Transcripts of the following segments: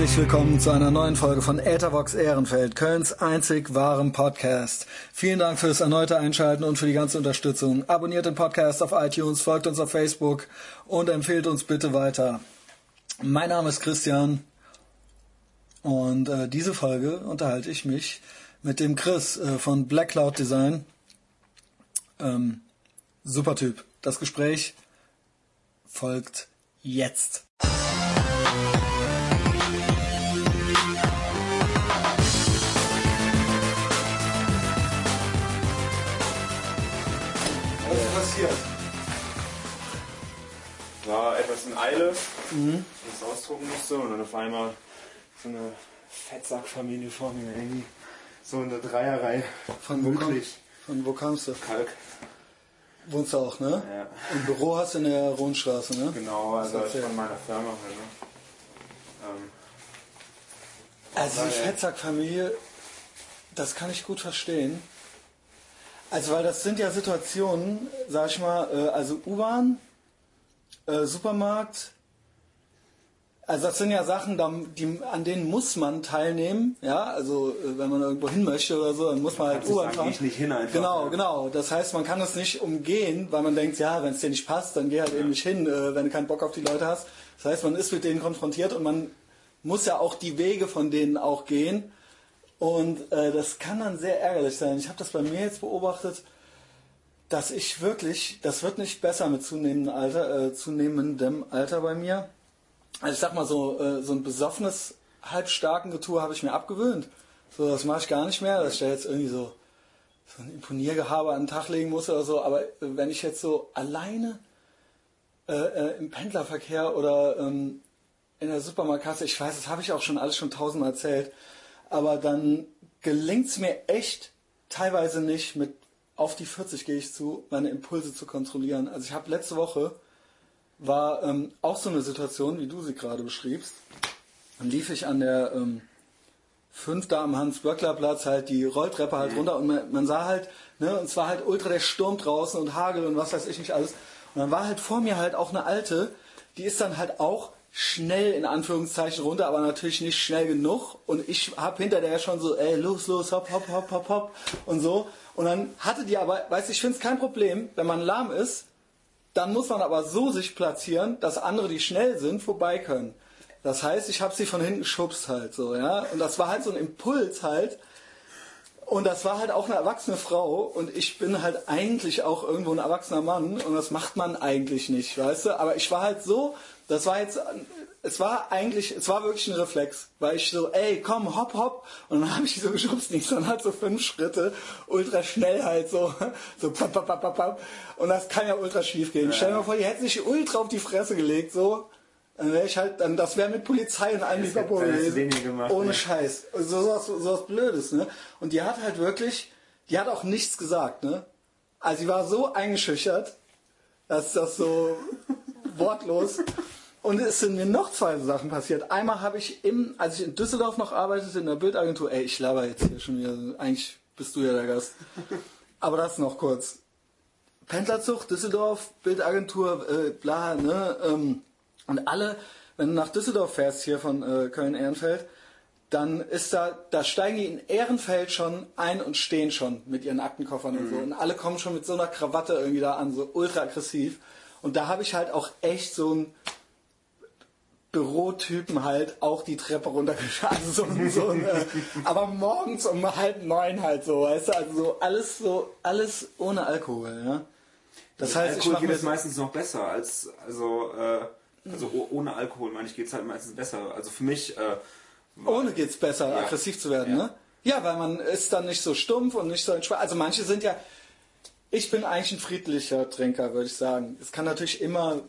herzlich willkommen zu einer neuen Folge von Äthervox Ehrenfeld, Kölns einzig wahrem Podcast. Vielen Dank fürs erneute Einschalten und für die ganze Unterstützung. Abonniert den Podcast auf iTunes, folgt uns auf Facebook und empfehlt uns bitte weiter. Mein Name ist Christian und äh, diese Folge unterhalte ich mich mit dem Chris äh, von Black Cloud Design. Ähm, super Typ. Das Gespräch folgt jetzt. Passiert? war etwas in Eile, mhm. das ausdrucken musste und dann auf einmal so eine Fettsackfamilie vor mir irgendwie so eine Dreierreihe. Von wo, Möglich. von wo kamst du? Kalk. Wohnst du auch, ne? Ja. Ein Büro hast du in der Rundstraße, ne? Genau, also Das erzähl. von meiner Firma halt. Ne? Ähm, Also die Fettsackfamilie, das kann ich gut verstehen. Also weil das sind ja Situationen, sag ich mal, äh, also U-Bahn, äh, Supermarkt, also das sind ja Sachen, die, an denen muss man teilnehmen, ja, also äh, wenn man irgendwo hin möchte oder so, dann muss man halt U-Bahn fahren. ich nicht hin einfach, Genau, ja. genau. Das heißt, man kann das nicht umgehen, weil man denkt, ja, wenn es dir nicht passt, dann geh halt eben nicht hin, wenn du keinen Bock auf die Leute hast. Das heißt, man ist mit denen konfrontiert und man muss ja auch die Wege von denen auch gehen. Und äh, das kann dann sehr ärgerlich sein. Ich habe das bei mir jetzt beobachtet, dass ich wirklich, das wird nicht besser mit zunehmendem Alter, äh, zunehmendem Alter bei mir. Also ich sag mal so, äh, so ein besoffenes, halbstarken Getue habe ich mir abgewöhnt. So, das mache ich gar nicht mehr, dass ich da jetzt irgendwie so, so ein Imponiergehabe an den Tag legen muss oder so. Aber äh, wenn ich jetzt so alleine äh, äh, im Pendlerverkehr oder ähm, in der Supermarktkasse, ich weiß, das habe ich auch schon alles schon tausendmal erzählt, aber dann gelingt es mir echt teilweise nicht, mit auf die 40 gehe ich zu, meine Impulse zu kontrollieren. Also ich habe letzte Woche war ähm, auch so eine Situation, wie du sie gerade beschriebst. Dann lief ich an der ähm, 5 da am Hans-Böckler-Platz halt die Rolltreppe halt runter und man, man sah halt, ne, und es war halt ultra der Sturm draußen und Hagel und was weiß ich nicht alles. Und dann war halt vor mir halt auch eine alte, die ist dann halt auch schnell in Anführungszeichen runter, aber natürlich nicht schnell genug. Und ich hab hinter der schon so, ey, los, los, hopp, hopp, hopp, hopp, hopp und so. Und dann hatte die aber, weißt du, ich finde es kein Problem, wenn man lahm ist, dann muss man aber so sich platzieren, dass andere, die schnell sind, vorbei können. Das heißt, ich habe sie von hinten geschubst halt so, ja. Und das war halt so ein Impuls halt. Und das war halt auch eine erwachsene Frau und ich bin halt eigentlich auch irgendwo ein erwachsener Mann und das macht man eigentlich nicht, weißt du? Aber ich war halt so, das war jetzt, es war eigentlich, es war wirklich ein Reflex, weil ich so, ey, komm, hopp, hopp. Und dann habe ich die so geschubst, nicht, sondern halt so fünf Schritte, ultra schnell halt so, so pap, pap, pap, pap, pap. Und das kann ja ultra schief gehen. Stell dir mal vor, die hätten sich ultra auf die Fresse gelegt, so. Dann wäre ich halt, dann, das wäre mit Polizei und allem das hätte gewesen. Ohne ne? Scheiß. So was, so was Blödes, ne? Und die hat halt wirklich, die hat auch nichts gesagt, ne? Also sie war so eingeschüchtert, dass das so wortlos. Und es sind mir noch zwei Sachen passiert. Einmal habe ich im, als ich in Düsseldorf noch arbeitete, in der Bildagentur, ey, ich laber jetzt hier schon wieder, eigentlich bist du ja der Gast. Aber das noch kurz. Pendlerzug, Düsseldorf, Bildagentur, äh, bla, ne? Ähm, und alle, wenn du nach Düsseldorf fährst, hier von äh, Köln-Ehrenfeld, dann ist da, da steigen die in Ehrenfeld schon ein und stehen schon mit ihren Aktenkoffern und so. Und alle kommen schon mit so einer Krawatte irgendwie da an, so ultra aggressiv. Und da habe ich halt auch echt so ein Bürotypen halt auch die Treppe runtergeschaut. Also so, so ein, äh, aber morgens um halb neun halt so, weißt du, also so alles so, alles ohne Alkohol, ja. Das heißt, ich Alkohol mache geht es meistens noch besser als, also, äh, also oh- ohne Alkohol, meine ich, geht es halt meistens besser. Also für mich, äh, Ohne geht's besser, Ja. aggressiv zu werden, Ja. ne? Ja, weil man ist dann nicht so stumpf und nicht so entspannt. Also manche sind ja. Ich bin eigentlich ein friedlicher Trinker, würde ich sagen. Es kann natürlich immer,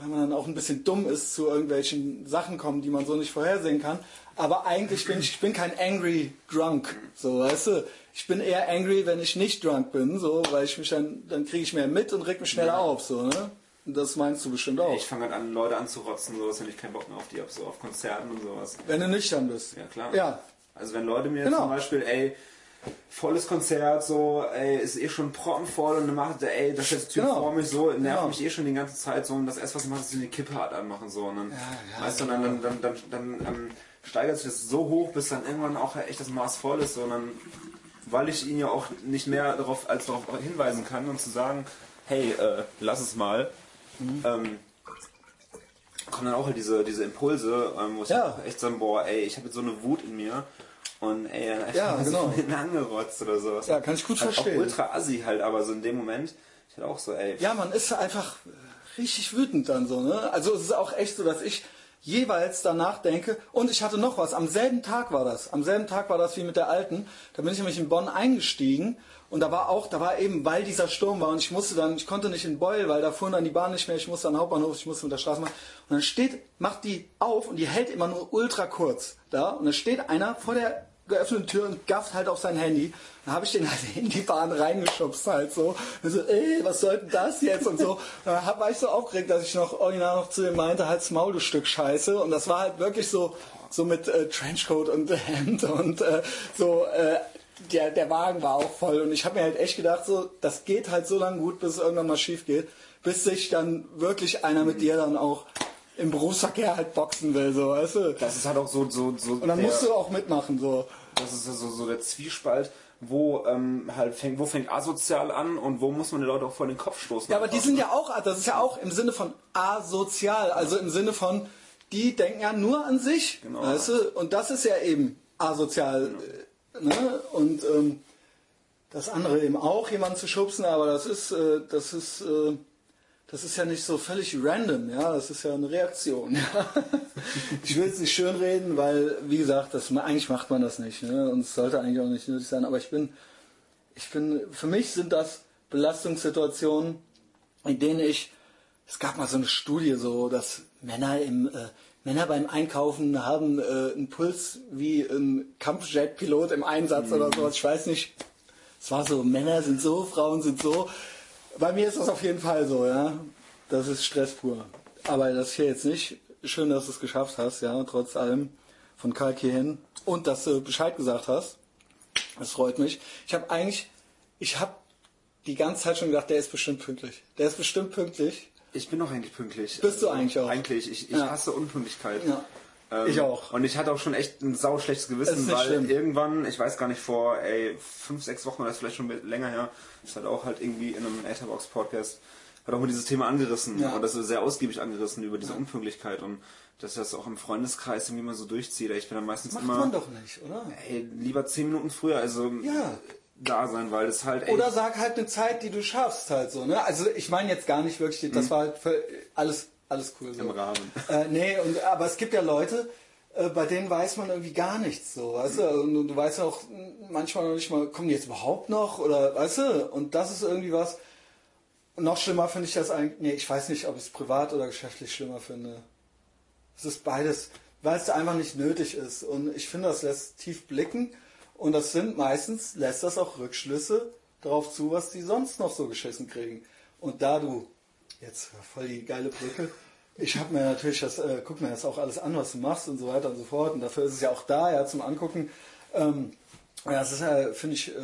wenn man dann auch ein bisschen dumm ist, zu irgendwelchen Sachen kommen, die man so nicht vorhersehen kann. Aber eigentlich bin ich, ich bin kein angry drunk, so, weißt du? Ich bin eher angry, wenn ich nicht drunk bin, so, weil ich mich dann, dann kriege ich mehr mit und reg mich schneller auf, so, ne? Das meinst du bestimmt auch. ich fange halt an, Leute anzurotzen, sowas, wenn ich keinen Bock mehr auf die habe, so auf Konzerten und sowas. Wenn du nüchtern bist. Ja, klar. Ja. Also wenn Leute mir Genau. zum Beispiel, ey, volles Konzert, so, ey, ist eh schon proppenvoll und dann macht der, ey, das ist jetzt Typ Genau. vor mich so, nervt Genau. mich eh schon die ganze Zeit so und das erste, was ich mache, ist eine Kippe hart anmachen, so, und dann, ja, weißt du, dann, dann, dann, dann, dann ähm, steigert sich das so hoch, bis dann irgendwann auch echt das Maß voll ist, sondern weil ich ihn ja auch nicht mehr darauf als darauf hinweisen kann und zu sagen, hey, äh, lass es mal, mhm. ähm, kommen dann auch halt diese, diese Impulse, ähm, wo ich Ja. echt sagen, boah, ey, ich habe jetzt so eine Wut in mir und ey, dann einfach Ja, so genau. hinten angerotzt oder sowas. Ja, kann ich gut halt verstehen. Auch ultra assi halt, aber so in dem Moment, ich halt auch so, ey, Ja, man ist einfach richtig wütend dann so, ne? Also es ist auch echt so, dass ich jeweils danach denke, und ich hatte noch was, am selben Tag war das, am selben Tag war das wie mit der alten, da bin ich nämlich in Bonn eingestiegen und da war auch, da war eben, weil dieser Sturm war und ich musste dann, ich konnte nicht in Beul, weil da fuhren dann die Bahn nicht mehr, ich musste an den Hauptbahnhof, ich musste mit der Straße machen und dann steht, macht die auf und die hält immer nur ultra kurz da und dann steht einer vor der geöffneten Tür und gafft halt auf sein Handy. Dann habe ich den halt in die Bahn reingeschubst halt so. Und so, ey, was soll denn das jetzt und so. Dann war ich so aufgeregt, dass ich noch original noch zu ihm meinte, halt's Maul, du Stück Scheiße. Und das war halt wirklich so, so mit äh, Trenchcoat und Hemd und äh, so, äh, der, der Wagen war auch voll. Und ich habe mir halt echt gedacht, so, das geht halt so lange gut, bis es irgendwann mal schief geht, bis sich dann wirklich einer mit dir dann auch im Berufsverkehr halt boxen will, so, weißt du. das ist halt auch so, so, so Und dann musst du auch mitmachen, so. Das ist so, so der Zwiespalt, wo ähm, halt fängt, wo fängt asozial an und wo muss man die Leute auch vor den Kopf stoßen. Ja, aber die sind ja auch, das ist ja auch im Sinne von asozial, also im Sinne von, die denken ja nur an sich, Genau. weißt du? Und das ist ja eben asozial, äh, ne? Und ähm, das andere eben auch, jemanden zu schubsen, aber das ist, äh, das ist, äh, das ist ja nicht so völlig random, ja, das ist ja eine Reaktion. Ja? Ich will es nicht schönreden, weil, wie gesagt, das, eigentlich macht man das nicht, ne? Und es sollte eigentlich auch nicht nötig sein, aber ich bin, ich bin, für mich sind das Belastungssituationen, in denen ich, es gab mal so eine Studie, so, dass Männer im, äh, Männer beim Einkaufen haben äh, einen Puls wie ein Kampfjet-Pilot im Einsatz oder sowas. Ich weiß nicht. Es war so, Männer sind so, Frauen sind so. Bei mir ist das auf jeden Fall so, ja. Das ist Stress pur. Aber das hier jetzt nicht. Schön, dass du es geschafft hast, ja, trotz allem von Kalk hierhin. Und dass du Bescheid gesagt hast. Das freut mich. Ich habe eigentlich, ich habe die ganze Zeit schon gedacht, der ist bestimmt pünktlich. Der ist bestimmt pünktlich. Ich bin doch eigentlich pünktlich. Bist du eigentlich auch? Eigentlich. Ich, ich Ja. hasse Unpünktlichkeit. Ja. Ähm, Ich auch. Und ich hatte auch schon echt ein sau schlechtes Gewissen, weil schlimm. irgendwann, ich weiß gar nicht, vor ey, fünf, sechs Wochen oder ist vielleicht schon länger her, ist halt auch halt irgendwie in einem Etherbox Podcast, hat auch mal dieses Thema angerissen Ja. und das ist sehr ausgiebig angerissen über diese Unpünktlichkeit und dass das auch im Freundeskreis irgendwie mal so durchzieht. Ich bin dann meistens Macht immer man doch nicht, oder? ey, lieber zehn Minuten früher, also Ja. da sein, weil das halt ey, Oder sag halt eine Zeit, die du schaffst halt so, ne? Also ich meine jetzt gar nicht wirklich, das war halt für alles, alles cool so. Im Rahmen. Äh, nee, und, aber es gibt ja Leute, äh, bei denen weiß man irgendwie gar nichts so, weißt du? Und du, weißt auch manchmal noch nicht mal, kommen die jetzt überhaupt noch? Oder weißt du? Und das ist irgendwie was. Und noch schlimmer finde ich das eigentlich, nee, ich weiß nicht, ob ich es privat oder geschäftlich schlimmer finde. Es ist beides, weil es einfach nicht nötig ist. Und ich finde, das lässt tief blicken. Und das sind meistens, lässt das auch Rückschlüsse darauf zu, was die sonst noch so geschissen kriegen. Und da du, jetzt voll die geile Brücke, ich habe mir natürlich das, äh, guck mir das auch alles an, was du machst und so weiter und so fort. Und dafür ist es ja auch da, ja, zum Angucken. Ähm, ja, das ist ja, finde ich, äh,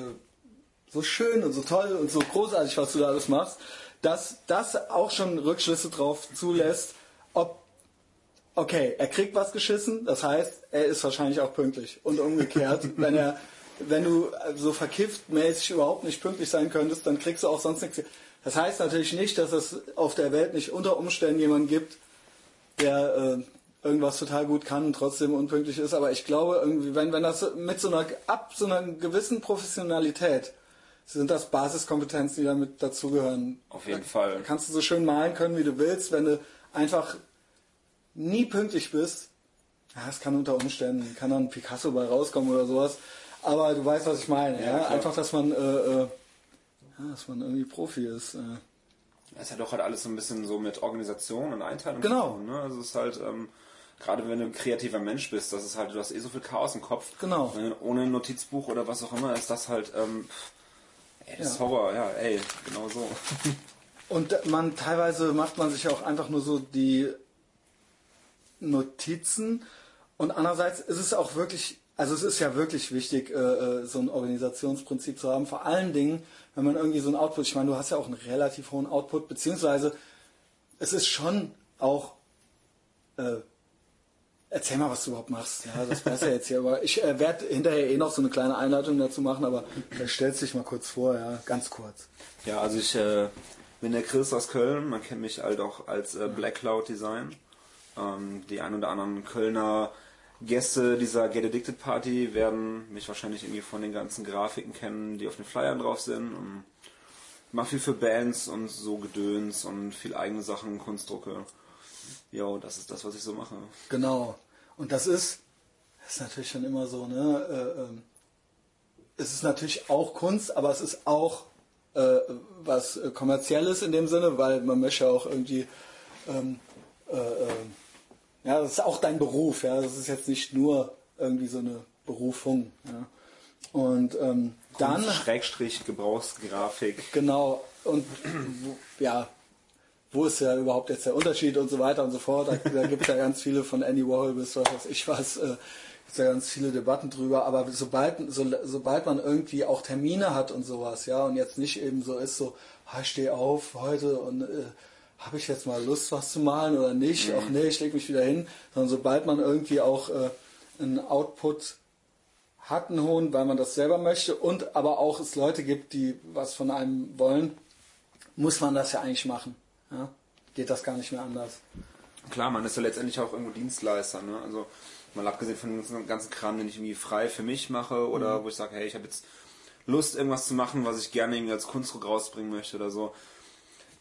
so schön und so toll und so großartig, was du da alles machst, dass das auch schon Rückschlüsse drauf zulässt, ob okay, er kriegt was geschissen, das heißt, er ist wahrscheinlich auch pünktlich. Und umgekehrt, wenn er, wenn du so verkifft mäßig überhaupt nicht pünktlich sein könntest, dann kriegst du auch sonst nichts. Das heißt natürlich nicht, dass es auf der Welt nicht unter Umständen jemanden gibt, der äh, irgendwas total gut kann und trotzdem unpünktlich ist. Aber ich glaube irgendwie, wenn, wenn das mit so einer, ab so einer gewissen Professionalität, sind das Basiskompetenzen, die damit dazugehören. Auf jeden Fall. Da kannst du so schön malen können, wie du willst, wenn du einfach nie pünktlich bist. Ja, es kann unter Umständen, kann dann Picasso bei rauskommen oder sowas. Aber du weißt, was ich meine. Ja, klar. Einfach, dass man, äh, äh, ja, dass man irgendwie Profi ist. Äh. Es hat doch halt alles so ein bisschen so mit Organisation und Einteilung Genau. tun. Ne? Also es ist halt, ähm, gerade wenn du ein kreativer Mensch bist, das ist halt, du hast eh so viel Chaos im Kopf. Genau. Ne? Ohne ein Notizbuch oder was auch immer ist das halt, ähm, ey, das ist Ja. Horror, ja, ey, genau so. Und man teilweise macht man sich auch einfach nur so die Notizen und andererseits ist es auch wirklich, also es ist ja wirklich wichtig, äh, äh, so ein Organisationsprinzip zu haben. Vor allen Dingen, wenn man irgendwie so ein Output, ich meine, du hast ja auch einen relativ hohen Output, beziehungsweise es ist schon auch äh, erzähl mal, was du überhaupt machst. Ja, das weiß ja jetzt hier, aber ich äh, werde hinterher eh noch so eine kleine Einleitung dazu machen, aber stellst dich mal kurz vor, ja, ganz kurz. Ja, also ich äh, bin der Chris aus Köln, man kennt mich halt auch als Black Cloud Design. Ähm, die ein oder anderen Kölner Gäste dieser Get Addicted Party werden mich wahrscheinlich irgendwie von den ganzen Grafiken kennen, die auf den Flyern drauf sind. Und mache viel für Bands und so Gedöns und viel eigene Sachen, Kunstdrucke. Jo, das ist das, was ich so mache. Genau. Und das ist, das ist natürlich schon immer so, ne? Äh, ähm, es ist natürlich auch Kunst, aber es ist auch äh, was kommerzielles in dem Sinne, weil man möchte ja auch irgendwie ähm, äh, äh, ja, das ist auch dein Beruf, ja. Das ist jetzt nicht nur irgendwie so eine Berufung. Ja. Und ähm, dann. Schrägstrich Gebrauchsgrafik. Genau. Und ja, wo ist ja überhaupt jetzt der Unterschied und so weiter und so fort. Da, da gibt es ja ganz viele von Andy Warhol bis was weiß ich was, äh, gibt ja ganz viele Debatten drüber. Aber sobald, so, sobald man irgendwie auch Termine hat und sowas, ja, und jetzt nicht eben so ist, so, ah, ich stehe auf heute und äh, habe ich jetzt mal Lust, was zu malen oder nicht? Mhm. Ach nee, ich lege mich wieder hin. Sondern sobald man irgendwie auch äh, einen Output hat, einen hohen, weil man das selber möchte und aber auch es Leute gibt, die was von einem wollen, muss man das ja eigentlich machen. Ja? Geht das gar nicht mehr anders. Klar, man ist ja letztendlich auch irgendwo Dienstleister. Ne? Also mal abgesehen von dem ganzen Kram, den ich irgendwie frei für mich mache oder mhm. wo ich sage, hey, ich habe jetzt Lust, irgendwas zu machen, was ich gerne irgendwie als Kunstdruck rausbringen möchte oder so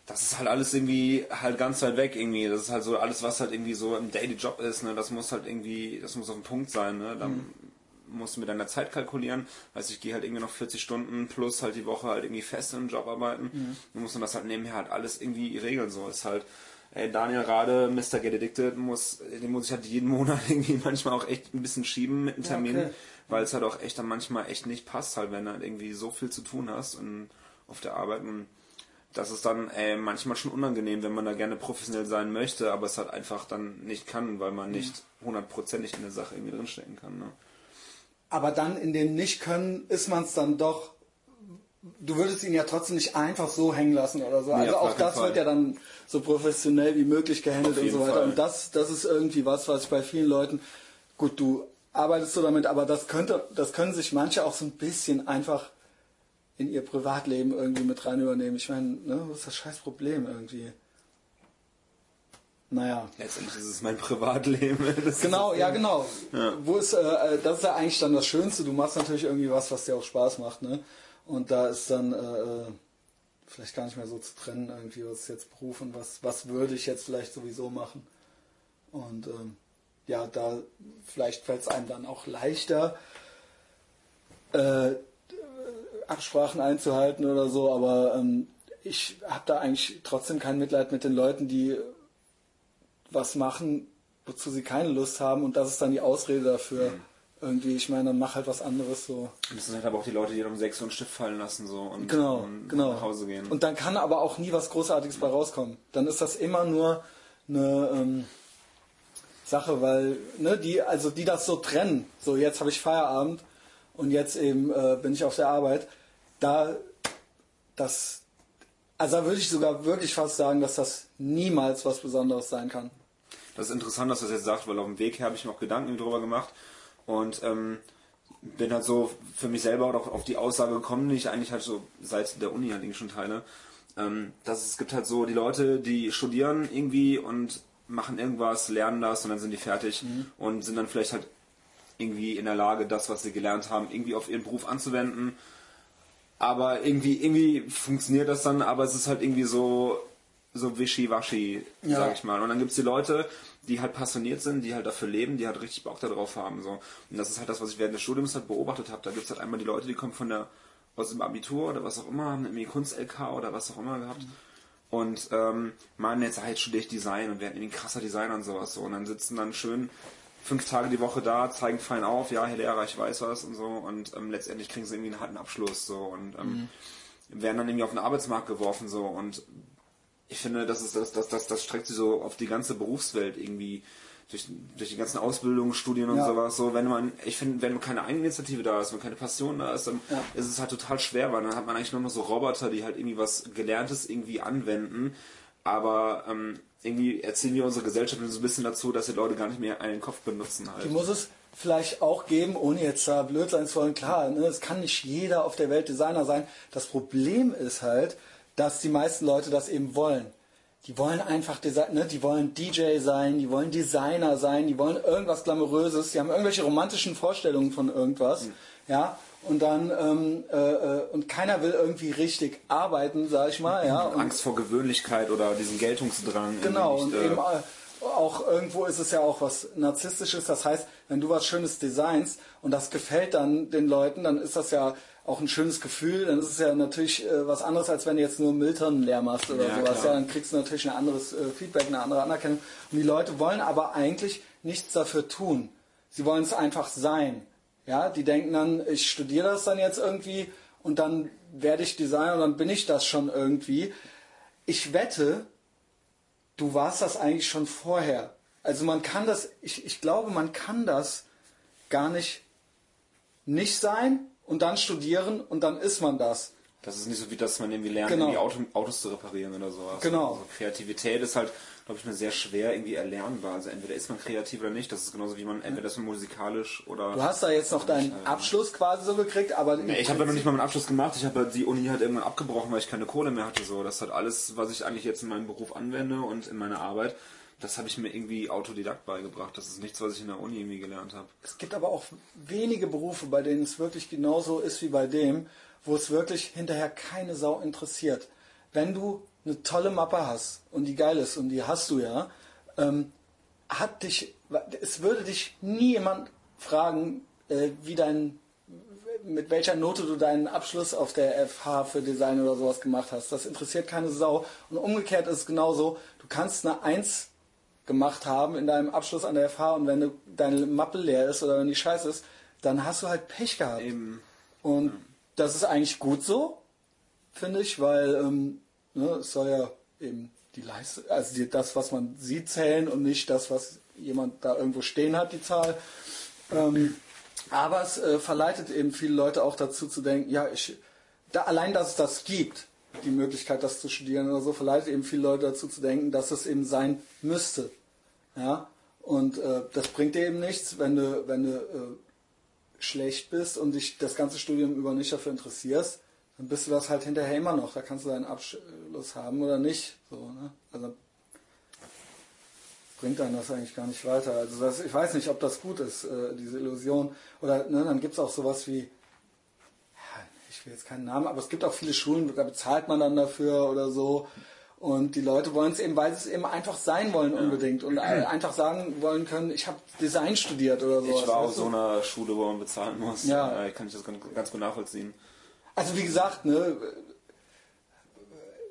das ist halt alles irgendwie halt ganz weit weg irgendwie. Das ist halt so alles, was halt irgendwie so im Daily Job ist, ne? Das muss halt irgendwie, das muss auf dem Punkt sein, ne? Dann mhm. musst du mit deiner Zeit kalkulieren. Heißt, ich gehe halt irgendwie noch 40 Stunden plus halt die Woche halt irgendwie fest im Job arbeiten. Mhm. Dann muss man das halt nebenher halt alles irgendwie regeln. So ist halt, ey, Daniel gerade, Mr. Get Addicted, muss, den muss ich halt jeden Monat irgendwie manchmal auch echt ein bisschen schieben mit einem Termin, okay. weil es halt auch echt dann manchmal echt nicht passt, halt, wenn du halt irgendwie so viel zu tun hast und auf der Arbeit und das ist dann äh, manchmal schon unangenehm, wenn man da gerne professionell sein möchte, aber es halt einfach dann nicht kann, weil man nicht hundertprozentig in der Sache irgendwie drinstecken kann. Ne? Aber dann in dem Nicht-Können ist man es dann doch, du würdest ihn ja trotzdem nicht einfach so hängen lassen oder so. Nee, also auch das Fall. wird ja dann so professionell wie möglich gehandelt und so weiter. Fall. Und das, das ist irgendwie was, was ich bei vielen Leuten, gut, du arbeitest so damit, aber das könnte, das können sich manche auch so ein bisschen einfach in ihr Privatleben irgendwie mit rein übernehmen. Ich meine, ne, was ist das scheiß Problem irgendwie? Naja. Letztendlich ist es mein Privatleben. Das genau, ja genau. Ja. Wo ist, äh, das ist ja eigentlich dann das Schönste. Du machst natürlich irgendwie was, was dir auch Spaß macht, ne? Und da ist dann äh, äh vielleicht gar nicht mehr so zu trennen, irgendwie, was ist jetzt Beruf und was, was würde ich jetzt vielleicht sowieso machen. Und ähm, ja, da vielleicht fällt es einem dann auch leichter, äh, Absprachen einzuhalten oder so, aber ähm, ich habe da eigentlich trotzdem kein Mitleid mit den Leuten, die was machen, wozu sie keine Lust haben und das ist dann die Ausrede dafür. Mhm. Irgendwie, ich meine, dann mach halt was anderes so. Und das sind halt aber auch die Leute, die dann um sechs Uhr einen Stift fallen lassen so und, genau, und genau. nach Hause gehen. Und dann kann aber auch nie was Großartiges bei rauskommen. Dann ist das immer nur eine ähm, Sache, weil, ne, die, also die das so trennen. So, jetzt habe ich Feierabend und jetzt eben äh, bin ich auf der Arbeit, da das, also da würde ich sogar wirklich fast sagen, dass das niemals was Besonderes sein kann. Das ist interessant, dass du das jetzt sagst, weil auf dem Weg her habe ich mir auch Gedanken darüber gemacht und ähm, bin halt so für mich selber auch auf die Aussage gekommen, die ich eigentlich halt so seit der Uni halt irgendwie schon teile, ähm, dass es gibt halt so die Leute, die studieren irgendwie und machen irgendwas, lernen das und dann sind die fertig mhm. und sind dann vielleicht halt irgendwie in der Lage, das, was sie gelernt haben, irgendwie auf ihren Beruf anzuwenden. Aber irgendwie, irgendwie funktioniert das dann, aber es ist halt irgendwie so, so wischiwaschi, ja. sag ich mal. Und dann gibt es die Leute, die halt passioniert sind, die halt dafür leben, die halt richtig Bock darauf haben. So. Und das ist halt das, was ich während des Studiums halt beobachtet habe. Da gibt es halt einmal die Leute, die kommen von der, aus dem Abitur oder was auch immer, haben irgendwie Kunst-LK oder was auch immer gehabt. Mhm. Und ähm, meinen jetzt, halt studiere ich Design und werden irgendwie krasser Designer und sowas so. Und dann sitzen dann schön fünf Tage die Woche da, zeigen fein auf, ja, Herr Lehrer, ich weiß was und so und ähm, letztendlich kriegen sie irgendwie einen harten Abschluss so und ähm, mhm. werden dann irgendwie auf den Arbeitsmarkt geworfen so und ich finde, das ist das, das, das, das streckt sich so auf die ganze Berufswelt irgendwie durch, durch die ganzen Ausbildungen, Studien und ja. sowas. So, wenn man, ich finde, wenn keine Eigeninitiative da ist, wenn keine Passion da ist, dann ja. ist es halt total schwer, weil dann hat man eigentlich nur noch so Roboter, die halt irgendwie was Gelerntes irgendwie anwenden aber ähm, irgendwie erziehen wir unsere Gesellschaft so ein bisschen dazu, dass die Leute gar nicht mehr einen Kopf benutzen halt. Die muss es vielleicht auch geben, ohne jetzt da blöd sein zu wollen. Klar, ne, es kann nicht jeder auf der Welt Designer sein. Das Problem ist halt, dass die meisten Leute das eben wollen. Die wollen einfach Design, ne, die wollen DJ sein, die wollen Designer sein, die wollen irgendwas Glamouröses, die haben irgendwelche romantischen Vorstellungen von irgendwas, mhm. ja. Und dann ähm, äh, äh, und keiner will irgendwie richtig arbeiten, sag ich mal, ja. Und Angst vor Gewöhnlichkeit oder diesen Geltungsdrang. Genau und äh, eben äh, auch irgendwo ist es ja auch was Narzisstisches. Das heißt, wenn du was Schönes designst und das gefällt dann den Leuten, dann ist das ja auch ein schönes Gefühl. Dann ist es ja natürlich äh, was anderes, als wenn du jetzt nur Mülltonnen leer machst oder ja, sowas. Ja, dann kriegst du natürlich ein anderes äh, Feedback, eine andere Anerkennung. Und die Leute wollen aber eigentlich nichts dafür tun. Sie wollen es einfach sein. Ja, die denken dann, ich studiere das dann jetzt irgendwie und dann werde ich Designer und dann bin ich das schon irgendwie. Ich wette, du warst das eigentlich schon vorher. Also man kann das, ich, ich glaube, man kann das gar nicht nicht sein und dann studieren und dann ist man das. Das ist nicht so wie, dass man irgendwie lernt, genau. irgendwie Auto, Autos zu reparieren oder sowas. Genau. Also Kreativität ist halt, glaube ich, mir sehr schwer irgendwie erlernbar. Also entweder ist man kreativ oder nicht. Das ist genauso wie man, entweder ist man musikalisch oder... Du hast da jetzt noch deinen äh, Abschluss quasi so gekriegt, aber... Nee, ich habe ja noch nicht mal meinen Abschluss gemacht. Ich habe die Uni halt irgendwann abgebrochen, weil ich keine Kohle mehr hatte. So, Das hat alles, was ich eigentlich jetzt in meinem Beruf anwende und in meiner Arbeit, das habe ich mir irgendwie autodidakt beigebracht. Das ist nichts, was ich in der Uni irgendwie gelernt habe. Es gibt aber auch wenige Berufe, bei denen es wirklich genauso ist wie bei dem, wo es wirklich hinterher keine Sau interessiert. Wenn du eine tolle Mappe hast und die geil ist und die hast du ja, ähm, hat dich, es würde dich nie jemand fragen, äh, wie dein, mit welcher Note du deinen Abschluss auf der FH für Design oder sowas gemacht hast. Das interessiert keine Sau. Und umgekehrt ist es genauso. Du kannst eine Eins gemacht haben in deinem Abschluss an der FH und wenn du, deine Mappe leer ist oder wenn die scheiße ist, dann hast du halt Pech gehabt. Eben. Und das ist eigentlich gut so, finde ich, weil ähm, ne, es soll ja eben die Leistung, also die, das, was man sieht, zählen und nicht das, was jemand da irgendwo stehen hat, die Zahl. Ähm, aber es äh, verleitet eben viele Leute auch dazu zu denken, ja, ich, da, allein, dass es das gibt, die Möglichkeit, das zu studieren oder so, verleitet eben viele Leute dazu zu denken, dass es eben sein müsste. Ja? Und äh, das bringt dir eben nichts, wenn du, wenn du äh, schlecht bist und dich das ganze Studium über nicht dafür interessierst, dann bist du das halt hinterher immer noch. Da kannst du deinen Abschluss haben oder nicht. So, ne? Also bringt dann das eigentlich gar nicht weiter. Also das, ich weiß nicht, ob das gut ist, äh, diese Illusion. Oder ne, dann gibt es auch sowas wie ich will jetzt keinen Namen, aber es gibt auch viele Schulen, da bezahlt man dann dafür oder so. Und die Leute wollen es eben, weil sie es eben einfach sein wollen ja. unbedingt und einfach sagen wollen können, ich habe Design studiert oder so. Ich war auf so einer Schule, wo man bezahlen muss. Ja. ja kann ich das ganz gut nachvollziehen. Also wie gesagt, ne,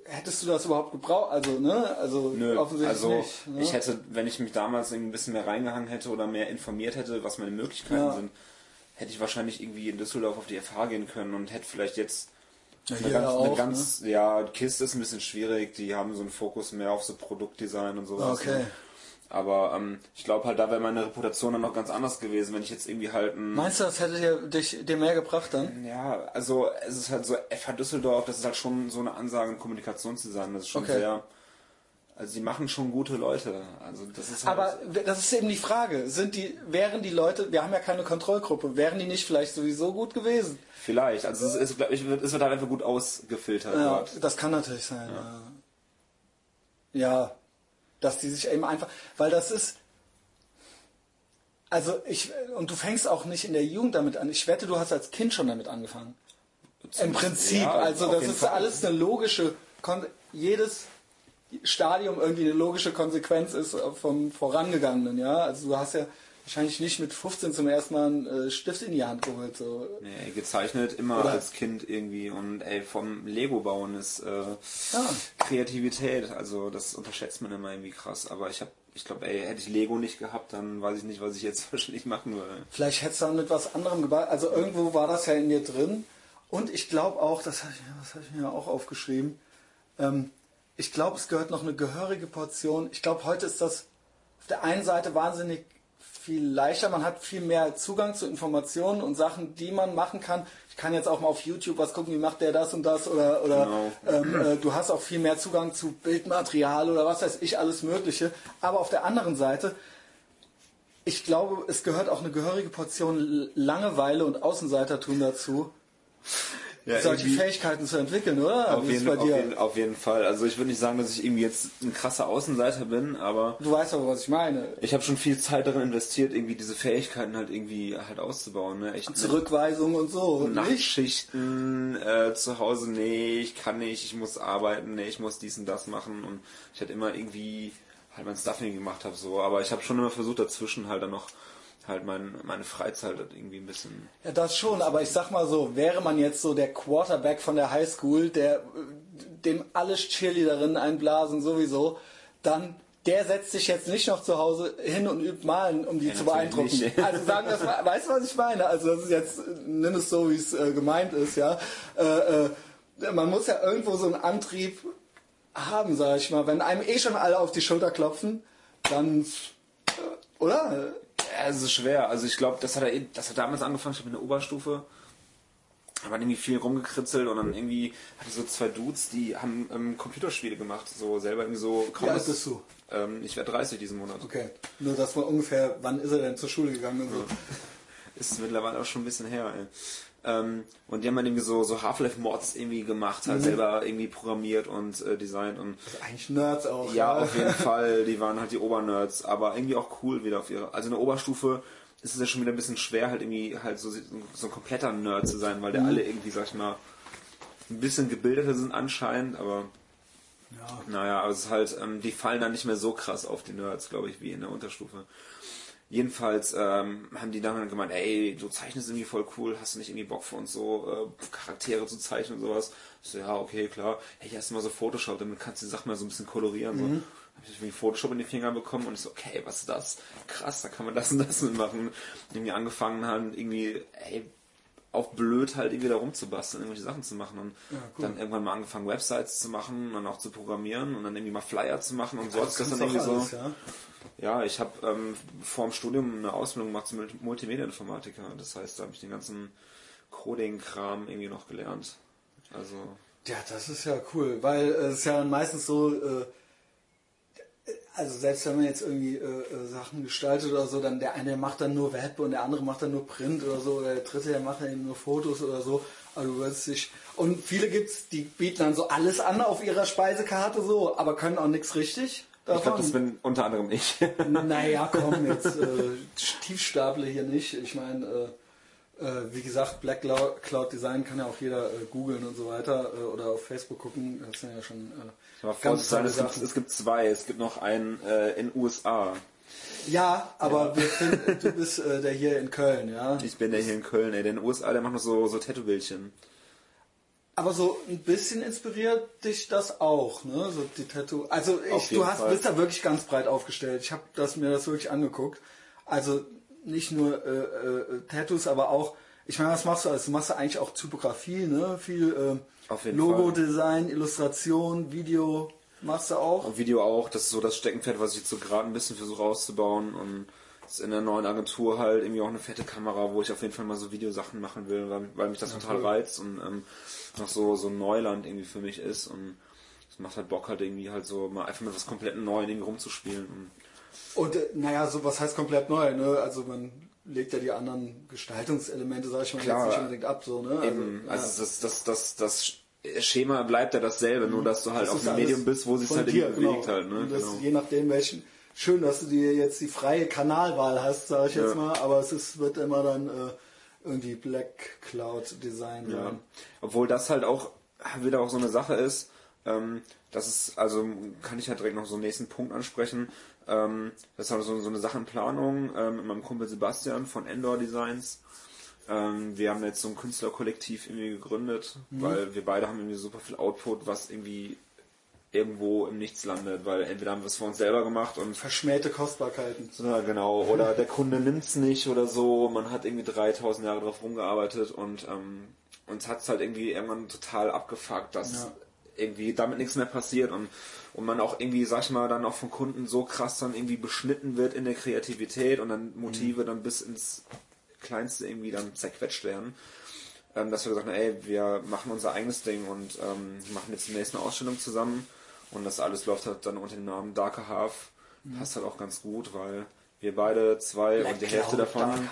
hättest du das überhaupt gebraucht? Also, ne? Also Nö, offensichtlich also nicht. Ne? Ich hätte, wenn ich mich damals ein bisschen mehr reingehangen hätte oder mehr informiert hätte, was meine Möglichkeiten ja. sind, hätte ich wahrscheinlich irgendwie in Düsseldorf auf die FH gehen können und hätte vielleicht jetzt ja, eine ganz, auch, eine ganz ne? ja, KISS ist ein bisschen schwierig, die haben so einen Fokus mehr auf so Produktdesign und sowas. Okay. Aber ähm, ich glaube halt, da wäre meine Reputation dann noch ganz anders gewesen, wenn ich jetzt irgendwie halt ein Meinst du, das hätte dir, dich, dir mehr gebracht dann? Ja, also es ist halt so, FH Düsseldorf, das ist halt schon so eine Ansage im Kommunikationsdesign, das ist schon okay. sehr also sie machen schon gute Leute. Also das ist halt Aber das ist eben die Frage. Sind die, wären die Leute, wir haben ja keine Kontrollgruppe, wären die nicht vielleicht sowieso gut gewesen? Vielleicht. Also es, ist, ich, es wird halt einfach gut ausgefiltert. Ja, dort. das kann natürlich sein. Ja. ja. Dass die sich eben einfach, weil das ist, also ich, und du fängst auch nicht in der Jugend damit an. Ich wette, du hast als Kind schon damit angefangen. Im Prinzip. Ja, also das ist Fall. alles eine logische, jedes Stadium irgendwie eine logische Konsequenz ist vom Vorangegangenen, ja. Also du hast ja wahrscheinlich nicht mit 15 zum ersten Mal einen äh, Stift in die Hand geholt. So. Nee, gezeichnet immer Oder? als Kind irgendwie und ey, vom Lego bauen ist äh, ja. Kreativität, also das unterschätzt man immer irgendwie krass, aber ich habe ich glaube, ey, hätte ich Lego nicht gehabt, dann weiß ich nicht, was ich jetzt wahrscheinlich machen würde. Vielleicht hättest du dann mit was anderem gebaut. Also irgendwo war das ja in dir drin. Und ich glaube auch, das habe ich, hab ich mir auch aufgeschrieben, ähm, ich glaube, es gehört noch eine gehörige Portion. Ich glaube, heute ist das auf der einen Seite wahnsinnig viel leichter, man hat viel mehr Zugang zu Informationen und Sachen, die man machen kann. Ich kann jetzt auch mal auf YouTube was gucken, wie macht der das und das oder, oder Genau. ähm, äh, du hast auch viel mehr Zugang zu Bildmaterial oder was weiß ich, alles Mögliche. Aber auf der anderen Seite, ich glaube, es gehört auch eine gehörige Portion Langeweile und Außenseitertum dazu, Ja, solche Fähigkeiten zu entwickeln, oder? Auf jeden, auf, jeden, auf jeden Fall. Also ich würde nicht sagen, dass ich irgendwie jetzt ein krasser Außenseiter bin, aber Du weißt aber, was ich meine. ich habe schon viel Zeit darin investiert, irgendwie diese Fähigkeiten halt irgendwie halt auszubauen. Ne? Echt Zurückweisung und so. Nachtschichten äh, zu Hause, nee, ich kann nicht, ich muss arbeiten, nee, ich muss dies und das machen und ich hatte immer irgendwie halt mein Stuffing gemacht habe so, aber ich habe schon immer versucht dazwischen halt dann noch halt mein, meine Freizeit halt irgendwie ein bisschen Ja, das schon, aber ich sag mal so, wäre man jetzt so der Quarterback von der Highschool, der dem alle Cheerleaderinnen einblasen sowieso, dann der setzt sich jetzt nicht noch zu Hause hin und übt malen, um die Ja, zu beeindrucken. nicht. Also sagen das mal, weißt du, was ich meine? Also das ist jetzt, nimm es so, wie es äh, gemeint ist, ja. Äh, äh, man muss ja irgendwo so einen Antrieb haben, sag ich mal. Wenn einem eh schon alle auf die Schulter klopfen, dann, äh, oder? Ja, es ist schwer. Also ich glaube, das hat er, eh- das hat damals angefangen, ich habe in der Oberstufe, da waren irgendwie viel rumgekritzelt und dann irgendwie hatte so zwei Dudes, die haben ähm, Computerspiele gemacht, so selber irgendwie so Wie alt bist du? Ähm, ich werde 30 diesen Monat. Okay. Nur das war ungefähr, wann ist er denn zur Schule gegangen und so. Ist mittlerweile auch schon ein bisschen her, ey. Ähm, und die haben dann irgendwie so, so Half-Life-Mods irgendwie gemacht, Mhm. halt selber irgendwie programmiert und äh, designt und Eigentlich Nerds auch. ja, auf jeden Fall, die waren halt die Obernerds, aber irgendwie auch cool wieder auf ihre. Also in der Oberstufe ist es ja schon wieder ein bisschen schwer, halt irgendwie halt so, so ein kompletter Nerd zu sein, weil der alle irgendwie, sag ich mal, ein bisschen gebildeter sind anscheinend, aber Ja. naja, aber es ist halt, ähm, die fallen dann nicht mehr so krass auf die Nerds, glaube ich, wie in der Unterstufe. Jedenfalls ähm, haben die dann gemeint, ey, du zeichnest irgendwie voll cool, hast du nicht irgendwie Bock für uns so äh, Charaktere zu zeichnen und sowas? Ich so, ja, okay, klar. Hey, hier hast du mal so Photoshop, damit kannst du die Sachen mal so ein bisschen kolorieren. So. Hab ich irgendwie Photoshop in die Finger bekommen und ich so, okay, was ist das? Krass, da kann man das und das mitmachen. Irgendwie angefangen haben, irgendwie, ey, auch blöd halt irgendwie da rumzubasteln, irgendwelche Sachen zu machen und cool. dann irgendwann mal angefangen Websites zu machen und auch zu programmieren und dann irgendwie mal Flyer zu machen und so hat Das das dann irgendwie alles, so. ja. Ja, ich habe ähm, vor dem Studium eine Ausbildung gemacht zum Multi- Multimedia-Informatiker. Das heißt, da habe ich den ganzen Coding-Kram irgendwie noch gelernt. Also, Ja, das ist ja cool, weil äh, es ist ja meistens so, äh, also selbst wenn man jetzt irgendwie äh, äh, Sachen gestaltet oder so, dann der eine macht dann nur Web und der andere macht dann nur Print oder so, oder der dritte, der macht dann eben nur Fotos oder so. Aber du wirst dich und viele gibt's, die bieten dann so alles an auf ihrer Speisekarte so, aber können auch nichts richtig davon. ich glaube, das bin unter anderem ich. Naja, komm, jetzt äh, Tiefstaple hier nicht. Ich meine, äh, wie gesagt, Black Cloud Design kann ja auch jeder äh, googeln und so weiter äh, oder auf Facebook gucken. Das sind ja schon äh, ganz sein, es gibt, es gibt zwei. Es gibt noch einen äh, in USA. Ja, aber Wir finden, du bist äh, der hier in Köln, ja. Ich bin der hier in Köln, ey. Der in den USA, der macht noch so, so Tattoo-Bildchen. Aber so ein bisschen inspiriert dich das auch, ne? So die Tattoo. Also ich, du hast Fall. bist da wirklich ganz breit aufgestellt. Ich habe das mir das wirklich angeguckt. Also nicht nur äh, äh, Tattoos, aber auch. Ich meine, was machst du alles? Du machst ja eigentlich auch Typografie, ne? Viel äh, Logo-Design, Illustration, Video machst du auch. Und Video auch, das ist so das Steckenpferd, was ich jetzt so gerade ein bisschen versuche auszubauen und ist in der neuen Agentur halt irgendwie auch eine fette Kamera, wo ich auf jeden Fall mal so Videosachen machen will, weil, weil mich das total cool. reizt und ähm, noch so, so Neuland irgendwie für mich ist und es macht halt Bock halt irgendwie halt so mal einfach mit was komplett Neuem irgendwie rumzuspielen und Und äh, naja, so was heißt komplett neu, ne? Also man legt ja die anderen Gestaltungselemente, sag ich mal, Klar. jetzt nicht unbedingt ab, so, ne? eben, ja. also das, das, das, das Schema bleibt ja dasselbe, nur dass du halt Das auf einem alles Medium bist, wo sich halt dir, genau. bewegt halt, ne? Das, Genau. Je nachdem, welchen. Schön, dass du dir jetzt die freie Kanalwahl hast, sage ich Ja. jetzt mal, aber es ist, wird immer dann äh, irgendwie Black Cloud Design Ja. sein. Obwohl das halt auch wieder auch so eine Sache ist, ähm, das ist, also kann ich halt direkt noch so einen nächsten Punkt ansprechen. Ähm, das halt so, so eine Sache in Planung ähm, mit meinem Kumpel Sebastian von Endor Designs. Ähm, wir haben jetzt so ein Künstlerkollektiv irgendwie gegründet, weil wir beide haben irgendwie super viel Output, was irgendwie irgendwo im Nichts landet, weil entweder haben wir es für uns selber gemacht und Verschmähte Kostbarkeiten. ja, genau. Oder der Kunde nimmt's nicht oder so. Man hat irgendwie 3000 Jahre drauf rumgearbeitet und ähm, uns hat's halt irgendwie irgendwann total abgefuckt, dass Ja. Irgendwie damit nichts mehr passiert und, und man auch irgendwie, sag ich mal, dann auch von Kunden so krass dann irgendwie beschnitten wird in der Kreativität und dann Motive mhm. dann bis ins Kleinste irgendwie dann zerquetscht werden. Ähm, dass wir gesagt haben, ey, wir machen unser eigenes Ding und ähm, machen jetzt die nächste Ausstellung zusammen und das alles läuft halt dann unter dem Namen Darker Half. Mhm. Passt halt auch ganz gut, weil wir beide zwei Black und die Hälfte davon.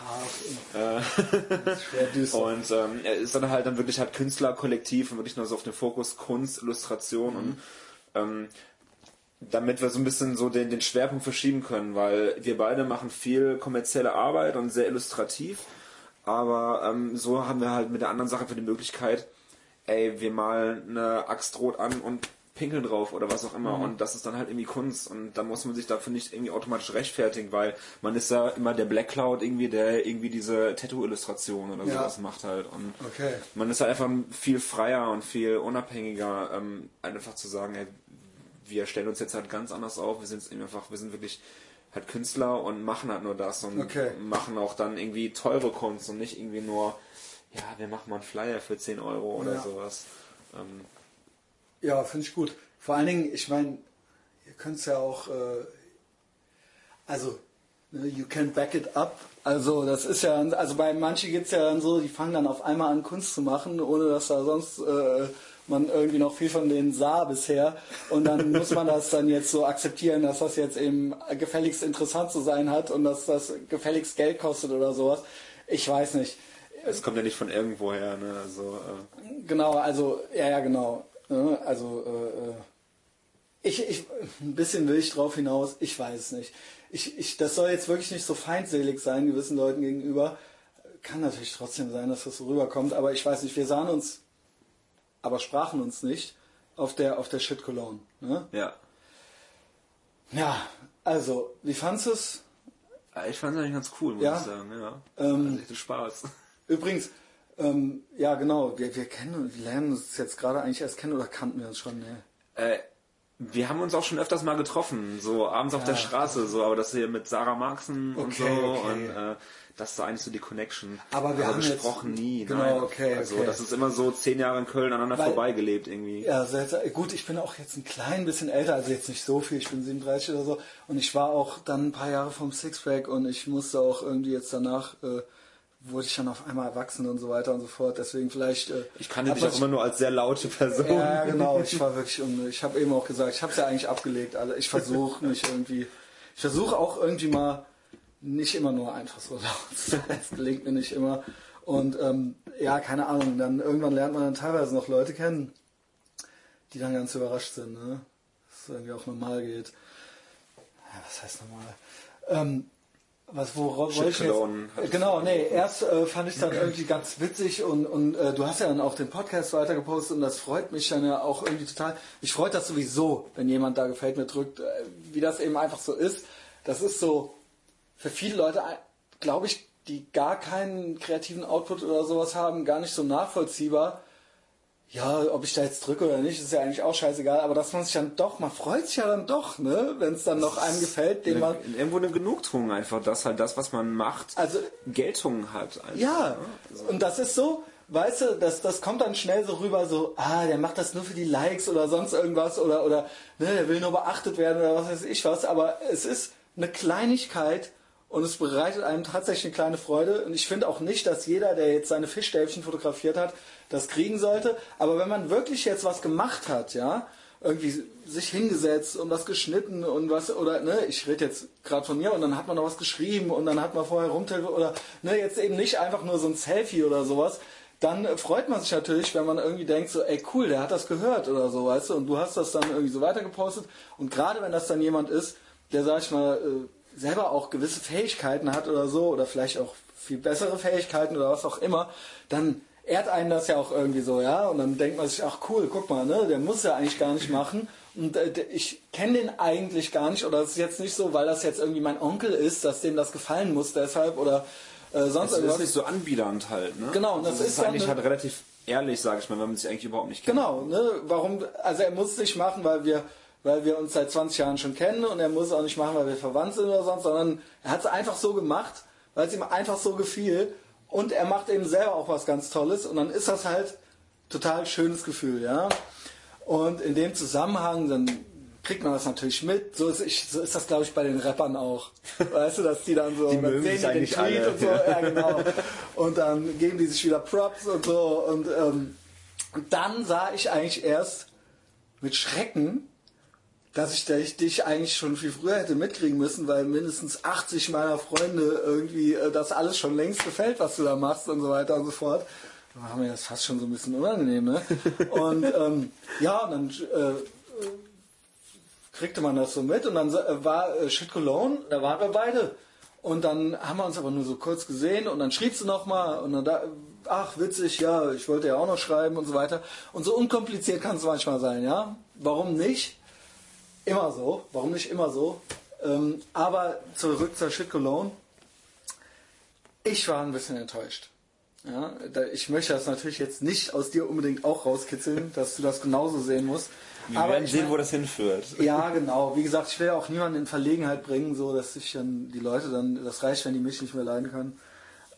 Äh, und ähm, er ist dann halt dann wirklich halt Künstlerkollektiv und wirklich nur so auf den Fokus Kunst, Illustration mhm. und ähm, damit wir so ein bisschen so den, den Schwerpunkt verschieben können, weil wir beide machen viel kommerzielle Arbeit und sehr illustrativ, aber ähm, so haben wir halt mit der anderen Sache für die Möglichkeit, ey, wir malen eine Axt rot an und pinkeln drauf oder was auch immer. Mhm. Und das ist dann halt irgendwie Kunst. Und da muss man sich dafür nicht irgendwie automatisch rechtfertigen, weil man ist ja immer der Black Cloud irgendwie, der irgendwie diese Tattoo-Illustration oder ja. sowas macht halt. Und okay. man ist halt einfach viel freier und viel unabhängiger, ähm, einfach zu sagen, ey, wir stellen uns jetzt halt ganz anders auf. Wir sind einfach, wir sind wirklich halt Künstler und machen halt nur das und okay. machen auch dann irgendwie teure Kunst und nicht irgendwie nur, ja, wir machen mal einen Flyer für 10 Euro oder ja. sowas. Ähm, ja, finde ich gut. Vor allen Dingen, ich meine, ihr könnt es ja auch, äh, also, ne, you can back it up. Also, das ist ja, also bei manchen geht es ja dann so, die fangen dann auf einmal an, Kunst zu machen, ohne dass da sonst äh, man irgendwie noch viel von denen sah bisher. Und dann muss man das dann jetzt so akzeptieren, dass das jetzt eben gefälligst interessant zu sein hat und dass das gefälligst Geld kostet oder sowas. Ich weiß nicht. Es kommt ja nicht von irgendwoher, ne? Also, äh. Genau, also, ja, ja, genau. Ne? Also äh, äh, ich, ich, ein bisschen will ich drauf hinaus, ich weiß es nicht. Ich, ich, das soll jetzt wirklich nicht so feindselig sein gewissen Leuten gegenüber. Kann natürlich trotzdem sein, dass das so rüberkommt, aber ich weiß nicht, wir sahen uns, aber sprachen uns nicht auf der, auf der Shit Cologne. Ne? Ja. Ja, also, wie fandest du es? Ich fand es eigentlich ganz cool, muss ja? ich sagen. Ja. Ähm, echt Spaß. Übrigens, ähm, ja, genau. Wir, wir kennen, wir lernen uns jetzt gerade eigentlich erst kennen oder kannten wir uns schon? Ne? Äh, wir haben uns auch schon öfters mal getroffen, so abends ja. auf der Straße, so, aber das hier mit Sarah Marxen okay, und so okay. und äh, das ist so eigentlich so die Connection. Aber wir aber haben gesprochen jetzt, nie. Genau, nein. okay. Also okay. das ist immer so zehn Jahre in Köln aneinander Weil, vorbeigelebt irgendwie. Ja, sehr, gut. Ich bin auch jetzt ein klein bisschen älter, also jetzt nicht so viel. Ich bin 37 oder so und ich war auch dann ein paar Jahre vom Sixpack und ich musste auch irgendwie jetzt danach äh, wurde ich dann auf einmal erwachsen und so weiter und so fort. Deswegen vielleicht. Äh, ich kannte dich auch immer nur als sehr laute Person. Ja, genau. Ich war wirklich. Ich habe eben auch gesagt, ich habe es ja eigentlich abgelegt. Also ich versuche mich irgendwie. Ich versuche auch irgendwie mal nicht immer nur einfach so laut zu sein. Das gelingt mir nicht immer. Und ähm, ja, keine Ahnung. Dann irgendwann lernt man dann teilweise noch Leute kennen, die dann ganz überrascht sind. Ne? Dass es irgendwie auch normal geht. Ja, was heißt normal? Ähm, was worauf wollte ich jetzt? Genau, nee, erst äh, fand ich dann irgendwie ganz witzig und, und äh, du hast ja dann auch den Podcast weitergepostet und das freut mich dann ja auch irgendwie total. Mich freut das sowieso, wenn jemand da gefällt mir drückt, äh, wie das eben einfach so ist. Das ist so für viele Leute, äh, glaube ich, die gar keinen kreativen Output oder sowas haben, gar nicht so nachvollziehbar ja, ob ich da jetzt drücke oder nicht, ist ja eigentlich auch scheißegal, aber dass man sich dann doch, man freut sich ja dann doch, ne, wenn es dann noch einem gefällt, den man. Irgendwo eine Genugtuung einfach, dass halt das, was man macht, also, Geltung hat. Einfach, ja, also. und das ist so, weißt du, das, das kommt dann schnell so rüber, so, ah, der macht das nur für die Likes oder sonst irgendwas oder, oder, ne, der will nur beachtet werden oder was weiß ich was, aber es ist eine Kleinigkeit, und es bereitet einem tatsächlich eine kleine Freude. Und ich finde auch nicht, dass jeder, der jetzt seine Fischstäbchen fotografiert hat, das kriegen sollte. Aber wenn man wirklich jetzt was gemacht hat, ja, irgendwie sich hingesetzt und was geschnitten und was, oder, ne, ich rede jetzt gerade von mir und dann hat man noch was geschrieben und dann hat man vorher rumtelefoniert oder, ne, jetzt eben nicht einfach nur so ein Selfie oder sowas, dann freut man sich natürlich, wenn man irgendwie denkt, so, ey cool, der hat das gehört oder so, weißt du, und du hast das dann irgendwie so weitergepostet und gerade wenn das dann jemand ist, der, sag ich mal, äh, selber auch gewisse Fähigkeiten hat oder so, oder vielleicht auch viel bessere Fähigkeiten oder was auch immer, dann ehrt einen das ja auch irgendwie so, ja. Und dann denkt man sich, ach cool, guck mal, ne, der muss ja eigentlich gar nicht machen. Und äh, ich kenne den eigentlich gar nicht, oder es ist jetzt nicht so, weil das jetzt irgendwie mein Onkel ist, dass dem das gefallen muss deshalb oder äh, sonst irgendwas. ist nicht so anbiedernd halt, ne? Genau, und das, also das ist, ist eigentlich halt relativ ehrlich, sage ich mal, wenn man sich eigentlich überhaupt nicht kennt. Genau, ne? Warum, also er muss es nicht machen, weil wir weil wir uns seit 20 Jahren schon kennen und er muss es auch nicht machen, weil wir verwandt sind oder sonst, sondern er hat es einfach so gemacht, weil es ihm einfach so gefiel und er macht eben selber auch was ganz Tolles und dann ist das halt total schönes Gefühl, ja. Und in dem Zusammenhang, dann kriegt man das natürlich mit. So ist, ich, so ist das, glaube ich, bei den Rappern auch. Weißt du, dass die dann so, Die dann sehen die den Tweet alle. und so, ja genau. Und dann geben die sich wieder Props und so. Und, ähm, und dann sah ich eigentlich erst mit Schrecken, dass ich, dass ich dich eigentlich schon viel früher hätte mitkriegen müssen, weil mindestens 80 meiner Freunde irgendwie äh, das alles schon längst gefällt, was du da machst und so weiter und so fort. Da war mir das fast schon so ein bisschen unangenehm, ne? Und ähm, ja, und dann äh, kriegte man das so mit und dann äh, war äh, Shit Cologne, da waren wir beide. Und dann haben wir uns aber nur so kurz gesehen und dann schriebst du nochmal und dann da, ach witzig, ja, ich wollte ja auch noch schreiben und so weiter. Und so unkompliziert kann es manchmal sein, ja. Warum nicht? Immer so, warum nicht immer so? Ähm, aber zurück zur Shit Cologne. Ich war ein bisschen enttäuscht. Ja, ich möchte das natürlich jetzt nicht aus dir unbedingt auch rauskitzeln, dass du das genauso sehen musst. Wir aber werden ich sehen, mein- wo das hinführt. ja, genau. Wie gesagt, ich will ja auch niemanden in Verlegenheit bringen, so dass sich dann die Leute dann, das reicht, wenn die mich nicht mehr leiden können.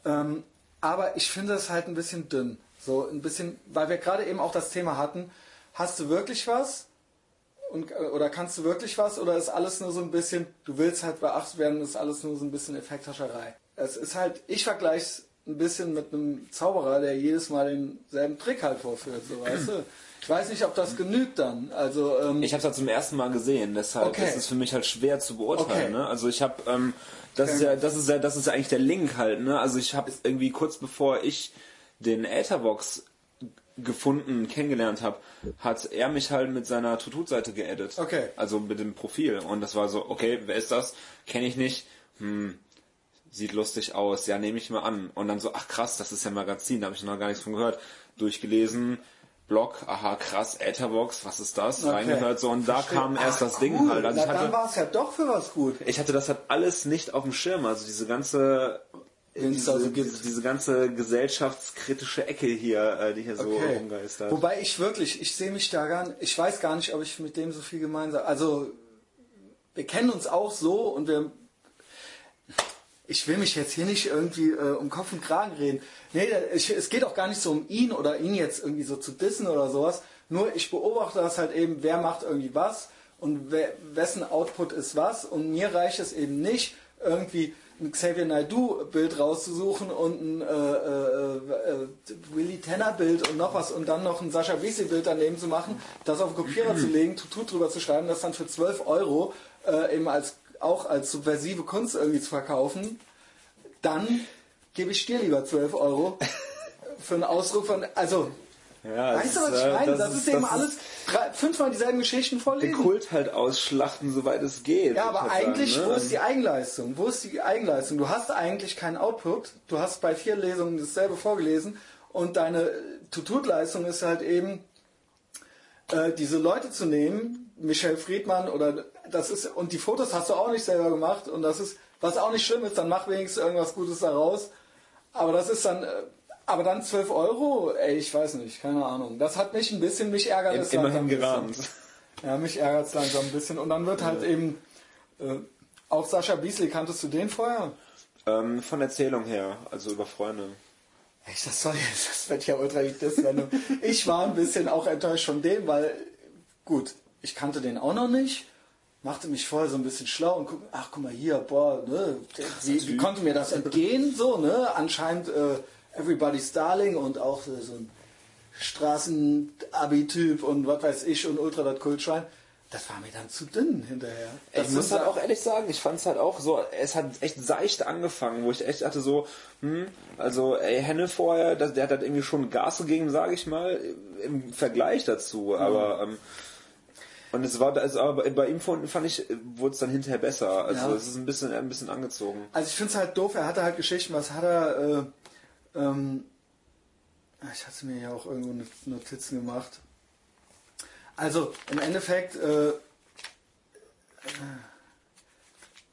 Ähm, aber ich finde es halt ein bisschen dünn. So ein bisschen, weil wir gerade eben auch das Thema hatten, hast du wirklich was? Und, äh, oder kannst du wirklich was? Oder ist alles nur so ein bisschen, du willst halt beachtet werden, ist alles nur so ein bisschen Effekthascherei. Es ist halt, ich vergleiche es ein bisschen mit einem Zauberer, der jedes Mal denselben Trick halt vorführt, so weißt du. Ich weiß nicht, ob das genügt dann. Also, ähm, Ich habe es halt zum ersten Mal gesehen, deshalb Okay. ist es für mich halt schwer zu beurteilen. Okay. Ne? Also ich habe, ähm, das ist ja, das ist ja, das ist ja eigentlich der Link halt. Ne? Also ich habe irgendwie kurz bevor ich den Etherbox gefunden, kennengelernt habe, hat er mich halt mit seiner Tutut-Seite geedit. Okay. Also mit dem Profil. Und das war so, okay, wer ist das? Kenne ich nicht. Hm, sieht lustig aus. Ja, nehme ich mal an. Und dann so, ach krass, das ist ja ein Magazin, da habe ich noch gar nichts von gehört. Durchgelesen. Blog, aha, krass, Etherbox, was ist das? Okay. Reingehört so und da kam erst Ach, das Ding cool. halt. Also Na, ich hatte, dann war es ja doch für was gut. ich hatte das halt alles nicht auf dem Schirm. Also diese ganze diese, da so gibt. diese, diese ganze gesellschaftskritische Ecke hier, äh, die hier so Okay. rumgeistert. Wobei ich wirklich, ich sehe mich da gar nicht, ich weiß gar nicht, ob ich mit dem so viel gemeinsam. Also wir kennen uns auch so und wir. Ich will mich jetzt hier nicht irgendwie äh, um Kopf und Kragen reden. Nee, ich, es geht auch gar nicht so um ihn oder ihn jetzt irgendwie so zu dissen oder sowas. Nur ich beobachte das halt eben, wer macht irgendwie was und wer, wessen Output ist was. Und mir reicht es eben nicht, irgendwie ein Xavier Naidoo-Bild rauszusuchen und ein äh, äh, äh, Willy Tanner-Bild und noch was und dann noch ein Sascha Wiese-Bild daneben zu machen, das auf den Kopierer zu legen, Tutut drüber zu schreiben, das dann für 12 Euro äh, eben als auch als subversive Kunst irgendwie zu verkaufen, dann gebe ich dir lieber 12 Euro für einen Ausdruck von, also, ja, weißt du, was ich äh, meine? Das, ist eben das alles drei, fünfmal dieselben Geschichten den vorlesen. Kult halt ausschlachten, soweit es geht. Ja, aber halt eigentlich, sagen, wo ne? ist die Eigenleistung? Wo ist die Eigenleistung? Du hast eigentlich keinen Output. Du hast bei vier Lesungen dasselbe vorgelesen und deine Tutut-Leistung ist halt eben, äh, diese Leute zu nehmen, Michel Friedmann oder das ist, und die Fotos hast du auch nicht selber gemacht und das ist, was auch nicht schlimm ist, dann mach wenigstens irgendwas Gutes daraus. Aber das ist dann, äh, aber dann 12 Euro, ey, ich weiß nicht, keine Ahnung. Das hat mich ein bisschen, mich ärgert es immerhin gerahmt. Ja, mich ärgert es langsam ein bisschen. Und dann wird halt eben, äh, auch Sascha Beasley, kanntest du den vorher? Ähm, von Erzählung her, also über Freunde. Echt, das soll jetzt, das wird ja ultra die Diss-Sendung. Ich war ein bisschen auch enttäuscht von dem, weil, gut, ich kannte den auch noch nicht, machte mich vorher so ein bisschen schlau und guck, ach guck mal hier, boah, ne, wie, wie konnte mir das entgehen, so, ne, anscheinend äh, Everybody's Darling und auch so ein Straßen-Abi-Typ und was weiß ich und ultra das Kultschwein. Das war mir dann zu dünn hinterher. Das ich muss halt auch ehrlich sagen, ich fand es halt auch so, es hat echt seicht angefangen, wo ich echt dachte so, hm, also ey, Henne vorher, das, der hat halt irgendwie schon Gas gegeben, sage ich mal, im Vergleich dazu, aber ähm, und es war, also, aber bei ihm fand fand ich, wurde es dann hinterher besser. Also Ja. es ist ein bisschen, ein bisschen angezogen. Also ich finde es halt doof, er hatte halt Geschichten, was hat er, äh, ähm, ich hatte mir ja auch irgendwo Not- Notizen gemacht. Also im Endeffekt, äh, äh,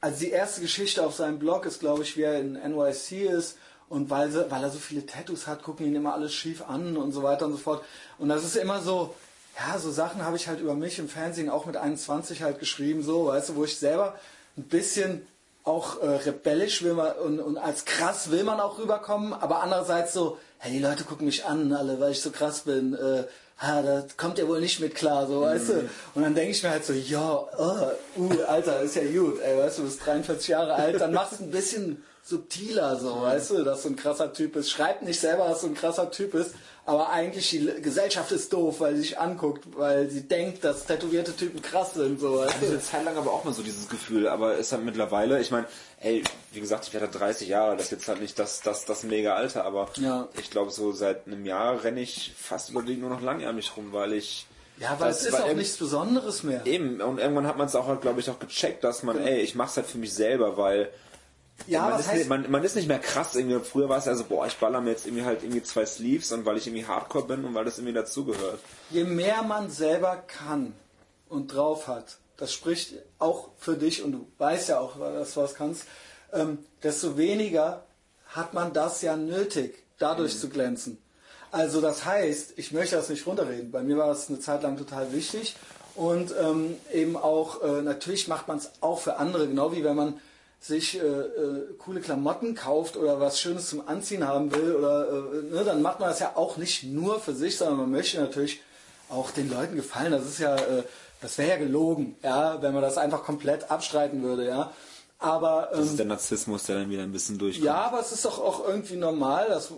also die erste Geschichte auf seinem Blog ist, glaube ich, wie er in NYC ist und weil, sie, weil er so viele Tattoos hat, gucken ihn immer alles schief an und so weiter und so fort. Und das ist immer so, ja, so Sachen habe ich halt über mich im Fernsehen auch mit 21 halt geschrieben, so, weißt du, wo ich selber ein bisschen auch äh, rebellisch will man und, und als krass will man auch rüberkommen, aber andererseits so, hey, die Leute gucken mich an, alle, weil ich so krass bin. Äh, ha, da kommt er wohl nicht mit klar, so, weißt du. Und dann denke ich mir halt so, ja, oh, uh, Alter, ist ja gut, ey, weißt du, du bist 43 Jahre alt, dann machst du ein bisschen subtiler, so, weißt du, dass du ein krasser Typ bist. Schreib nicht selber, dass du ein krasser Typ bist, aber eigentlich die Gesellschaft ist doof, weil sie sich anguckt, weil sie denkt, dass tätowierte Typen krass sind, so, Ich hatte eine Zeit lang aber auch mal so dieses Gefühl, aber ist halt mittlerweile, ich meine, ey, wie gesagt, ich werde 30 Jahre, das ist jetzt halt nicht das, das, das mega Alter, aber Ja. ich glaube, so seit einem Jahr renne ich fast überwiegend nur noch langärmlich rum, weil ich. Ja, weil das es ist auch eben- nichts Besonderes mehr. Eben, und irgendwann hat man es auch, glaube ich, auch gecheckt, dass man, ey, ich mach's halt für mich selber, weil Ja, man, was ist, heißt, nicht, man, man ist nicht mehr krass. Irgendwie. Früher war es also, boah, ich baller mir jetzt irgendwie halt irgendwie zwei Sleeves und weil ich irgendwie Hardcore bin und weil das irgendwie dazugehört. je mehr man selber kann und drauf hat, das spricht auch für dich und du weißt ja auch, dass du was kannst, ähm, desto weniger hat man das ja nötig, dadurch zu glänzen. Also das heißt, ich möchte das nicht runterreden. Bei mir war das eine Zeit lang total wichtig und ähm, eben auch, äh, natürlich macht man es auch für andere, genau wie wenn man sich äh, äh, coole Klamotten kauft oder was Schönes zum Anziehen haben will oder äh, ne, dann macht man das ja auch nicht nur für sich, sondern man möchte natürlich auch den Leuten gefallen. Das ist ja, äh, das wäre ja gelogen, ja, wenn man das einfach komplett abstreiten würde, ja. Aber Das ähm, ist der Narzissmus, der dann wieder ein bisschen durchkommt. ja, aber es ist doch auch irgendwie normal, dass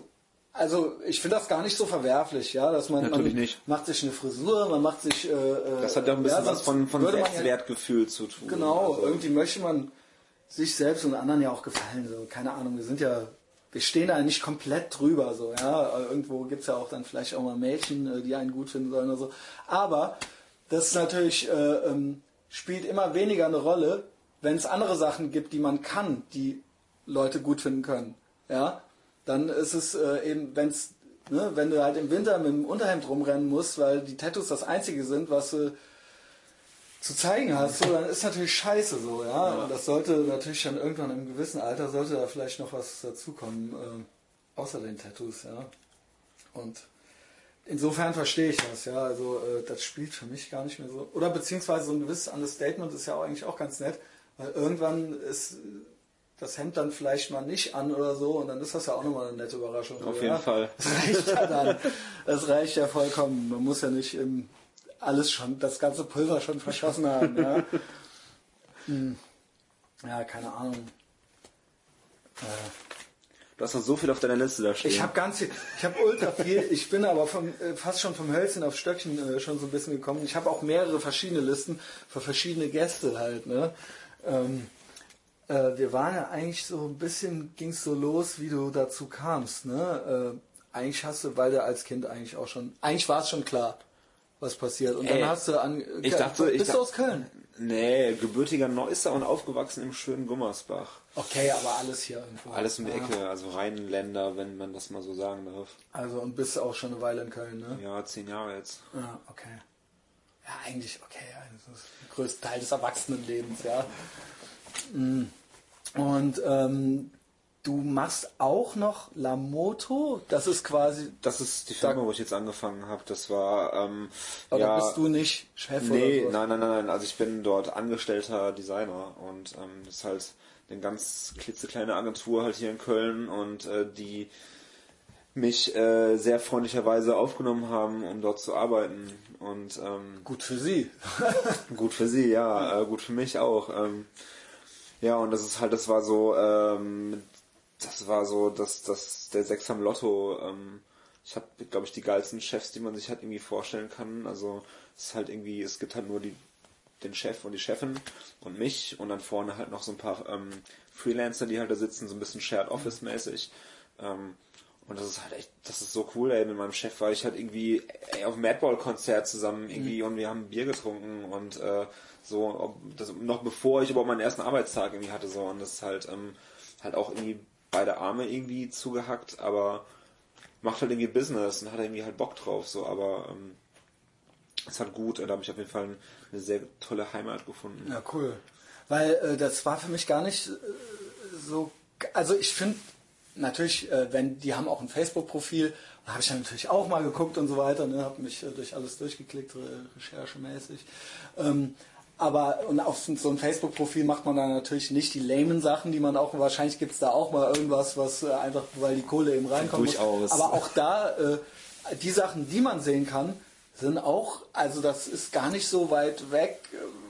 also ich finde das gar nicht so verwerflich, ja, dass man, Natürlich man nicht. macht sich eine Frisur, man macht sich äh, äh, Das hat ja auch ein bisschen ja, was von, von würde man ja- Selbstwertgefühl zu tun. Genau, Also, irgendwie möchte man sich selbst und anderen ja auch gefallen. So, keine Ahnung, wir sind ja, wir stehen da nicht komplett drüber. So, ja, irgendwo gibt es ja auch dann vielleicht auch mal Mädchen, äh, die einen gut finden sollen oder so. Aber das natürlich äh, ähm, spielt immer weniger eine Rolle, wenn es andere Sachen gibt, die man kann, die Leute gut finden können. Ja, dann ist es äh, eben, wenn's, ne, wenn du halt im Winter mit dem Unterhemd rumrennen musst, weil die Tattoos das einzige sind, was du zu zeigen hast, so, dann ist natürlich scheiße so, ja. Und das sollte natürlich dann irgendwann im gewissen Alter sollte da vielleicht noch was dazukommen, äh, außer den Tattoos, ja. Und insofern verstehe ich das, ja. Also äh, das spielt für mich gar nicht mehr so. Oder beziehungsweise so ein gewisses Understatement ist ja auch eigentlich auch ganz nett, weil irgendwann ist das Hemd dann vielleicht mal nicht an oder so und dann ist das ja auch nochmal eine nette Überraschung. Auf so, jeden ja. Fall. Das reicht ja dann. Das reicht ja vollkommen. Man muss ja nicht im, alles schon, das ganze Pulver schon verschossen haben. Ja, Hm. ja keine Ahnung. Äh, Du hast noch so viel auf deiner Liste da stehen. Ich habe ganz viel, ich habe ultra viel, ich bin aber vom, äh, fast schon vom Hölzchen auf Stöckchen äh, schon so ein bisschen gekommen. Ich habe auch mehrere verschiedene Listen für verschiedene Gäste halt. Ne? Ähm, äh, wir waren ja eigentlich so ein bisschen, ging es so los, wie du dazu kamst. Ne? Äh, eigentlich hast du, weil du als Kind eigentlich auch schon, eigentlich war es schon klar, was passiert. Und dann Ey, hast du an, ich dachte, ich bist du dach- aus Köln? Nee, gebürtiger Neusser und aufgewachsen im schönen Gummersbach. Okay, aber alles hier irgendwo. Alles um die. Ecke, also Rheinländer, wenn man das mal so sagen darf. Also und bist auch schon eine Weile in Köln, ne? Ja, zehn Jahre jetzt. Ja, okay. Ja, eigentlich okay. ja, Das ist der größte Teil des Erwachsenenlebens, ja. Mm. Und ähm, du machst auch noch La Moto. Das ist quasi. Das ist die Firma, wo ich jetzt angefangen habe. Das war, ähm, Oder ja, bist du nicht Chef Nee, oder so? nein, nein, nein, nein. Also ich bin dort angestellter Designer und ähm, das ist halt eine ganz klitzekleine Agentur halt hier in Köln und äh, die mich äh, sehr freundlicherweise aufgenommen haben, um dort zu arbeiten. Und ähm, Gut für sie. Gut für sie, ja, äh, gut für mich auch. Ähm, ja, und das ist halt, das war so, ähm, das war so, das, das, der Sechs am Lotto. Ähm, ich habe, glaube ich, die geilsten Chefs, die man sich halt irgendwie vorstellen kann. Also es ist halt irgendwie, es gibt halt nur die, den Chef und die Chefin und mich und dann vorne halt noch so ein paar ähm, Freelancer, die halt da sitzen, so ein bisschen Shared Office mäßig. Ähm, und das ist halt echt, das ist so cool, ey. Mit meinem Chef war ich halt irgendwie ey, auf dem Madball-Konzert zusammen irgendwie und wir haben Bier getrunken und äh, so, ob, das, noch bevor ich überhaupt meinen ersten Arbeitstag irgendwie hatte, so. Und das ist halt, ähm, halt auch irgendwie beide Arme irgendwie zugehackt, aber macht halt irgendwie Business und hat irgendwie halt Bock drauf, so. Aber ähm, ist halt gut, da habe ich auf jeden Fall eine sehr tolle Heimat gefunden. Ja, cool. Weil äh, das war für mich gar nicht äh, so. Also ich finde natürlich, äh, wenn die haben auch ein Facebook-Profil, da habe ich dann natürlich auch mal geguckt und so weiter, ne, habe mich äh, durch alles durchgeklickt, re recherchemäßig. Ähm, aber und auf so ein Facebook-Profil macht man dann natürlich nicht die lamen Sachen, die man auch, wahrscheinlich gibt es da auch mal irgendwas, was äh, einfach, weil die Kohle eben reinkommt. Durchaus. Aber auch da, äh, die Sachen, die man sehen kann, sind auch, also das ist gar nicht so weit weg.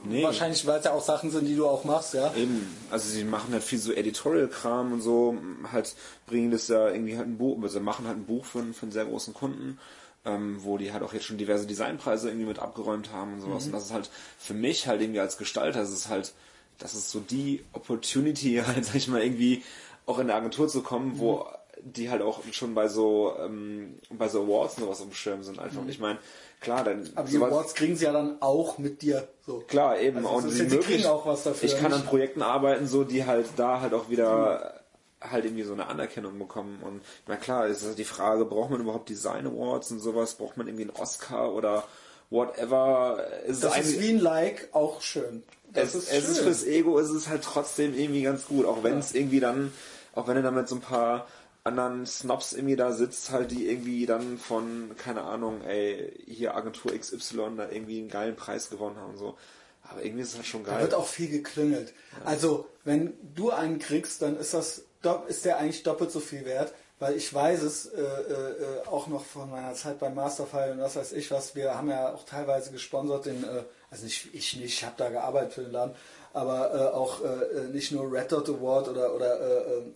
Nee. Wahrscheinlich, weil es ja auch Sachen sind, die du auch machst, ja. Eben, also sie machen halt viel so Editorial-Kram und so, halt bringen das ja irgendwie halt ein Buch, also machen halt ein Buch für einen sehr großen Kunden, ähm, wo die halt auch jetzt schon diverse Designpreise irgendwie mit abgeräumt haben und sowas. Mhm. Und das ist halt für mich halt irgendwie als Gestalter, das ist halt, das ist so die Opportunity, halt, sag ich mal, irgendwie auch in eine Agentur zu kommen, mhm. wo die halt auch schon bei so ähm, bei so Awards und sowas im Schirm sind einfach. Mhm. Ich meine, klar, dann. Aber die Awards kriegen sie ja dann auch mit dir. So. Klar, eben. Also, und sie möglich, kriegen auch was dafür. Ich kann an Projekten arbeiten, so die halt da halt auch wieder mhm. Halt irgendwie so eine Anerkennung bekommen. Und na klar, ist halt die Frage, braucht man überhaupt Design Awards und sowas? Braucht man irgendwie einen Oscar oder whatever? Ist das ist wie ein Like auch schön. Das es, ist, es ist fürs Ego, ist es halt trotzdem irgendwie ganz gut, auch wenn ja. es irgendwie dann, auch wenn du damit so ein paar anderen Snobs irgendwie da sitzt, halt, die irgendwie dann von, keine Ahnung, ey, hier Agentur XY da irgendwie einen geilen Preis gewonnen haben und so. Aber irgendwie ist es halt schon geil. Da wird auch viel geklüngelt. Ja. Also, wenn du einen kriegst, dann ist das, ist der eigentlich doppelt so viel wert, weil ich weiß es äh, äh, auch noch von meiner Zeit beim Masterfile und was weiß ich was. Wir haben ja auch teilweise gesponsert den, äh, also nicht ich nicht, ich habe da gearbeitet für den Laden, aber äh, auch äh, äh, nicht nur Red Dot Award oder, oder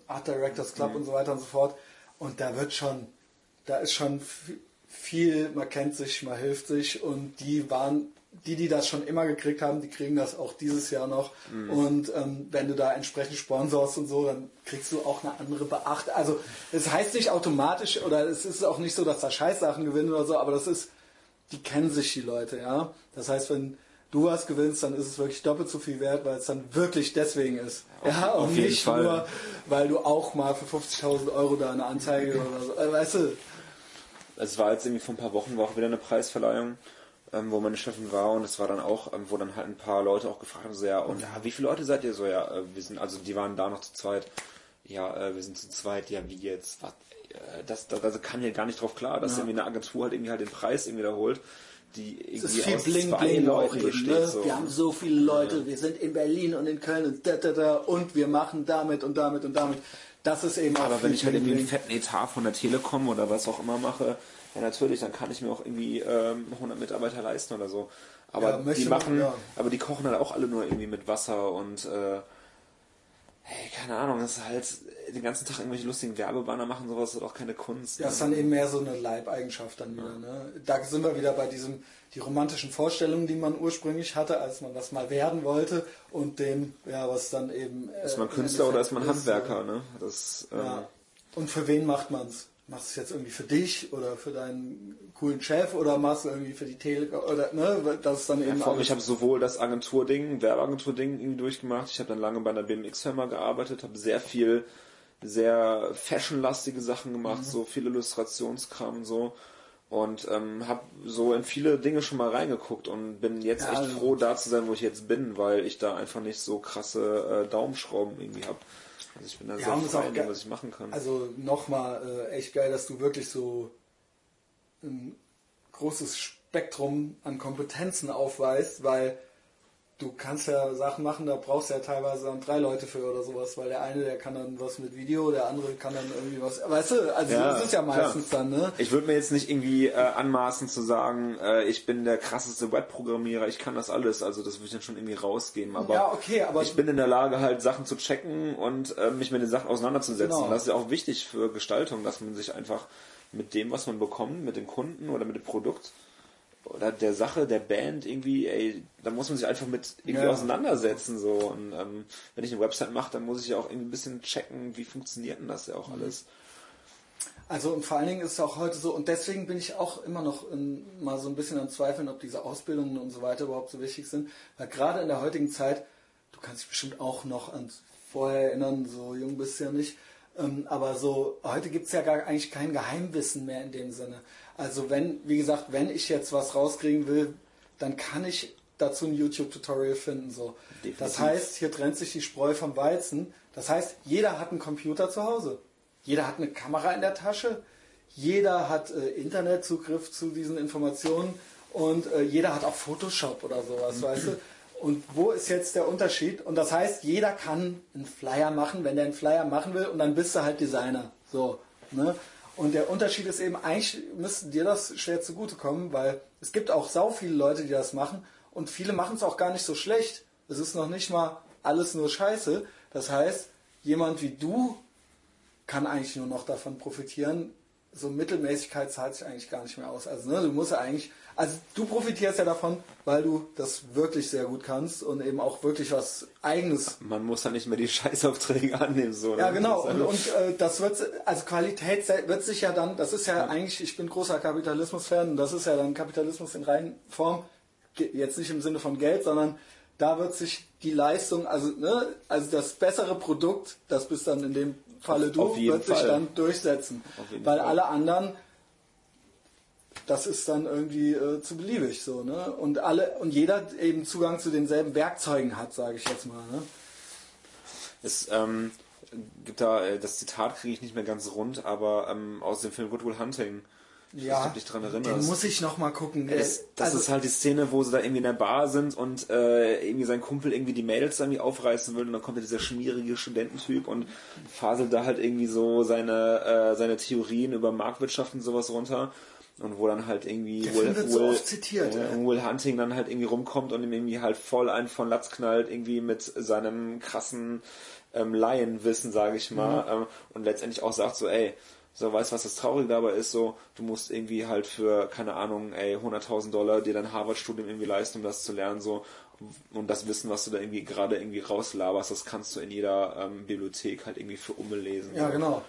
Art Directors Club mhm. und so weiter und so fort. Und da wird schon, da ist schon viel, man kennt sich, man hilft sich und die waren, die, die das schon immer gekriegt haben, die kriegen das auch dieses Jahr noch. Mhm. Und ähm, wenn du da entsprechend sponsorst und so, dann kriegst du auch eine andere Beachtung. Also es heißt nicht automatisch oder es ist auch nicht so, dass da Scheißsachen gewinnen oder so, aber das ist, die kennen sich die Leute, ja. Das heißt, wenn du was gewinnst, dann ist es wirklich doppelt so viel wert, weil es dann wirklich deswegen ist. Auf, ja, und nicht Fall. nur, weil du auch mal für 50.000 Euro da eine Anzeige oder so, äh, weißt du. Es war jetzt irgendwie vor ein paar Wochen war auch wieder eine Preisverleihung, ähm, wo meine Chefin war und es war dann auch, ähm, wo dann halt ein paar Leute auch gefragt haben, so ja, und ja, wie viele Leute seid ihr so? Ja, äh, wir sind, also die waren da noch zu zweit. Ja, äh, wir sind zu zweit, ja, wie jetzt? Was? Äh, das, das, das kann hier gar nicht drauf klar, dass ja. irgendwie eine Agentur halt irgendwie halt den Preis irgendwie da holt die irgendwie viel aus Bling, zwei Bling Leuten besteht. Ne? So. Wir haben so viele Leute, ja. wir sind in Berlin und in Köln und da, da, da und wir machen damit und damit und damit. Das ist eben Aber wenn ich halt irgendwie einen fetten Etat von der Telekom oder was auch immer mache, ja natürlich, dann kann ich mir auch irgendwie ähm, 100 Mitarbeiter leisten oder so. Aber ja, die machen, man, ja. aber die kochen halt auch alle nur irgendwie mit Wasser und äh, hey, keine Ahnung, das ist halt den ganzen Tag irgendwelche lustigen Werbebanner machen, sowas ist auch keine Kunst. Ja, ne? ist dann eben mehr so eine Leibeigenschaft dann wieder. Ja. Ne? Da sind wir wieder bei diesem, die romantischen Vorstellungen, die man ursprünglich hatte, als man das mal werden wollte und dem, ja, was dann eben. Äh, ist man Künstler oder ist man Handwerker, ne? Das, ähm, ja. Und für wen macht man es? Machst du es jetzt irgendwie für dich oder für deinen coolen Chef oder machst du irgendwie für die Tele oder ne, das ist dann eben. Ja, ich habe sowohl das Agenturding, Werbeagenturding irgendwie durchgemacht. Ich habe dann lange bei einer BMX-Firma gearbeitet, habe sehr viel sehr fashionlastige Sachen gemacht, mhm. so viel Illustrationskram und so. Und ähm, habe so in viele Dinge schon mal reingeguckt und bin jetzt ja, echt also froh, da zu sein, wo ich jetzt bin, weil ich da einfach nicht so krasse äh, Daumenschrauben irgendwie habe. Also ich bin da ja, sehr frei in dem, was ich machen kann. Also nochmal äh, echt geil, dass du wirklich so ein großes Spektrum an Kompetenzen aufweist, weil du kannst ja Sachen machen, da brauchst du ja teilweise dann drei Leute für oder sowas, weil der eine, der kann dann was mit Video, der andere kann dann irgendwie was, weißt du, also ja, das ist ja meistens klar. dann, ne? Ich würde mir jetzt nicht irgendwie äh, anmaßen zu sagen, äh, ich bin der krasseste Webprogrammierer, ich kann das alles, also das würde ich dann schon irgendwie rausgehen, aber, ja, okay, aber ich bin in der Lage halt Sachen zu checken und äh, mich mit den Sachen auseinanderzusetzen. Genau. Das ist ja auch wichtig für Gestaltung, dass man sich einfach mit dem, was man bekommt, mit dem Kunden oder mit dem Produkt oder der Sache, der Band irgendwie, ey, da muss man sich einfach mit irgendwie ja. auseinandersetzen so. Und ähm, wenn ich eine Website mache, dann muss ich ja auch irgendwie ein bisschen checken, wie funktioniert denn das ja auch mhm. alles. Also und vor allen Dingen ist es auch heute so, und deswegen bin ich auch immer noch in, mal so ein bisschen am Zweifeln, ob diese Ausbildungen und so weiter überhaupt so wichtig sind. Weil gerade in der heutigen Zeit, du kannst dich bestimmt auch noch an vorher erinnern, so jung bist du ja nicht, ähm, aber so, heute gibt es ja gar eigentlich kein Geheimwissen mehr in dem Sinne. Also wenn, wie gesagt, wenn ich jetzt was rauskriegen will, dann kann ich dazu ein YouTube-Tutorial finden. So. Das heißt, hier trennt sich die Spreu vom Weizen. Das heißt, jeder hat einen Computer zu Hause. Jeder hat eine Kamera in der Tasche. Jeder hat äh, Internetzugriff zu diesen Informationen. Und äh, jeder hat auch Photoshop oder sowas, weißt du? Und wo ist jetzt der Unterschied? Und das heißt, jeder kann einen Flyer machen, wenn der einen Flyer machen will, und dann bist du halt Designer. So. Ne? Und der Unterschied ist eben, eigentlich müsste dir das schwer zugutekommen, weil es gibt auch sau viele Leute, die das machen und viele machen es auch gar nicht so schlecht. Es ist noch nicht mal alles nur Scheiße. Das heißt, jemand wie du kann eigentlich nur noch davon profitieren. So Mittelmäßigkeit zahlt sich eigentlich gar nicht mehr aus. Also ne, du musst ja eigentlich, also du profitierst ja davon, weil du das wirklich sehr gut kannst und eben auch wirklich was Eigenes. Man muss dann nicht mehr die Scheißaufträge annehmen, so. Ja, genau. Und, und äh, das wird, also Qualität wird sich ja dann, das ist ja, eigentlich, ich bin großer Kapitalismus-Fan und das ist ja dann Kapitalismus in reinen Form, jetzt nicht im Sinne von Geld, sondern da wird sich die Leistung, also ne, also das bessere Produkt, das bist dann in dem Falle du, wird sich Fall. dann durchsetzen. Weil Fall. alle anderen, das ist dann irgendwie äh, zu beliebig so, ne? Und alle und jeder eben Zugang zu denselben Werkzeugen hat, sage ich jetzt mal, ne? Es ähm, gibt da, äh, das Zitat kriege ich nicht mehr ganz rund, aber ähm, aus dem Film Good Will Hunting. Ich weiß ob du dich dran den erinnerst. muss ich noch mal gucken. Der- Das, das also, ist halt die Szene, wo sie da irgendwie in der Bar sind und äh, irgendwie sein Kumpel irgendwie die Mädels irgendwie aufreißen will und dann kommt da dieser schmierige Studententyp und faselt da halt irgendwie so seine, äh, seine Theorien über Marktwirtschaft und sowas runter. Und wo dann halt irgendwie Der Film wird so zitiert, äh. Will Hunting dann halt irgendwie rumkommt und ihm irgendwie halt voll einen von Latz knallt, irgendwie mit seinem krassen ähm, Laienwissen, sage ich mal, Mhm. ähm, und letztendlich auch sagt so, ey, so, weißt du, was das Traurige dabei ist? So, du musst irgendwie halt für, keine Ahnung, ey, 100.000 Dollar dir dein Harvard-Studium irgendwie leisten, um das zu lernen, so. Und das Wissen, was du da irgendwie gerade irgendwie rauslaberst, das kannst du in jeder ähm, Bibliothek halt irgendwie für Umme lesen. ja, so. genau.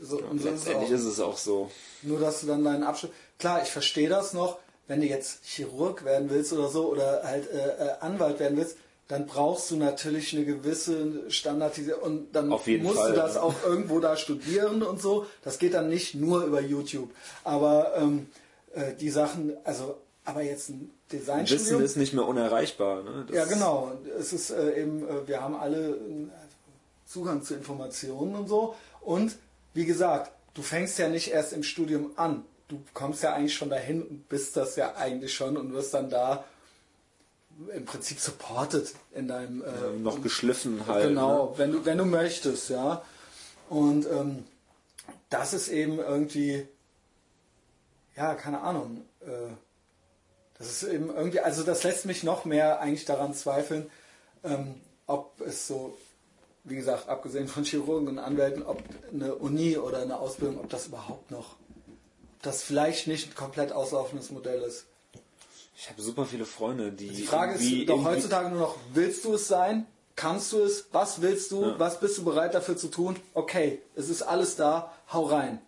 So, und Und so ist es letztendlich auch. ist es auch so. Nur, dass du dann deinen Abschluss. Klar, ich verstehe das noch, wenn du jetzt Chirurg werden willst oder so oder halt äh, äh, Anwalt werden willst, dann brauchst du natürlich eine gewisse Standardisierung und dann musst Fall, du das ja. auch irgendwo da studieren und so. Das geht dann nicht nur über YouTube. Aber ähm, äh, die Sachen, also, aber jetzt ein Wissen Designstudium. ist nicht mehr unerreichbar. Ne? Ja, genau. Es ist äh, eben, äh, wir haben alle äh, Zugang zu Informationen und so. Und wie gesagt, du fängst ja nicht erst im Studium an. Du kommst ja eigentlich schon dahin und bist das ja eigentlich schon und wirst dann da im Prinzip supported in deinem äh, noch geschliffen halt. Genau, Ne? wenn du wenn du möchtest, ja. Und ähm, das ist eben irgendwie, ja, keine Ahnung. Äh, das ist eben irgendwie, also das lässt mich noch mehr eigentlich daran zweifeln, ähm, ob es so, wie gesagt, abgesehen von Chirurgen und Anwälten, ob eine Uni oder eine Ausbildung, ob das überhaupt noch, ob das vielleicht nicht ein komplett auslaufendes Modell ist. Ich habe super viele Freunde, die. Die Frage ist doch heutzutage nur noch, willst du es sein? Kannst du es? Was willst du? Ja. Was bist du bereit dafür zu tun? Okay, es ist alles da, hau rein.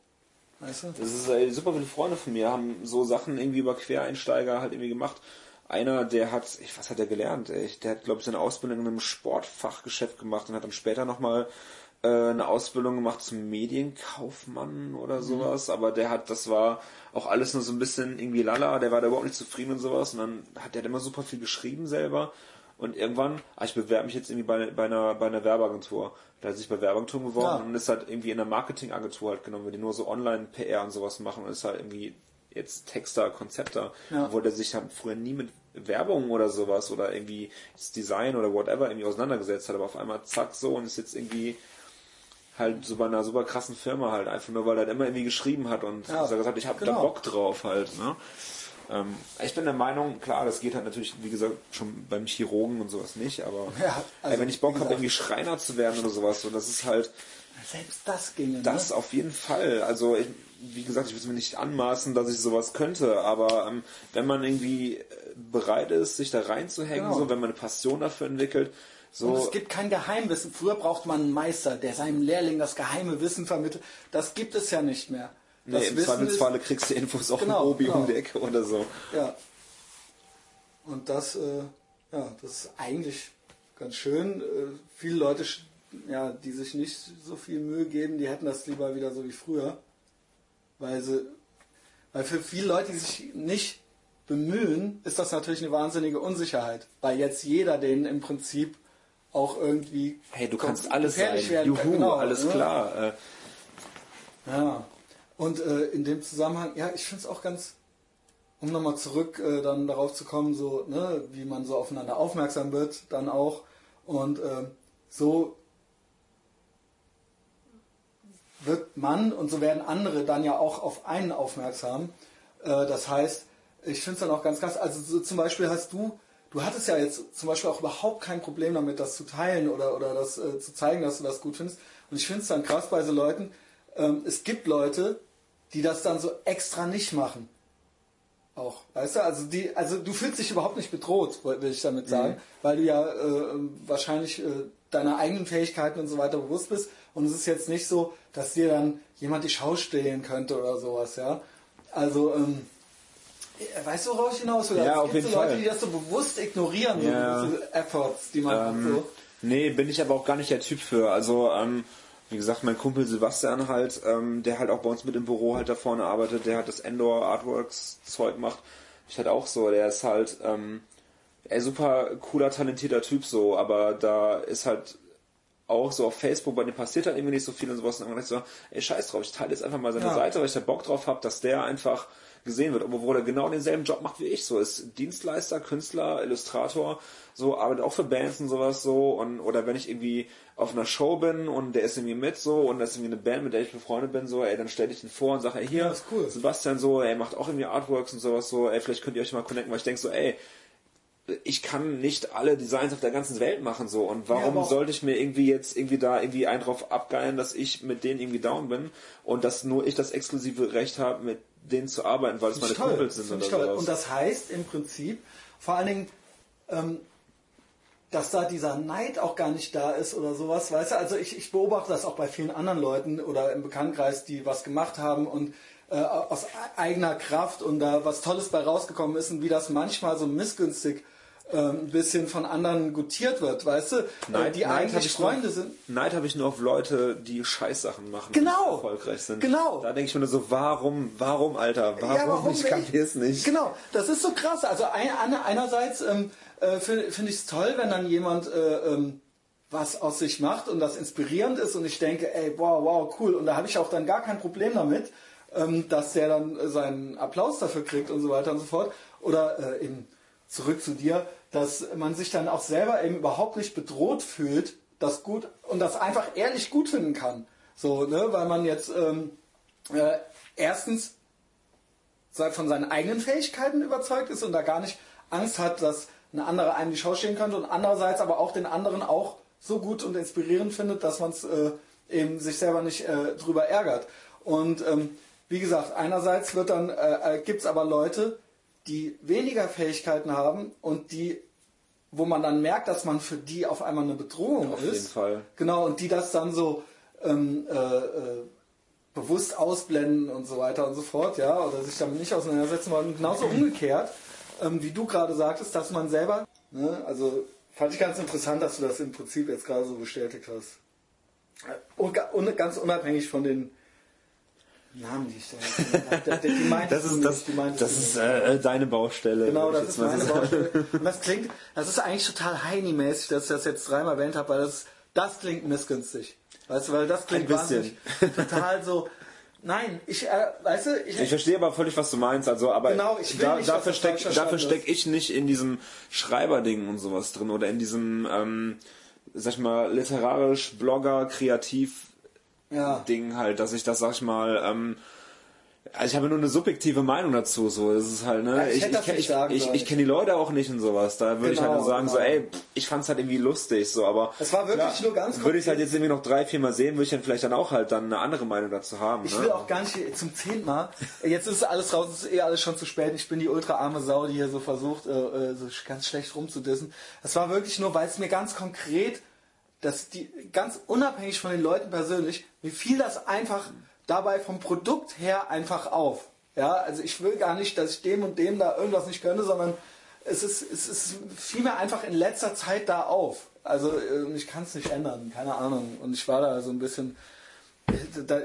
Weißt du? Das ist äh, super viele Freunde von mir haben so Sachen irgendwie über Quereinsteiger halt irgendwie gemacht. Einer, der hat, was hat er gelernt? Ey? Der hat, glaube ich, seine Ausbildung in einem Sportfachgeschäft gemacht und hat dann später nochmal eine Ausbildung gemacht zum Medienkaufmann oder sowas. Aber der hat, das war auch alles nur so ein bisschen irgendwie lala. Der war da überhaupt nicht zufrieden und sowas. Und dann hat der immer super viel geschrieben selber. Und irgendwann, ah, ich bewerbe mich jetzt irgendwie bei, bei, einer, bei einer Werbeagentur. Da hat sich bei Werbeagenturen beworben Ja. und ist halt irgendwie in einer Marketingagentur halt genommen, weil die nur so Online-PR und sowas machen und ist halt irgendwie jetzt Texter, Konzepter, Ja. obwohl der sich halt früher nie mit Werbung oder sowas oder irgendwie das Design oder whatever irgendwie auseinandergesetzt hat, aber auf einmal zack so und ist jetzt irgendwie halt so bei einer super krassen Firma halt, einfach nur weil er immer irgendwie geschrieben hat und Ja, gesagt hat, ich habe da genau. Bock drauf halt, ne? Ähm, ich bin der Meinung, klar, das geht halt natürlich, wie gesagt, schon beim Chirurgen und sowas nicht, aber Ja, also, ey, wenn ich Bock habe, irgendwie Schreiner zu werden oder sowas, so, das ist halt, Selbst das ginge. das ne? auf jeden Fall. Also, ich, wie gesagt, ich würde mir nicht anmaßen, dass ich sowas könnte, aber ähm, wenn man irgendwie bereit ist, sich da reinzuhängen, Genau. so, wenn man eine Passion dafür entwickelt, so, Und es gibt kein Geheimwissen. Früher braucht man einen Meister, der seinem Lehrling das geheime Wissen vermittelt. Das gibt es ja nicht mehr. Das nee, im Wissen Zweifelsfalle kriegst du Infos auch Genau, Obi genau. um die Ecke oder so. Ist, ja. Und das, äh, ja, das ist eigentlich ganz schön. Äh, viele Leute, ja, die sich nicht so viel Mühe geben, die hätten das lieber wieder so wie früher. Weil sie, weil für viele Leute, die sich nicht bemühen, ist das natürlich eine wahnsinnige Unsicherheit. Weil jetzt jeder den im Prinzip auch irgendwie Hey, du kannst alles sein. gefährlich werden kann. Juhu, Genau, alles ne? klar. Äh, Ja. Und äh, in dem Zusammenhang, ja, ich finde es auch ganz, um nochmal zurück äh, dann darauf zu kommen, so, ne, wie man so aufeinander aufmerksam wird, dann auch. Und ähm, so wird man und so werden andere dann ja auch auf einen aufmerksam. Äh, das heißt, ich finde es dann auch ganz krass, also so zum Beispiel hast du, du hattest ja jetzt zum Beispiel auch überhaupt kein Problem damit, das zu teilen oder, oder das äh, zu zeigen, dass du das gut findest. Und ich finde es dann krass bei so Leuten, ähm, es gibt Leute, die das dann so extra nicht machen. Auch, weißt du, also die, also du fühlst dich überhaupt nicht bedroht, will ich damit sagen, mhm. weil du ja äh, wahrscheinlich äh, deiner eigenen Fähigkeiten und so weiter bewusst bist und es ist jetzt nicht so, dass dir dann jemand die Schau stehlen könnte oder sowas, ja. Also, ähm, weißt du, worauf ich hinaus will? Ja, also, es gibt so Leute, Fall. die das so bewusst ignorieren, ja. so diese Efforts, die man ähm, so. Nee, bin ich aber auch gar nicht der Typ für. Also, ähm, wie gesagt, mein Kumpel Sebastian halt, ähm, der halt auch bei uns mit im Büro halt da vorne arbeitet, der hat das Endor Artworks Zeug macht. Ich halt auch so, der ist halt ähm, ey, super cooler, talentierter Typ so, aber da ist halt auch so auf Facebook, bei dem passiert halt irgendwie nicht so viel und sowas. Und dann ich so, ey, scheiß drauf, ich teile jetzt einfach mal seine ja. Seite, weil ich da Bock drauf habe, dass der einfach gesehen wird, obwohl er genau denselben Job macht wie ich. So ist Dienstleister, Künstler, Illustrator, so arbeitet auch für Bands und sowas so und oder wenn ich irgendwie auf einer Show bin und der ist irgendwie mit so und das ist irgendwie eine Band, mit der ich befreundet bin, so, ey, dann stell ich ihn vor und sage, ey, hier, cool. Sebastian so, ey, macht auch irgendwie Artworks und sowas so, ey, vielleicht könnt ihr euch mal connecten, weil ich denke so, ey, ich kann nicht alle Designs auf der ganzen Welt machen so und warum ja, sollte ich mir irgendwie jetzt irgendwie da irgendwie einen drauf abgeilen, dass ich mit denen irgendwie down bin und dass nur ich das exklusive Recht habe, mit denen zu arbeiten, weil es meine toll. Kumpels sind oder sowas. Und das heißt im Prinzip vor allen Dingen, ähm, dass da dieser Neid auch gar nicht da ist oder sowas, weißt du? Also ich, ich beobachte das auch bei vielen anderen Leuten oder im Bekanntenkreis, die was gemacht haben und äh, aus eigener Kraft und da was Tolles bei rausgekommen ist und wie das manchmal so missgünstig ähm, ein bisschen von anderen gutiert wird, weißt du? Neid, die Neid eigentlich Freunde nur, sind. Neid habe ich nur auf Leute, die Scheißsachen machen genau. und erfolgreich sind. Genau. Da denke ich mir nur so, warum, warum, Alter, warum? Ja, warum ich kapiere es nicht. Genau, das ist so krass. Also ein, einerseits ähm, äh, finde find ich es toll, wenn dann jemand äh, ähm, was aus sich macht und das inspirierend ist und ich denke, ey, wow, wow, cool. Und da habe ich auch dann gar kein Problem damit, ähm, dass der dann äh, seinen Applaus dafür kriegt und so weiter und so fort. Oder äh, eben zurück zu dir, dass man sich dann auch selber eben überhaupt nicht bedroht fühlt, das gut und das einfach ehrlich gut finden kann. So, ne, weil man jetzt ähm, äh, erstens von seinen eigenen Fähigkeiten überzeugt ist und da gar nicht Angst hat, dass eine andere einem die Schau stehen könnte und andererseits aber auch den anderen auch so gut und inspirierend findet, dass man es äh, eben sich selber nicht äh, drüber ärgert. Und ähm, wie gesagt, einerseits wird dann äh, äh gibt es aber Leute, die weniger Fähigkeiten haben und die, wo man dann merkt, dass man für die auf einmal eine Bedrohung auf ist. Auf jeden Fall. Genau, und die das dann so ähm, äh, äh, bewusst ausblenden und so weiter und so fort, ja, oder sich damit nicht auseinandersetzen wollen. genauso umgekehrt, ähm, wie du gerade sagtest, dass man selber, ne, also fand ich ganz interessant, dass du das im Prinzip jetzt gerade so bestätigt hast. Und, und ganz unabhängig von den Namen, die ich da die, die Das ist, das, das ist äh, deine Baustelle. Genau, das ist meine Baustelle. Und das klingt, das ist eigentlich total Heini-mäßig, dass ich das jetzt dreimal erwähnt habe, weil das, das klingt missgünstig. Weißt du, weil das klingt Ein bisschen. total so, Nein, ich, äh, weißt du, ich, ich verstehe aber völlig, was du meinst. Also, aber genau, ich will da, nicht, dafür stecke dafür steck ich nicht in diesem Schreiberding und sowas drin oder in diesem, ähm, sag ich mal, literarisch, Blogger, kreativ ja. Ding halt, dass ich das, sag ich mal, ähm, also ich habe nur eine subjektive Meinung dazu, so es ist halt, ne, ja, ich, ich, ich, ich, ich, ich kenne die Leute auch nicht und sowas. Da würde genau, ich halt nur sagen, genau. so, ey, ich fand's halt irgendwie lustig, so, aber es war wirklich ja, nur ganz Würde ich halt jetzt irgendwie noch drei, vier Mal sehen, würde ich dann vielleicht dann auch halt dann eine andere Meinung dazu haben. Ich ne? will auch gar nicht zum zehnten Mal. Jetzt ist alles raus, es ist eh alles schon zu spät. Ich bin die ultra arme Sau, die hier so versucht, äh, äh so ganz schlecht rumzudissen. Es war wirklich nur, weil es mir ganz konkret dass die ganz unabhängig von den Leuten persönlich, mir fiel das einfach dabei vom Produkt her einfach auf. Ja, also ich will gar nicht, dass ich dem und dem da irgendwas nicht gönne, sondern es ist, es ist fiel mir einfach in letzter Zeit da auf. Also äh, ich kann es nicht ändern, keine Ahnung. Und ich war da so ein bisschen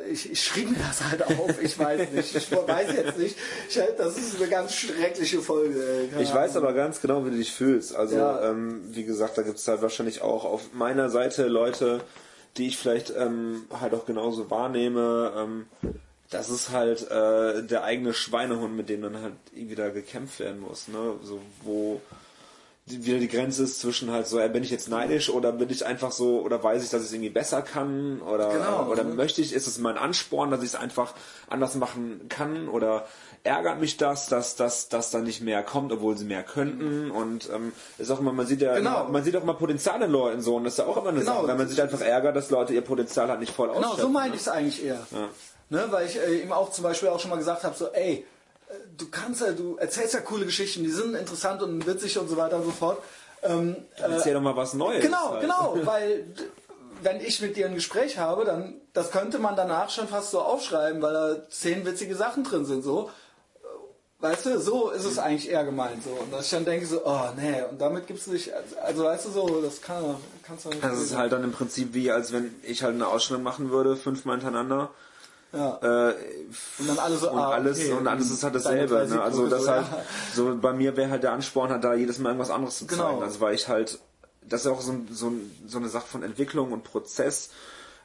ich, ich schrieb mir das halt auf, ich weiß nicht, ich weiß jetzt nicht. Ich, das ist eine ganz schreckliche Folge. Ich weiß aber ganz genau, wie du dich fühlst. Also, ja. ähm, wie gesagt, da gibt es halt wahrscheinlich auch auf meiner Seite Leute, die ich vielleicht ähm, halt auch genauso wahrnehme. Ähm, das ist halt äh, der eigene Schweinehund, mit dem dann halt wieder gekämpft werden muss. Ne? So, wo wieder die Grenze ist zwischen halt so, äh, bin ich jetzt neidisch oder bin ich einfach so, oder weiß ich, dass ich es irgendwie besser kann oder, Genau, oder ne? möchte ich, ist es mein Ansporn, dass ich es einfach anders machen kann oder ärgert mich das, dass das dass da nicht mehr kommt, obwohl sie mehr könnten und ähm, ist auch immer, man sieht ja, Genau. man sieht auch immer Potenzial in Leuten so und das ist ja auch immer eine Genau. Sache, wenn man sich einfach ärgert, dass Leute ihr Potenzial halt nicht voll Genau, ausschöpfen. so meine ne? ich es eigentlich eher. Ja. Ne, weil ich äh, ihm auch zum Beispiel auch schon mal gesagt habe, so, ey, du kannst ja, du erzählst ja coole Geschichten, die sind interessant und witzig und so weiter und so fort. Ähm, Erzähl doch mal was Neues. Genau, halt. genau, weil wenn ich mit dir ein Gespräch habe, dann das könnte man danach schon fast so aufschreiben, weil da zehn witzige Sachen drin sind, so. Weißt du, so ist es eigentlich eher gemeint, so. Und dass ich dann denke so, oh nee, und damit gibst du dich, also, also weißt du so, das kann, kannst du nicht. Das ist halt dann im Prinzip wie, als wenn ich halt eine Ausstellung machen würde, fünfmal hintereinander. Ja. Äh, Und dann alle so, und ah, alles okay, und alles ist halt dasselbe. Ne? Also das so, halt ja. so bei mir wäre halt der Ansporn halt da jedes Mal irgendwas anderes zu Genau. zeigen. Also weil ich halt das ist auch so, so, so eine Sache von Entwicklung und Prozess,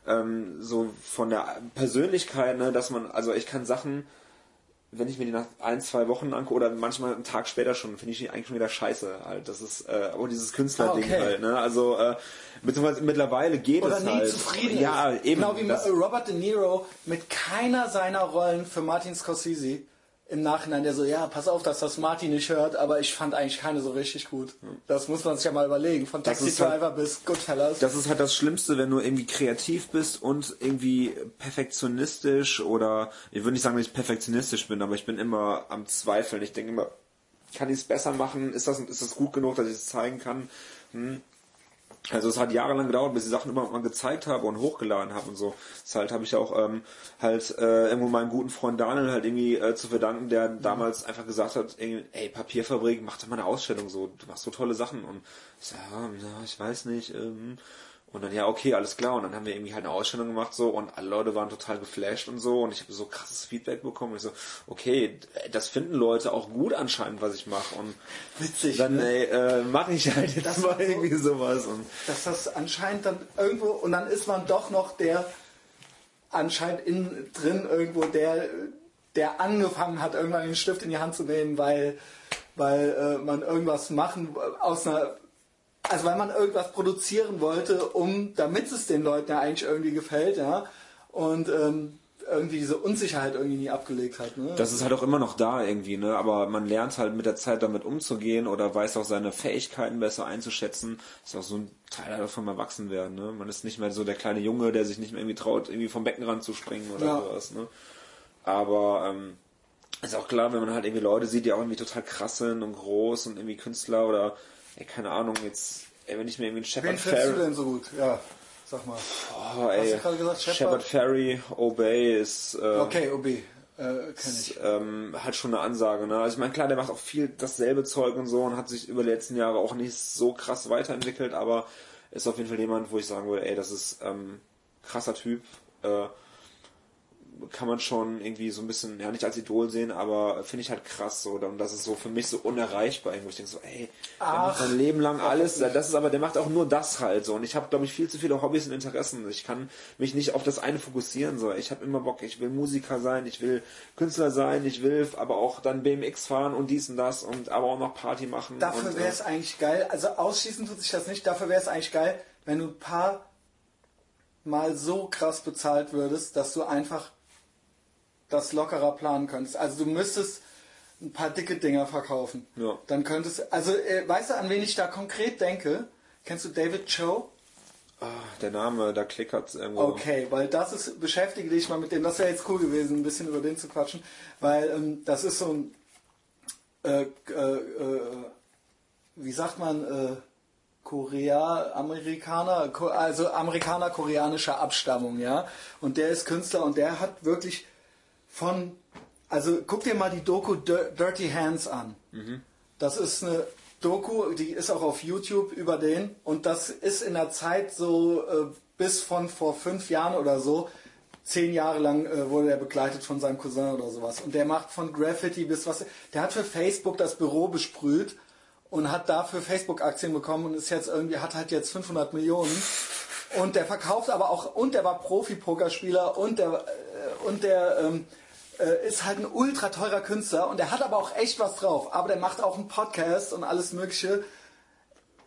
ähm, so von der Persönlichkeit, ne, dass man also ich kann Sachen wenn ich mir die nach ein, zwei Wochen angucke oder manchmal einen Tag später schon, finde ich die eigentlich schon wieder scheiße halt. Das ist äh, aber dieses Künstlerding Ah, okay. halt, ne? Also äh, beziehungsweise mittlerweile geht Oder es nie halt. zufrieden ja, ist. eben. Genau wie Robert De Niro mit keiner seiner Rollen für Martin Scorsese im Nachhinein, der so, ja, pass auf, dass das Martin nicht hört, aber ich fand eigentlich keine so richtig gut. Das muss man sich ja mal überlegen. Von Taxi halt- Driver bis Goodfellas. Das ist halt das Schlimmste, wenn du irgendwie kreativ bist und irgendwie perfektionistisch oder ich würde nicht sagen, dass ich perfektionistisch bin, aber ich bin immer am Zweifeln. Ich denke immer, kann ich es besser machen? Ist das, ist das gut genug, dass ich es zeigen kann? Hm. Also es hat jahrelang gedauert, bis ich Sachen immer mal gezeigt habe und hochgeladen habe und so. Deshalb habe ich auch ähm, halt äh, irgendwo meinem guten Freund Daniel halt irgendwie äh, zu verdanken, der damals einfach gesagt hat, ey Papierfabrik, mach doch mal eine Ausstellung so, du machst so tolle Sachen und ich sag, ja, ja, ich weiß nicht. Ähm, und dann, ja, okay, alles klar. Und dann haben wir irgendwie halt eine Ausstellung gemacht so. Und alle Leute waren total geflasht und so. Und ich habe so krasses Feedback bekommen. Und ich so, okay, das finden Leute auch gut anscheinend, was ich mache. Und Witzig, dann ne? ey, äh, mache ich halt jetzt Das mal irgendwie sowas. Und dass das anscheinend dann irgendwo und dann ist man doch noch der anscheinend innen drin irgendwo der der angefangen hat irgendwann den Stift in die Hand zu nehmen weil weil äh, man irgendwas machen aus einer also weil man irgendwas produzieren wollte um damit es den Leuten ja eigentlich irgendwie gefällt ja und ähm, irgendwie diese Unsicherheit irgendwie nie abgelegt hat ne? Das ist halt auch immer noch da irgendwie, ne? Aber man lernt halt mit der Zeit damit umzugehen oder weiß auch seine Fähigkeiten besser einzuschätzen. Ist auch so ein Teil halt vom Erwachsenwerden, ne? Man ist nicht mehr so der kleine Junge, der sich nicht mehr irgendwie traut, irgendwie vom Beckenrand zu springen oder Ja. sowas, ne? Aber ähm, ist auch klar, wenn man halt irgendwie Leute sieht, die auch irgendwie total krass sind und groß und irgendwie Künstler oder ey, keine Ahnung, jetzt ey, wenn ich mir irgendwie einen wen Shepard findest du Fairey denn so gut ja sag mal oh, ey, du gerade gesagt, Shepard? Shepard Fairey, Obey ist äh, okay OB äh, ich ähm, halt schon eine Ansage. Ne? Also ich meine, klar, der macht auch viel dasselbe Zeug und so und hat sich über die letzten Jahre auch nicht so krass weiterentwickelt, aber ist auf jeden Fall jemand, wo ich sagen würde, ey, das ist ähm, krasser Typ. Äh, kann man schon irgendwie so ein bisschen, ja nicht als Idol sehen, aber finde ich halt krass so. Und das ist so für mich so unerreichbar, wo ich denke so, ey, der macht Ach. sein Leben lang alles, das ist aber, der macht auch nur das halt so. Und ich habe, glaube ich, viel zu viele Hobbys und Interessen. Ich kann mich nicht auf das eine fokussieren. So, ich habe immer Bock, ich will Musiker sein, ich will Künstler sein, ich will aber auch dann BMX fahren und dies und das und aber auch noch Party machen. Dafür wäre äh, es eigentlich geil, also ausschließen tut sich das nicht, dafür wäre es eigentlich geil, wenn du ein paar Mal so krass bezahlt würdest, dass du einfach das lockerer planen könntest. Also du müsstest ein paar dicke Dinger verkaufen. Ja. Dann könntest also äh, weißt du, an wen ich da konkret denke? Kennst du David Cho? ah, der Name, da klickert irgendwo. Okay, weil das ist, beschäftige dich mal mit dem, das wäre jetzt cool gewesen, ein bisschen über den zu quatschen, weil ähm, das ist so ein, äh, äh, äh, wie sagt man, äh, Korea, Amerikaner, also Amerikaner koreanischer Abstammung, ja, und der ist Künstler und der hat wirklich von, also guck dir mal die Doku Dir- Dirty Hands an. Das ist eine Doku, die ist auch auf YouTube über den. Und das ist in der Zeit so äh, bis von vor fünf Jahren oder so, zehn Jahre lang äh, wurde er begleitet von seinem Cousin oder sowas. Und der macht von Graffiti bis was, der hat für Facebook das Büro besprüht und hat dafür Facebook-Aktien bekommen und ist jetzt irgendwie, hat halt jetzt 500 Millionen. Und der verkauft aber auch, und der war Profi-Pokerspieler und der, äh, und der ähm, äh, ist halt ein ultra teurer Künstler und der hat aber auch echt was drauf. Aber der macht auch einen Podcast und alles Mögliche.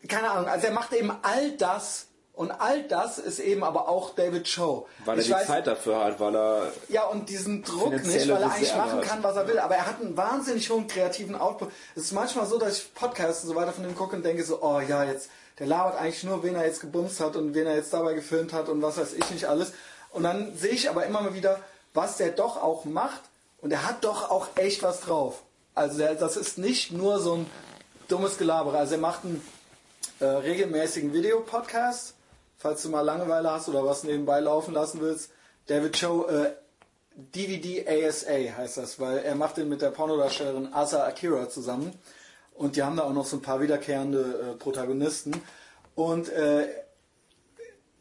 keine Ahnung, also er macht eben all das und all das ist eben aber auch David Show. Weil er Ich die weiß- Zeit dafür hat, weil er ja, und diesen Druck nicht, weil er eigentlich machen kann, was er will. Aber er hat einen wahnsinnig hohen kreativen Output. Es ist manchmal so, dass ich Podcasts und so weiter von ihm gucke und denke so, oh ja, jetzt, der labert eigentlich nur, wen er jetzt gebumst hat und wen er jetzt dabei gefilmt hat und was weiß ich nicht alles. Und dann sehe ich aber immer mal wieder, was der doch auch macht. Und er hat doch auch echt was drauf. Also der, das ist nicht nur so ein dummes Gelaber. Also er macht einen äh, regelmäßigen Videopodcast, falls du mal Langeweile hast oder was nebenbei laufen lassen willst. David Show, äh, DVD ASA heißt das, weil er macht den mit der Pornodarstellerin Asa Akira zusammen. Und die haben da auch noch so ein paar wiederkehrende äh, Protagonisten. Und äh,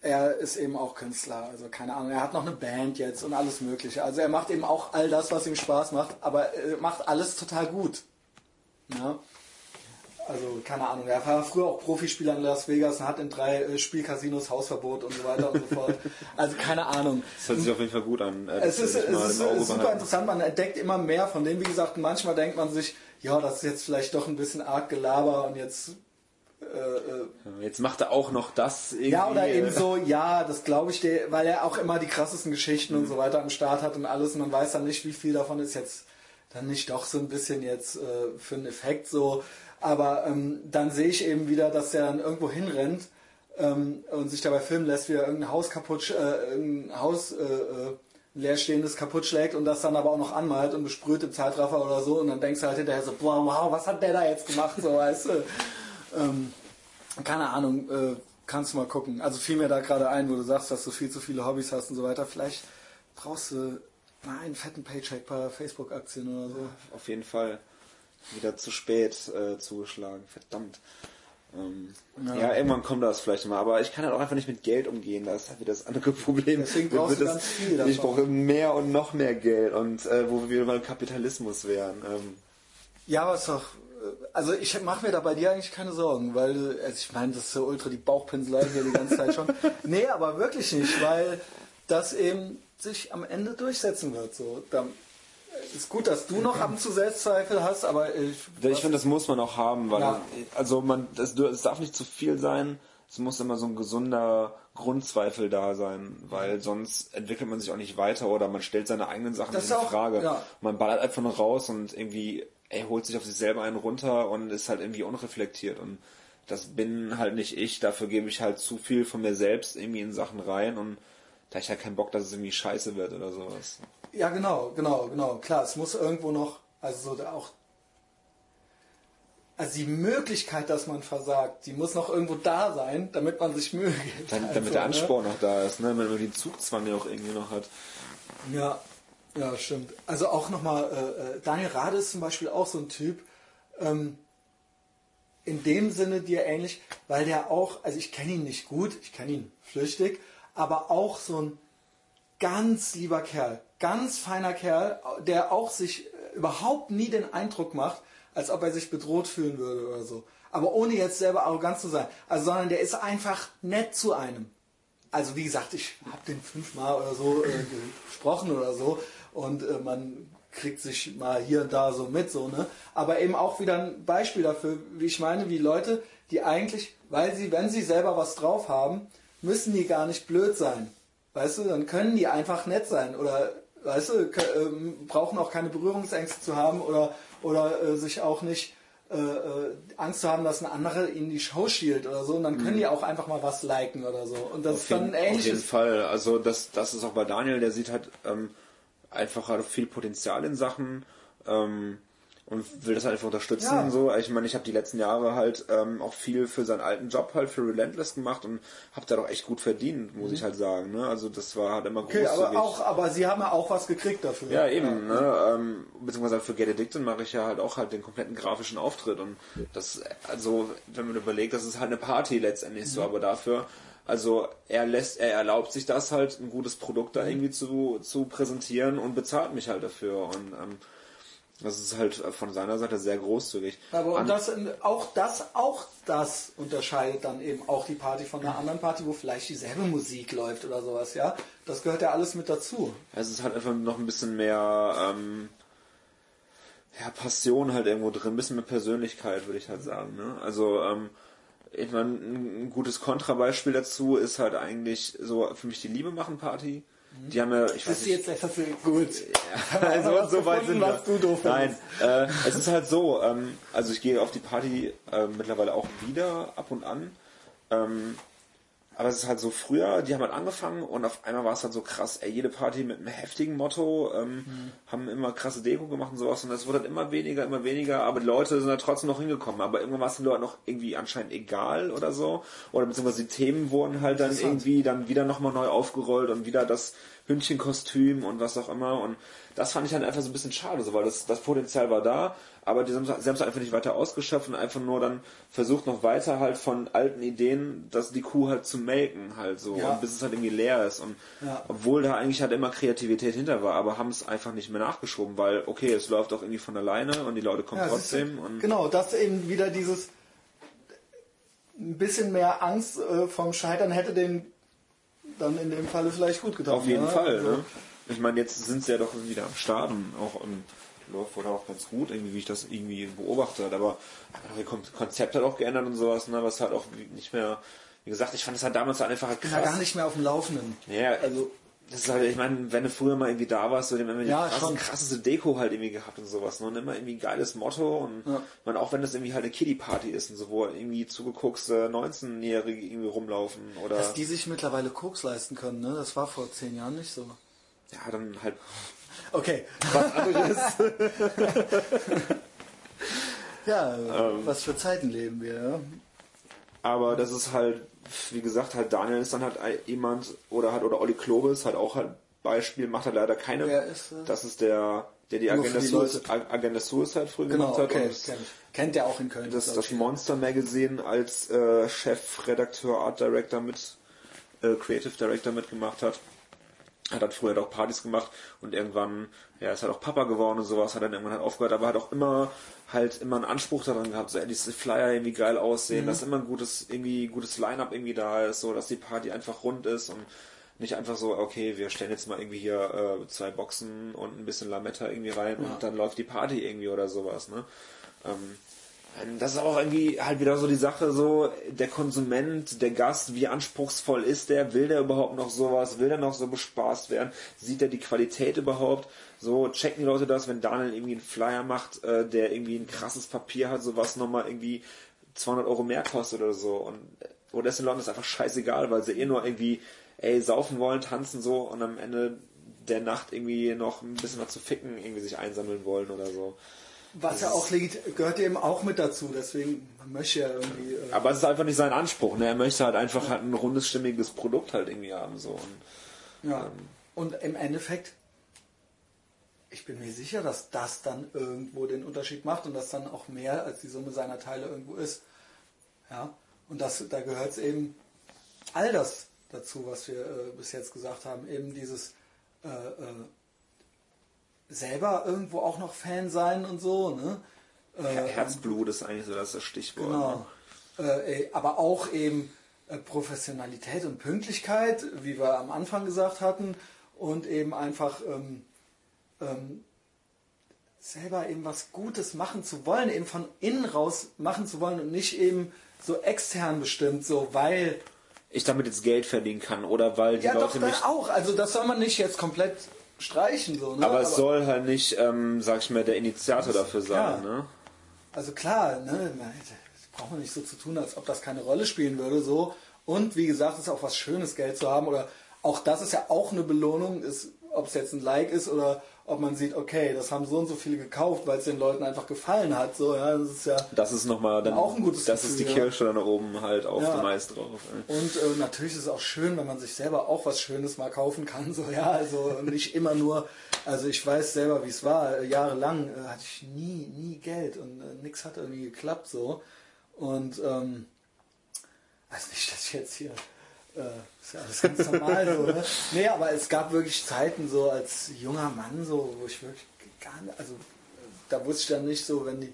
er ist eben auch Künstler, also keine Ahnung. Er hat noch eine Band jetzt und alles Mögliche. Also er macht eben auch all das, was ihm Spaß macht, aber äh, macht alles total gut. Ja. Also keine Ahnung, er war früher auch Profispieler in Las Vegas und hat in drei äh, Spielcasinos Hausverbot und so weiter und so fort. Also keine Ahnung. das hört sich auf jeden Fall gut an. äh, Es ist, es ist Auge super behalten. interessant, man entdeckt immer mehr von dem. Wie gesagt, manchmal denkt man sich, ja, das ist jetzt vielleicht doch ein bisschen arg Gelaber und jetzt äh, äh, Jetzt macht er auch noch das irgendwie. ja, oder eben so, ja, das glaube ich dir, weil er auch immer die krassesten Geschichten und so weiter am Start hat und alles und man weiß dann nicht, wie viel davon ist jetzt dann nicht doch so ein bisschen jetzt äh, für einen Effekt so. Aber ähm, dann sehe ich eben wieder, dass er dann irgendwo hinrennt ähm, und sich dabei filmen lässt, wie er irgendein Haus kaputt, äh, irgendein Haus äh, äh, leerstehendes kaputt schlägt und das dann aber auch noch anmalt und besprüht im Zeitraffer oder so und dann denkst du halt hinterher so, boah, wow, was hat der da jetzt gemacht, so weißt du. Ähm, keine Ahnung, äh, kannst du mal gucken. Also fiel mir da gerade ein, wo du sagst, dass du viel zu viele Hobbys hast und so weiter. Vielleicht brauchst du mal einen fetten Paycheck bei Facebook-Aktien oder so. Auf jeden Fall wieder zu spät äh, zugeschlagen. Verdammt. Ähm, ja. irgendwann kommt das vielleicht mal, aber ich kann halt auch einfach nicht mit Geld umgehen. Das ist halt wieder das andere Problem. Deswegen brauchst du das- ganz viel davon. Ich brauche mehr und noch mehr Geld und äh, wo wir beim Kapitalismus wären. Ähm, Ja, aber ist doch. Also ich mache mir da bei dir eigentlich keine Sorgen, weil du- also ich meine, das ist so ultra die Bauchpinselei hier die ganze Zeit schon. nee, aber wirklich nicht, weil das eben sich am Ende durchsetzen wird. So, da, ist gut, dass du noch ab und zu Selbstzweifel hast, aber ich, Ich finde, das muss man auch haben, weil Ja. also man, das, es darf nicht zu viel sein. Es muss immer so ein gesunder Grundzweifel da sein, weil sonst entwickelt man sich auch nicht weiter oder man stellt seine eigenen Sachen Das in auch- Frage. ja. Man ballert einfach nur raus und irgendwie er holt sich auf sich selber einen runter und ist halt irgendwie unreflektiert und das bin halt nicht ich. Dafür gebe ich halt zu viel von mir selbst irgendwie in Sachen rein und da ich halt keinen Bock, dass es irgendwie scheiße wird oder sowas. Ja, genau, genau, genau. Klar, es muss irgendwo noch, also so da auch, also die Möglichkeit, dass man versagt, die muss noch irgendwo da sein, damit man sich Mühe gibt. Dann, Also, damit der ne? Ansporn noch da ist, ne? wenn man den Zugzwang ja auch irgendwie noch hat. Ja, ja, stimmt. Also auch nochmal, äh, äh, Daniel Rade ist zum Beispiel auch so ein Typ, ähm, in dem Sinne dir ähnlich, weil der auch, also ich kenne ihn nicht gut, ich kenne ihn flüchtig, aber auch so ein ganz lieber Kerl, ganz feiner Kerl, der auch sich äh, überhaupt nie den Eindruck macht, als ob er sich bedroht fühlen würde oder so. Aber ohne jetzt selber arrogant zu sein. Also, sondern der ist einfach nett zu einem. Also wie gesagt, ich habe den fünfmal oder so äh, gesprochen oder so und äh, man kriegt sich mal hier und da so mit, so, ne? Aber eben auch wieder ein Beispiel dafür, wie ich meine, wie Leute, die eigentlich, weil sie, wenn sie selber was drauf haben, müssen die gar nicht blöd sein. Weißt du, dann können die einfach nett sein oder, weißt du, ähm, brauchen auch keine Berührungsängste zu haben oder, oder äh, sich auch nicht äh, äh, Angst zu haben, dass ein anderer ihnen die Show stiehlt oder so. Und dann können die auch einfach mal was liken oder so. Und das ist dann ein Auf jeden ähnliches. Fall. Also das, das ist auch bei Daniel, der sieht halt ähm, einfach halt viel Potenzial in Sachen ähm, und will das halt einfach unterstützen. Ja. So, ich meine, ich habe die letzten Jahre halt ähm, auch viel für seinen alten Job halt für Relentless gemacht und habe da doch echt gut verdient, muss ich halt sagen. Ne? Also das war halt immer Mhm. Okay, großzügig. aber auch, aber sie haben ja auch was gekriegt dafür. Ja, eben, ne? Ähm, beziehungsweise für Get Addicted mache ich ja halt auch halt den kompletten grafischen Auftritt und das, also, wenn man überlegt, das ist halt eine Party letztendlich so, aber dafür, also er lässt, er erlaubt sich das halt, ein gutes Produkt da irgendwie zu, zu präsentieren und bezahlt mich halt dafür und ähm, das ist halt von seiner Seite sehr großzügig. Aber und An- das, auch das, auch das unterscheidet dann eben auch die Party von einer anderen Party, wo vielleicht dieselbe Musik läuft oder sowas, ja. Das gehört ja alles mit dazu. Es ist halt einfach noch ein bisschen mehr ähm, ja, Passion halt irgendwo drin, ein bisschen mehr Persönlichkeit, würde ich halt sagen. Ne? Also ähm, ich meine, ein gutes Kontrabeispiel dazu ist halt eigentlich so für mich die Liebe machen Party. Die haben ja, ich weiß Bist nicht, du jetzt etwas gut? also so weit sind wir. du doof Nein, äh, es ist halt so, ähm, also ich gehe auf die Party äh, mittlerweile auch wieder ab und an. Ähm, aber es ist halt so früher, die haben halt angefangen und auf einmal war es halt so krass, ey, jede Party mit einem heftigen Motto, ähm, Mhm. haben immer krasse Deko gemacht und sowas und es wurde halt immer weniger, immer weniger, aber die Leute sind halt trotzdem noch hingekommen. Aber irgendwann war es den Leuten noch irgendwie anscheinend egal oder so. Oder beziehungsweise die Themen wurden halt dann irgendwie dann wieder nochmal neu aufgerollt und wieder das Hündchenkostüm und was auch immer. Und das fand ich dann einfach so ein bisschen schade, so, weil das, das Potenzial war da, aber die haben sie haben es einfach nicht weiter ausgeschöpft und einfach nur dann versucht noch weiter halt von alten Ideen, dass die Kuh halt zu melken halt so, Ja. und bis es halt irgendwie leer ist. Und Ja. obwohl da eigentlich halt immer Kreativität hinter war, aber haben es einfach nicht mehr nachgeschoben, weil okay, es läuft auch irgendwie von alleine und die Leute kommen Ja, trotzdem. Und genau, das eben wieder dieses ein bisschen mehr Angst äh, vom Scheitern hätte den dann in dem Falle vielleicht gut getan. Auf jeden ja? Fall. Also, Ne? Ich meine, jetzt sind sie ja doch wieder am Starten, auch im läuft wohl auch ganz gut, irgendwie, wie ich das irgendwie beobachte. Aber das Kon- Konzept hat auch geändert und sowas, ne? was halt auch nicht mehr, wie gesagt, ich fand es halt damals einfach halt krass. da gar nicht mehr auf dem Laufenden. Ja, also das ist halt, ich meine, wenn du früher mal irgendwie da warst, so dem immer die Ja, krass, schon. krasseste Deko halt irgendwie gehabt und sowas, ne? Und immer irgendwie ein geiles Motto und Ja. meine, auch wenn das irgendwie halt eine Kiddie-Party ist und so, wo irgendwie zugeguckste 19-Jährige irgendwie rumlaufen oder Dass die sich mittlerweile Koks leisten können, ne? Das war vor zehn Jahren nicht so. ja, dann halt Okay. was anderes. Ja, Ähm. was für Zeiten leben wir, ja? Aber das ist halt, wie gesagt, halt Daniel ist dann halt jemand oder halt oder Olli Klobes halt auch halt Beispiel, macht halt leider keine. Wer ist das? das ist der, der die Nur Agenda, die Suicide, Leute. Agenda Suicide früher Genau, gemacht hat. okay. das, Kennt, kennt der auch in Köln. das, das. Monster Magazine als äh, Chefredakteur, Art Director mit, äh, Creative Director mitgemacht hat. Hat halt früher auch Partys gemacht und irgendwann, ja, ist halt auch Papa geworden und sowas, hat dann irgendwann halt aufgehört, aber hat auch immer halt immer einen Anspruch daran gehabt, so, ey, diese Flyer irgendwie geil aussehen, Mhm. dass immer ein gutes, irgendwie gutes Line-Up irgendwie da ist, so, dass die Party einfach rund ist und nicht einfach so, okay, wir stellen jetzt mal irgendwie hier äh, zwei Boxen und ein bisschen Lametta irgendwie rein Ja. und dann läuft die Party irgendwie oder sowas, ne? Ähm, das ist auch irgendwie halt wieder so die Sache, so der Konsument, der Gast, wie anspruchsvoll ist der, will der überhaupt noch sowas, will der noch so bespaßt werden, sieht er die Qualität überhaupt, so checken die Leute das, wenn Daniel irgendwie einen Flyer macht, äh, der irgendwie ein krasses Papier hat, so was nochmal irgendwie 200 Euro mehr kostet oder so. Und oder ist den Leuten das einfach scheißegal, weil sie eh nur irgendwie, ey, saufen wollen, tanzen so und am Ende der Nacht irgendwie noch ein bisschen was zu ficken irgendwie sich einsammeln wollen oder so. Was ja auch legit, gehört eben auch mit dazu, deswegen möchte ja irgendwie. Äh, Aber es ist einfach nicht sein Anspruch. Ne? Er möchte halt einfach halt ein rundes, stimmiges Produkt halt irgendwie haben. So. Und ja. Und im Endeffekt, ich bin mir sicher, dass das dann irgendwo den Unterschied macht und das dann auch mehr als die Summe seiner Teile irgendwo ist. Ja. Und das, da gehört es eben all das dazu, was wir äh, bis jetzt gesagt haben. Eben dieses äh, äh, selber irgendwo auch noch Fan sein und so. Ne? Äh, Herzblut ist eigentlich so das, das Stichwort. Genau. Äh, äh, aber auch eben äh, Professionalität und Pünktlichkeit, wie wir am Anfang gesagt hatten, und eben einfach ähm, ähm, selber eben was Gutes machen zu wollen, eben von innen raus machen zu wollen und nicht eben so extern bestimmt, so weil Ich damit jetzt Geld verdienen kann oder weil die ja doch Leute das mich. auch, also das soll man nicht jetzt komplett streichen so, ne? Aber es soll halt nicht, ähm, sag ich mal, der Initiator dafür sein. Ja. Ne? Also klar, ne, braucht man nicht so zu tun, als ob das keine Rolle spielen würde. So. Und wie gesagt, es ist auch was Schönes, Geld zu haben. Oder auch das ist ja auch eine Belohnung, ist, ob es jetzt ein Like ist oder ob man sieht, okay, das haben so und so viele gekauft, weil es den Leuten einfach gefallen hat. So, ja, das ist ja. Das ist nochmal dann. Auch ein gutes Das ist die Gefühl, ja. Kirsche dann oben halt auf Ja. dem Mais drauf. ey. Und äh, natürlich ist es auch schön, wenn man sich selber auch was Schönes mal kaufen kann. So, ja, also nicht immer nur, also ich weiß selber, wie es war. Äh, jahrelang äh, hatte ich nie, nie Geld und äh, nichts hat irgendwie geklappt so. Und ähm, weiß nicht, dass ich jetzt hier äh, ist ja alles ganz normal so, ne? Nee, aber es gab wirklich Zeiten so als junger Mann so, wo ich wirklich gar nicht, also da wusste ich dann nicht so, wenn die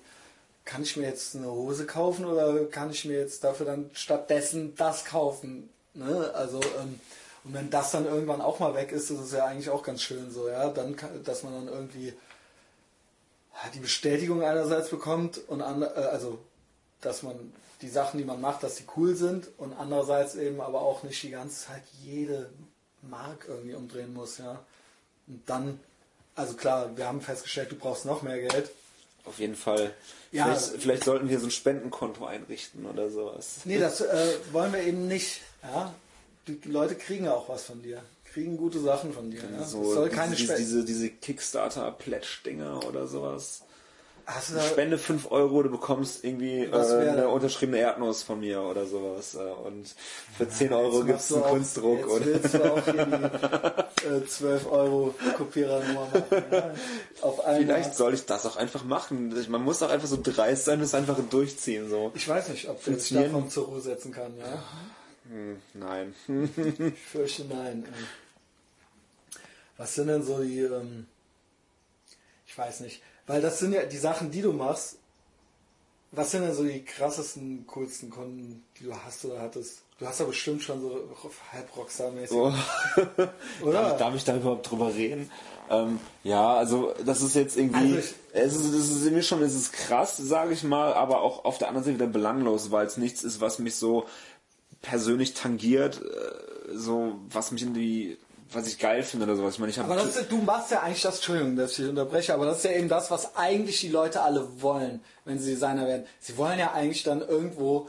kann ich mir jetzt eine Hose kaufen oder kann ich mir jetzt dafür dann stattdessen das kaufen? Ne? Also, ähm, und wenn das dann irgendwann auch mal weg ist, ist es ja eigentlich auch ganz schön so, ja, dann, dass man dann irgendwie die Bestätigung einerseits bekommt und an, äh, also dass man die Sachen, die man macht, dass die cool sind und andererseits eben aber auch nicht die ganze Zeit jede Mark irgendwie umdrehen muss, ja. Und dann, also klar, wir haben festgestellt, du brauchst noch mehr Geld. Auf jeden Fall. Ja. vielleicht, vielleicht sollten wir so ein Spendenkonto einrichten oder sowas. Nee, das äh, wollen wir eben nicht, ja. Die Leute kriegen ja auch was von dir, kriegen gute Sachen von dir. Ja? So es soll keine diese, diese, diese Kickstarter-Pledge-Dinger oder sowas. Hast du Spende 5 Euro, du bekommst irgendwie äh, eine unterschriebene Erdnuss von mir oder sowas. Äh, und für 10 Euro gibt es einen auch- Kunstdruck. Jetzt Und willst du auch hier die äh, 12 Euro Kopierernummer machen. Ja? Auf einmal. Vielleicht soll ich das auch einfach machen. Man muss auch einfach so dreist sein und es einfach durchziehen. So. Ich weiß nicht, ob Funktionieren- davon zur Ruhe setzen kann, ja. Hm, nein. Ich fürchte nein. Was sind denn so die, ähm, ich weiß nicht, weil das sind ja die Sachen, die du machst. Was sind denn so die krassesten, coolsten Kunden, die du hast oder hattest? Du hast ja bestimmt schon so halb Rockstar-mäßig, So. oder? Darf, darf ich da überhaupt drüber reden? Ähm, ja, also das ist jetzt irgendwie, Also ich- es ist, es ist mir schon, es ist krass, sage ich mal, aber auch auf der anderen Seite wieder belanglos, weil es nichts ist, was mich so persönlich tangiert, äh, so was mich in die, was ich geil finde oder sowas. Ich meine, ich Aber das du machst ja eigentlich das, Entschuldigung, dass ich dich unterbreche, aber das ist ja eben das, was eigentlich die Leute alle wollen, wenn sie Designer werden. Sie wollen ja eigentlich dann irgendwo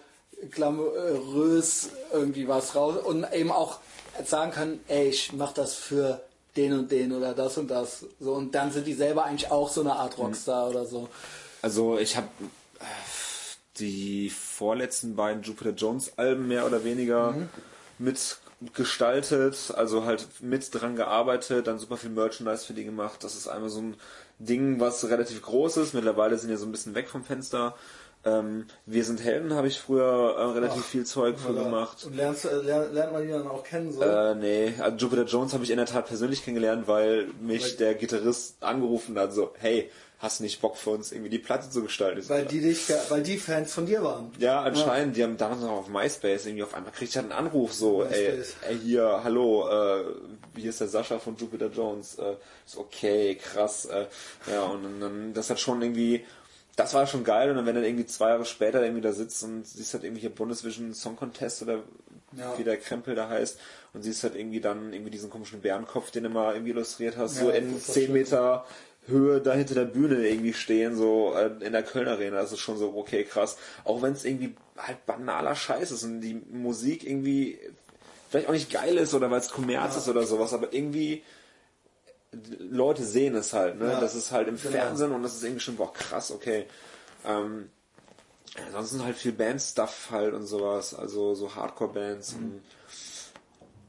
glamourös irgendwie was raus und eben auch sagen können, ey, ich mach das für den und den oder das und das. So, und dann sind die selber eigentlich auch so eine Art Rockstar oder so. Also ich habe die vorletzten beiden Jupiter Jones Alben mehr oder weniger mitgestaltet, also halt mit dran gearbeitet, dann super viel Merchandise für die gemacht. Das ist einmal so ein Ding, was relativ groß ist. Mittlerweile sind wir so ein bisschen weg vom Fenster. Ähm, wir sind Helden, habe ich früher äh, relativ Ach, viel Zeug für Oder- gemacht. Und lernst, äh, lernt, lernt man die dann auch kennen, so? Äh, nee, also Jupiter Jones habe ich in der Tat persönlich kennengelernt, weil mich Weil- der Gitarrist angerufen hat, so, hey, hast nicht Bock für uns irgendwie die Platte zu gestalten? So, weil die dich, weil die Fans von dir waren. Ja, anscheinend. Die haben damals noch auf MySpace irgendwie auf einmal kriegt ich halt einen Anruf so, ey, MySpace. ey, hier, hallo, äh, hier ist der Sascha von Jupiter Jones. Äh, ist okay, krass. Äh, ja, und dann- dann, das hat schon irgendwie, das war schon geil. Und dann, wenn du irgendwie zwei Jahre später irgendwie da sitzt und siehst halt irgendwie hier Bundesvision Song Contest oder Ja. wie der Krempel da heißt und siehst halt irgendwie dann irgendwie diesen komischen Bärenkopf, den du mal irgendwie illustriert hast, so Ja, in das ist doch 10 schön. Höhe da hinter der Bühne irgendwie stehen, so äh, in der Köln Arena. Das ist schon so, okay, krass. Auch wenn es irgendwie halt banaler Scheiß ist und die Musik irgendwie vielleicht auch nicht geil ist oder weil es Kommerz ist oder sowas, aber irgendwie Leute sehen es halt, ne? Ja, das ist halt im genau. Fernsehen und das ist irgendwie schon, boah, krass, okay. Ähm, ansonsten halt viel Band-Stuff halt und sowas, also so Hardcore-Bands Mhm. und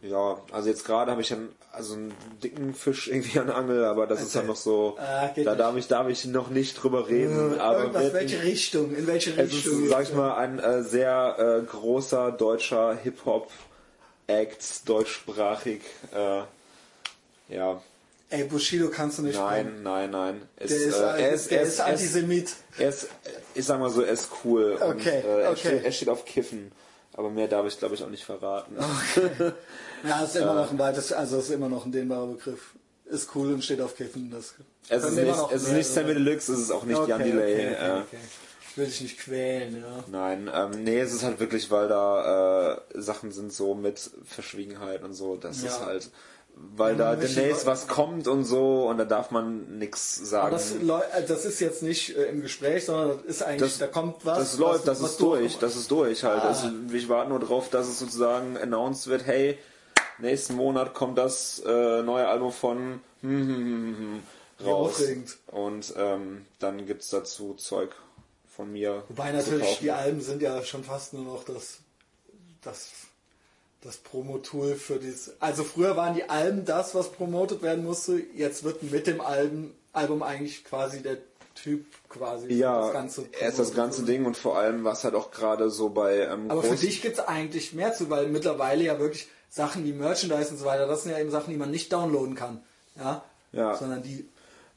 ja, also jetzt gerade habe ich dann also einen dicken Fisch irgendwie an der Angel, aber das ist dann noch so, Ah, da nicht. darf ich darf ich noch nicht drüber reden, aber Irgendwas, wird- welche Richtung, in welche es Richtung? ist, sag ich mal, ein äh, sehr äh, großer deutscher Hip-Hop-Act, deutschsprachig. Äh, ja, Ey, Bushido kannst du nicht nein, nein, nein. Es, Der ist, äh, äh, er ist, der er ist Antisemit. er ist, ich sag mal so, er ist cool. Und, Okay, äh, er, okay. Steht, er steht auf Kiffen. Aber mehr darf ich, glaube ich, auch nicht verraten. Ja, ist immer noch ein weites, also ist immer noch ein dehnbarer Begriff. Ist cool und steht auf Kiffen. Das Es ist nicht, es ist nicht Sammy? Deluxe, es ist auch nicht Okay, Jan Delay. Okay, okay, äh, okay. Ich will dich nicht quälen, ja. Nein, ähm, nee, es ist halt wirklich, weil da äh, Sachen sind so mit Verschwiegenheit und so, das Ja. ist halt, weil da demnächst was kommt und so und da darf man nichts sagen. das, äh, das ist jetzt nicht äh, im Gespräch, sondern das ist eigentlich, Das- da kommt was. das läuft, was, das was ist du- durch, das ist durch halt. Ah. Also, ich warte nur drauf, dass es sozusagen announced wird, hey, nächsten Monat kommt das äh, neue Album von hm, hm, hm, raus. aufregend. Und ähm, dann gibt's dazu Zeug von mir. Wobei natürlich die Alben sind ja schon fast nur noch das, das, das Promo-Tool für dieses. Also früher waren die Alben das, was promotet werden musste. Jetzt wird mit dem Album, Album eigentlich quasi der Typ quasi für Ja, das ganze er ist das ganze. Ding und vor allem, was halt auch gerade so bei ähm, Aber für dich gibt es eigentlich mehr zu, weil mittlerweile ja wirklich Sachen wie Merchandise und so weiter, das sind ja eben Sachen, die man nicht downloaden kann. Ja. Ja. Sondern die.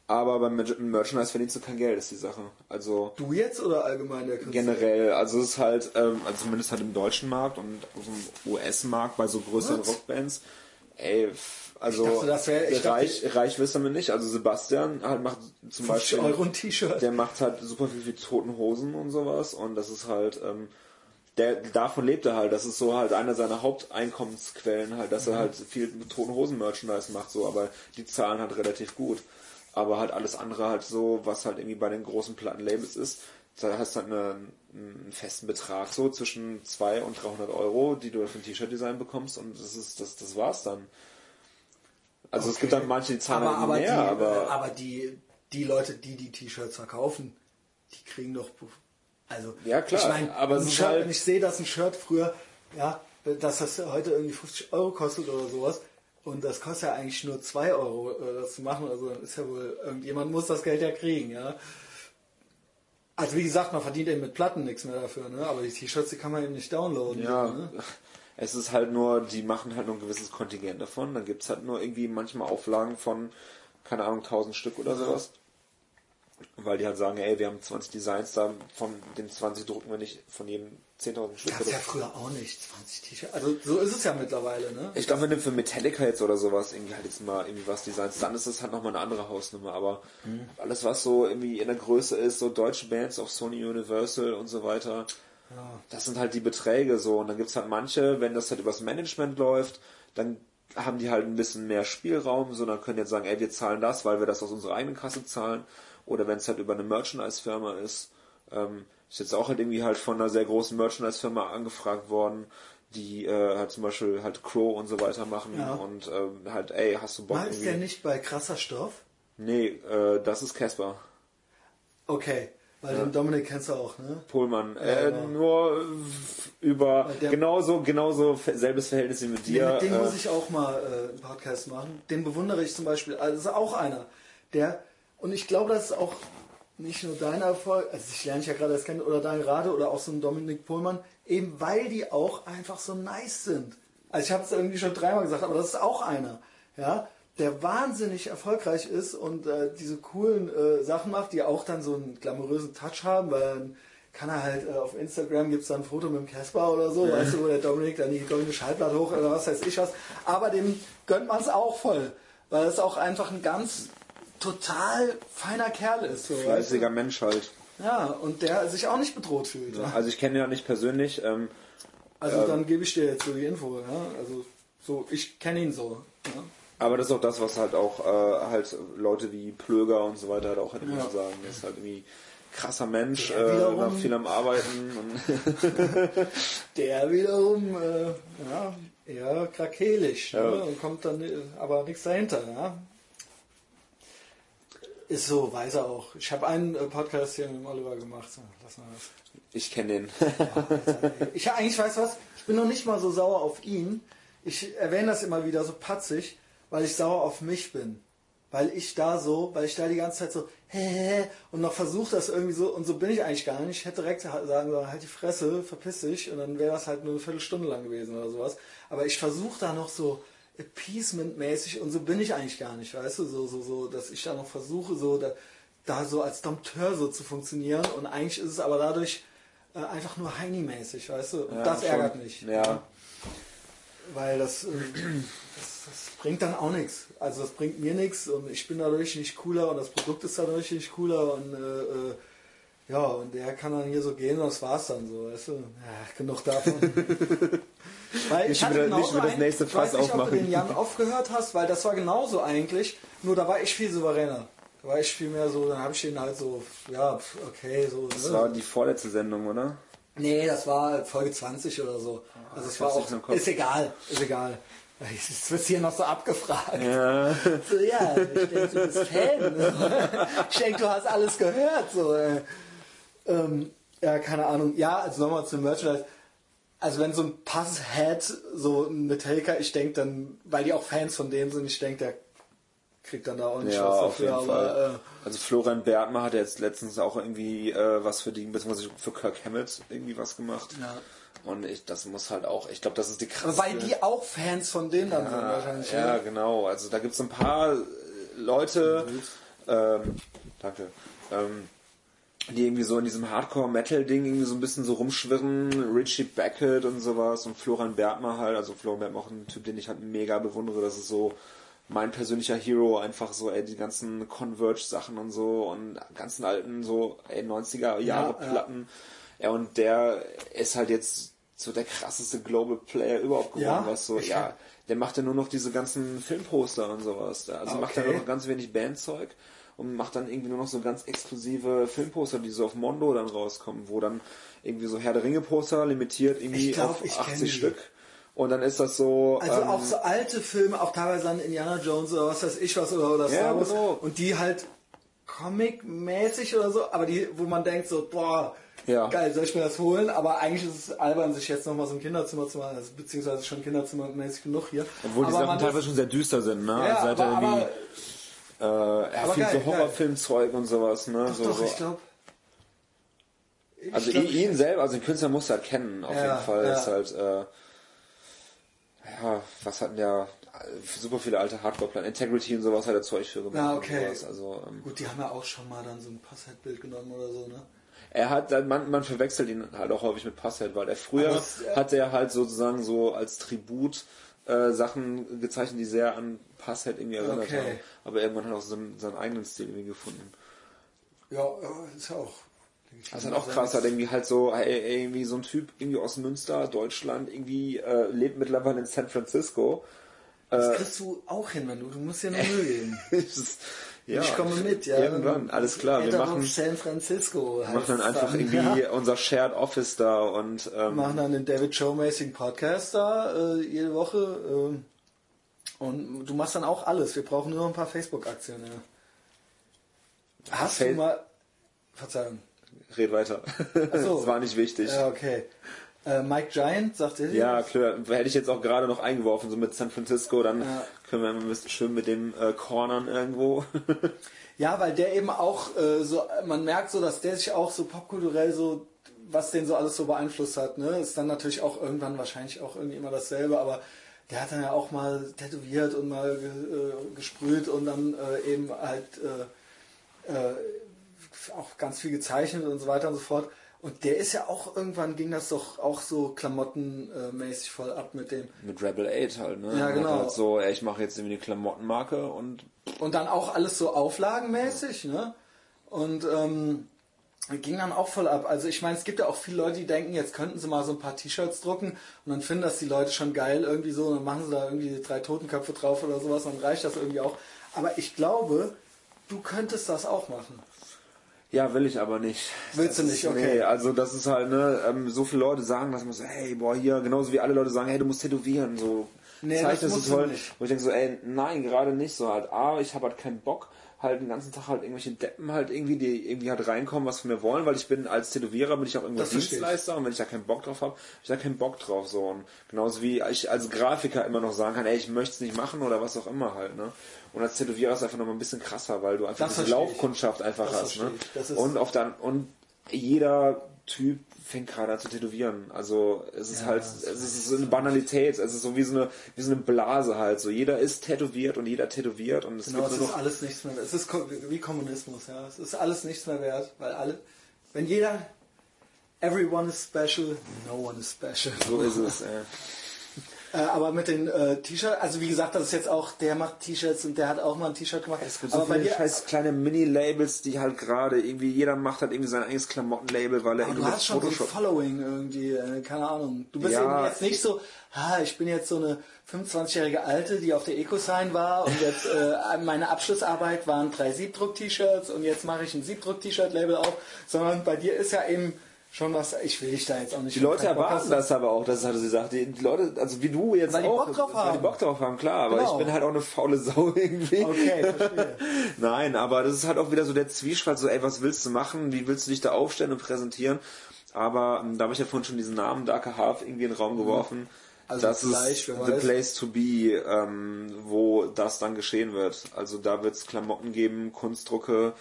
Aber beim Mer- Merchandise verdienst du kein Geld, ist die Sache. Also Du jetzt oder allgemein der Künstler? generell, also es ist halt, ähm, also zumindest halt im deutschen Markt und auf dem US-Markt bei so größeren Was? Rockbands, Ey, also Ich dachte, das wär- ich dachte- reich, reich wirst du damit nicht. Also Sebastian halt macht zum 50 Beispiel Euro ein T-Shirt. der macht halt super viel die toten Hosen und sowas und das ist halt ähm, der davon lebt er halt. Das ist so halt einer seiner Haupteinkommensquellen halt, dass er halt viel mit toten Hosen Merchandise macht so, aber die zahlen halt relativ gut. Aber halt alles andere halt so, was halt irgendwie bei den großen Plattenlabels ist, da hast du halt eine, einen festen Betrag so zwischen 200 und 300 Euro, die du für ein T-Shirt-Design bekommst und das ist das das war's dann. Also es gibt dann manche, die zahlen aber, halt aber, mehr, die, aber äh, aber die, die Leute, die die T-Shirts verkaufen, die kriegen doch. Also, Ja, klar, Ich meine, aber es ein Shirt, halt- wenn ich sehe, dass ein Shirt früher, ja, dass das heute irgendwie 50 Euro kostet oder sowas. Und das kostet ja eigentlich nur 2 Euro, äh, das zu machen. Also dann ist ja wohl, irgendjemand muss das Geld ja kriegen, ja. Also wie gesagt, man verdient eben mit Platten nichts mehr dafür, ne? Aber die T-Shirts, die kann man eben nicht downloaden. Ja, Ne? es ist halt nur, die machen halt nur ein gewisses Kontingent davon. Dann gibt's halt nur irgendwie manchmal Auflagen von, keine Ahnung, 1000 Stück oder sowas. Weil die halt sagen, ey, wir haben 20 Designs da, von den 20 drucken wir nicht von jedem 10.000 Stück. Gab's oder ja früher auch nicht, 20 T-Shirts. Also so ist es ja mittlerweile, ne? Ich glaube, wenn du für Metallica jetzt oder sowas irgendwie halt jetzt mal irgendwie was designst, dann ist das halt nochmal eine andere Hausnummer. Aber Mhm. alles, was so irgendwie in der Größe ist, so deutsche Bands, auch Sony Universal und so weiter, das sind halt die Beträge so. Und dann gibt's halt manche, wenn das halt übers Management läuft, dann haben die halt ein bisschen mehr Spielraum, so dann können jetzt sagen, ey, wir zahlen das, weil wir das aus unserer eigenen Kasse zahlen. Oder wenn es halt über eine Merchandise-Firma ist, ähm, ist jetzt auch halt irgendwie halt von einer sehr großen Merchandise-Firma angefragt worden, die äh, halt zum Beispiel halt Crow und so weiter machen Ja. und ähm, halt, ey, hast du Bock Mal ist irgendwie? der nicht bei krasser Stoff? Nee, äh, das ist Casper. Okay, weil den Dominik kennst du auch, ne? Pohlmann. Äh, genau. Nur über genauso, genauso selbes Verhältnis wie mit Nee, dir. mit dem äh, muss ich auch mal äh, einen Podcast machen. Den bewundere ich zum Beispiel. Also auch einer, der, und ich glaube, das ist auch nicht nur dein Erfolg, also ich lerne dich ja gerade erst kennen, oder dein Rade oder auch so ein Dominik Pohlmann, eben weil die auch einfach so nice sind. Also ich habe es irgendwie schon dreimal gesagt, aber das ist auch einer, ja, der wahnsinnig erfolgreich ist und äh, diese coolen äh, Sachen macht, die auch dann so einen glamourösen Touch haben, weil dann kann er halt äh, auf Instagram gibt's dann ein Foto mit dem Casper oder so, weißt du, wo der Dominik dann die goldene Schallplatte hoch oder was weiß ich was. Aber dem gönnt man es auch voll, weil es auch einfach ein ganz total feiner Kerl ist. So, fleißiger Mensch halt. Ja, und der sich auch nicht bedroht fühlt. Ja. Also ich kenne ihn ja nicht persönlich. Ähm, Also dann gebe ich dir jetzt so die Info. Ja? Also so, ich kenne ihn so. Ja? aber das ist auch das, was halt auch äh, halt Leute wie Plöger und so weiter halt auch hätten müssen sagen. Er ist halt irgendwie krasser Mensch, Der äh, war viel am Arbeiten und Der wiederum äh, ja, eher krakelig Ja. ne? und kommt dann aber nichts dahinter. Ja? Ist so, weiß er auch. Ich habe einen äh, Podcast hier mit dem Oliver gemacht. So, Lass mal das. ich kenne den. Ich eigentlich weiß was, ich bin noch nicht mal so sauer auf ihn. Ich erwähne das immer wieder so patzig, weil ich sauer auf mich bin. Weil ich da so, weil ich da die ganze Zeit so hä, und noch versuche das irgendwie so und so bin ich eigentlich gar nicht. Ich hätte direkt sagen sollen, halt die Fresse, verpiss dich und dann wäre das halt nur eine Viertelstunde lang gewesen oder sowas. Aber ich versuche da noch so Appeasement-mäßig und so bin ich eigentlich gar nicht, weißt du, so, so, so, dass ich da noch versuche, so da, da so als Dompteur so zu funktionieren und eigentlich ist es aber dadurch äh, einfach nur Heini-mäßig, weißt du, und Ja, das schon. ärgert mich. Ja, Weil das, äh, das, das bringt dann auch nichts. Also das bringt mir nichts und ich bin dadurch nicht cooler und das Produkt ist dadurch nicht cooler und äh, äh, ja, und der kann dann hier so gehen und das war's dann so, weißt du. Ja, genug davon. weil Nicht ich hatte wieder- nicht wieder das nächste ich Fass nicht, ob du aufmachen. den Jan aufgehört hast, weil das war genauso eigentlich, nur da war ich viel souveräner. Da war ich viel mehr so, dann habe ich den halt so, ja, okay, so. das ne? war die vorletzte Sendung, oder? Nee, das war Folge 20 oder so. Also es ich war auch. Ist egal, ist egal. Jetzt wird hier noch so abgefragt. Ja. So, ja, ich denke, du bist Fan. Ich denke, du hast alles gehört. So, äh. ähm, ja, keine Ahnung. Ja, also nochmal zum Merchandise. Also wenn so ein Pass hat, so ein Metallica, ich denke dann, weil die auch Fans von dem sind, ich denke, der kriegt dann da auch nicht Ja, was auf dafür. Aber äh, Also Florian Bertmer hat jetzt letztens auch irgendwie äh, was für die, beziehungsweise für Kirk Hammett irgendwie was gemacht. Ja. Und ich, das muss halt auch, ich glaube, das ist die krasse. weil die auch Fans von denen dann sind ja, wahrscheinlich. ja, ne? genau. Also da gibt es ein paar äh, Leute, ähm, danke, ähm, die irgendwie so in diesem Hardcore-Metal-Ding irgendwie so ein bisschen so rumschwirren. Richie Beckett und sowas und Florian Bergmer halt. Also Florian Bergmer auch ein Typ, den ich halt mega bewundere. Das ist so mein persönlicher Hero. Einfach so, ey, die ganzen Converge-Sachen und so und ganzen alten so, ey, 90er-Jahre-Platten. Ja, ja. ja, und der ist halt jetzt so der krasseste Global Player überhaupt geworden, ja, was so, ja, der macht ja nur noch diese ganzen Filmposter und sowas. Also okay. macht er nur noch ganz wenig Bandzeug und macht dann irgendwie nur noch so ganz exklusive Filmposter, die so auf Mondo dann rauskommen, wo dann irgendwie so Herr der Ringe Poster limitiert irgendwie glaub, auf 80 Stück. Und dann ist das so. Also ähm, auch so alte Filme, auch teilweise dann Indiana Jones oder was weiß ich was oder, oder Star Wars. Genau. Und die halt Comic-mäßig oder so, aber die, wo man denkt so, boah, ja. geil, soll ich mir das holen? Aber eigentlich ist es albern, sich jetzt nochmal so ein Kinderzimmer zu machen, also, beziehungsweise schon Kinderzimmermäßig genug hier. Obwohl die Sachen teilweise schon sehr düster sind, ne? Ja, also aber, aber, äh, er viel so Horrorfilmzeug und sowas, ne? Doch, so, doch, so. ich glaube. Also glaub, ihn selber, also den Künstler muss er kennen, auf ja, jeden Fall. Ja. Ist halt, äh, ja, was hatten ja super viele alte Hardcore-Platten, Integrity und sowas hat er Zeug für gemacht. Ja, okay. Also, ähm, Gut, die haben ja auch schon mal dann so ein Passhead-Bild genommen oder so, ne? Er hat, man, man verwechselt ihn halt auch häufig mit Passhead, weil er früher das, äh, hat er halt sozusagen so als Tribut äh, Sachen gezeichnet, die sehr an Passhead irgendwie erinnert okay. haben. Aber irgendwann hat er auch seinen, seinen eigenen Stil irgendwie gefunden. Ja, ist ja auch. Das ist halt auch krass, hat irgendwie halt so, ey, irgendwie so ein Typ irgendwie aus Münster, Deutschland, irgendwie äh, lebt mittlerweile in San Francisco. Das äh, kriegst du auch hin, wenn du, du musst dir nur Mühe geben. Ja, ich komme mit, ja. Irgendwann, alles klar. Wir machen San Francisco. Wir machen dann einfach dann, irgendwie ja. unser Shared Office da und ähm, machen dann den David Show mäßigen Podcast da äh, jede Woche. Äh, und du machst dann auch alles. Wir brauchen nur ein paar Facebook-Aktien. Ja. Hast Fel du mal. Verzeihung. Red weiter. So. das war nicht wichtig. Ja, okay. Äh, Mike Giant, sagt ihr? Ja, klar. Hätte ich jetzt auch gerade noch eingeworfen, so mit San Francisco, dann ja. können wir ein bisschen schön mit dem äh, Cornern irgendwo. ja, weil der eben auch äh, so, man merkt so, dass der sich auch so popkulturell so, was den so alles so beeinflusst hat, ne? Ist dann natürlich auch irgendwann wahrscheinlich auch irgendwie immer dasselbe, aber der hat dann ja auch mal tätowiert und mal äh, gesprüht und dann äh, eben halt äh, äh, auch ganz viel gezeichnet und so weiter und so fort. Und der ist ja auch, irgendwann ging das doch auch so klamottenmäßig voll ab mit dem. Mit Rebel 8 halt, ne? Ja, genau. Halt so, ey, ich mache jetzt irgendwie eine Klamottenmarke und. Und dann auch alles so auflagenmäßig, ne? Und ähm, ging dann auch voll ab. Also ich meine, es gibt ja auch viele Leute, die denken, jetzt könnten sie mal so ein paar T-Shirts drucken und dann finden das die Leute schon geil irgendwie so und dann machen sie da irgendwie drei Totenköpfe drauf oder sowas, dann reicht das irgendwie auch. Aber ich glaube, du könntest das auch machen. Ja, will ich aber nicht. Willst du nicht, okay. Nee, also das ist halt, ne, ähm, so viele Leute sagen, dass man so, hey, boah, hier, genauso wie alle Leute sagen, hey, du musst tätowieren, so. Nee, das, das so toll. Wo ich denke so, ey, nein, gerade nicht so halt. A, ich habe halt keinen Bock, halt den ganzen Tag halt irgendwelche Deppen halt irgendwie, die irgendwie halt reinkommen, was von mir wollen, weil ich bin als Tätowierer, bin ich auch irgendwo Dienstleister und wenn ich da keinen Bock drauf habe, habe ich da keinen Bock drauf, so. Und genauso wie ich als Grafiker immer noch sagen kann, ey, ich möchte es nicht machen oder was auch immer halt, ne. Und als Tätowierer ist es einfach nochmal ein bisschen krasser, weil du einfach das diese Laufkundschaft einfach das hast. Ne? Und auf dann und jeder Typ fängt gerade an zu tätowieren. Also es ist ja, halt, es ist so eine Banalität. Es ist so wie so eine, wie so eine Blase halt. So jeder ist tätowiert und jeder tätowiert und es genau, es ist alles nichts mehr. Es ist wie Kommunismus, ja. Es ist alles nichts mehr wert, weil alle, wenn jeder, everyone is special, no one is special. So ist es. Ja. Äh, aber mit den äh, T-Shirts, also wie gesagt, das ist jetzt auch, der macht T-Shirts und der hat auch mal ein T-Shirt gemacht. Es gibt so aber viele scheiß kleine Mini-Labels, die halt gerade irgendwie, jeder macht halt irgendwie sein eigenes Klamottenlabel, weil er aber du hast schon Photoshop so ein Following irgendwie, äh, keine Ahnung. Du bist ja. eben jetzt nicht so, ha, ich bin jetzt so eine 25-jährige Alte, die auf der EcoSign war und jetzt äh, meine Abschlussarbeit waren drei Siebdruck-T-Shirts und jetzt mache ich ein Siebdruck-T-Shirt-Label auf, sondern bei dir ist ja eben schon was, ich will dich da jetzt auch nicht. Die Leute erwarten das aber auch, das hatte sie gesagt. Die, die, Leute, also wie du jetzt weil auch. Die Bock drauf haben. Weil die Bock drauf haben, klar, aber genau. ich bin halt auch eine faule Sau irgendwie. Okay, verstehe. Nein, aber das ist halt auch wieder so der Zwiespalt, so ey, was willst du machen, wie willst du dich da aufstellen und präsentieren? Aber ähm, da habe ich ja vorhin schon diesen Namen Darker Half irgendwie in den Raum mhm. geworfen. Also das ist the place to be, ähm, wo das dann geschehen wird. Also da wird es Klamotten geben, Kunstdrucke,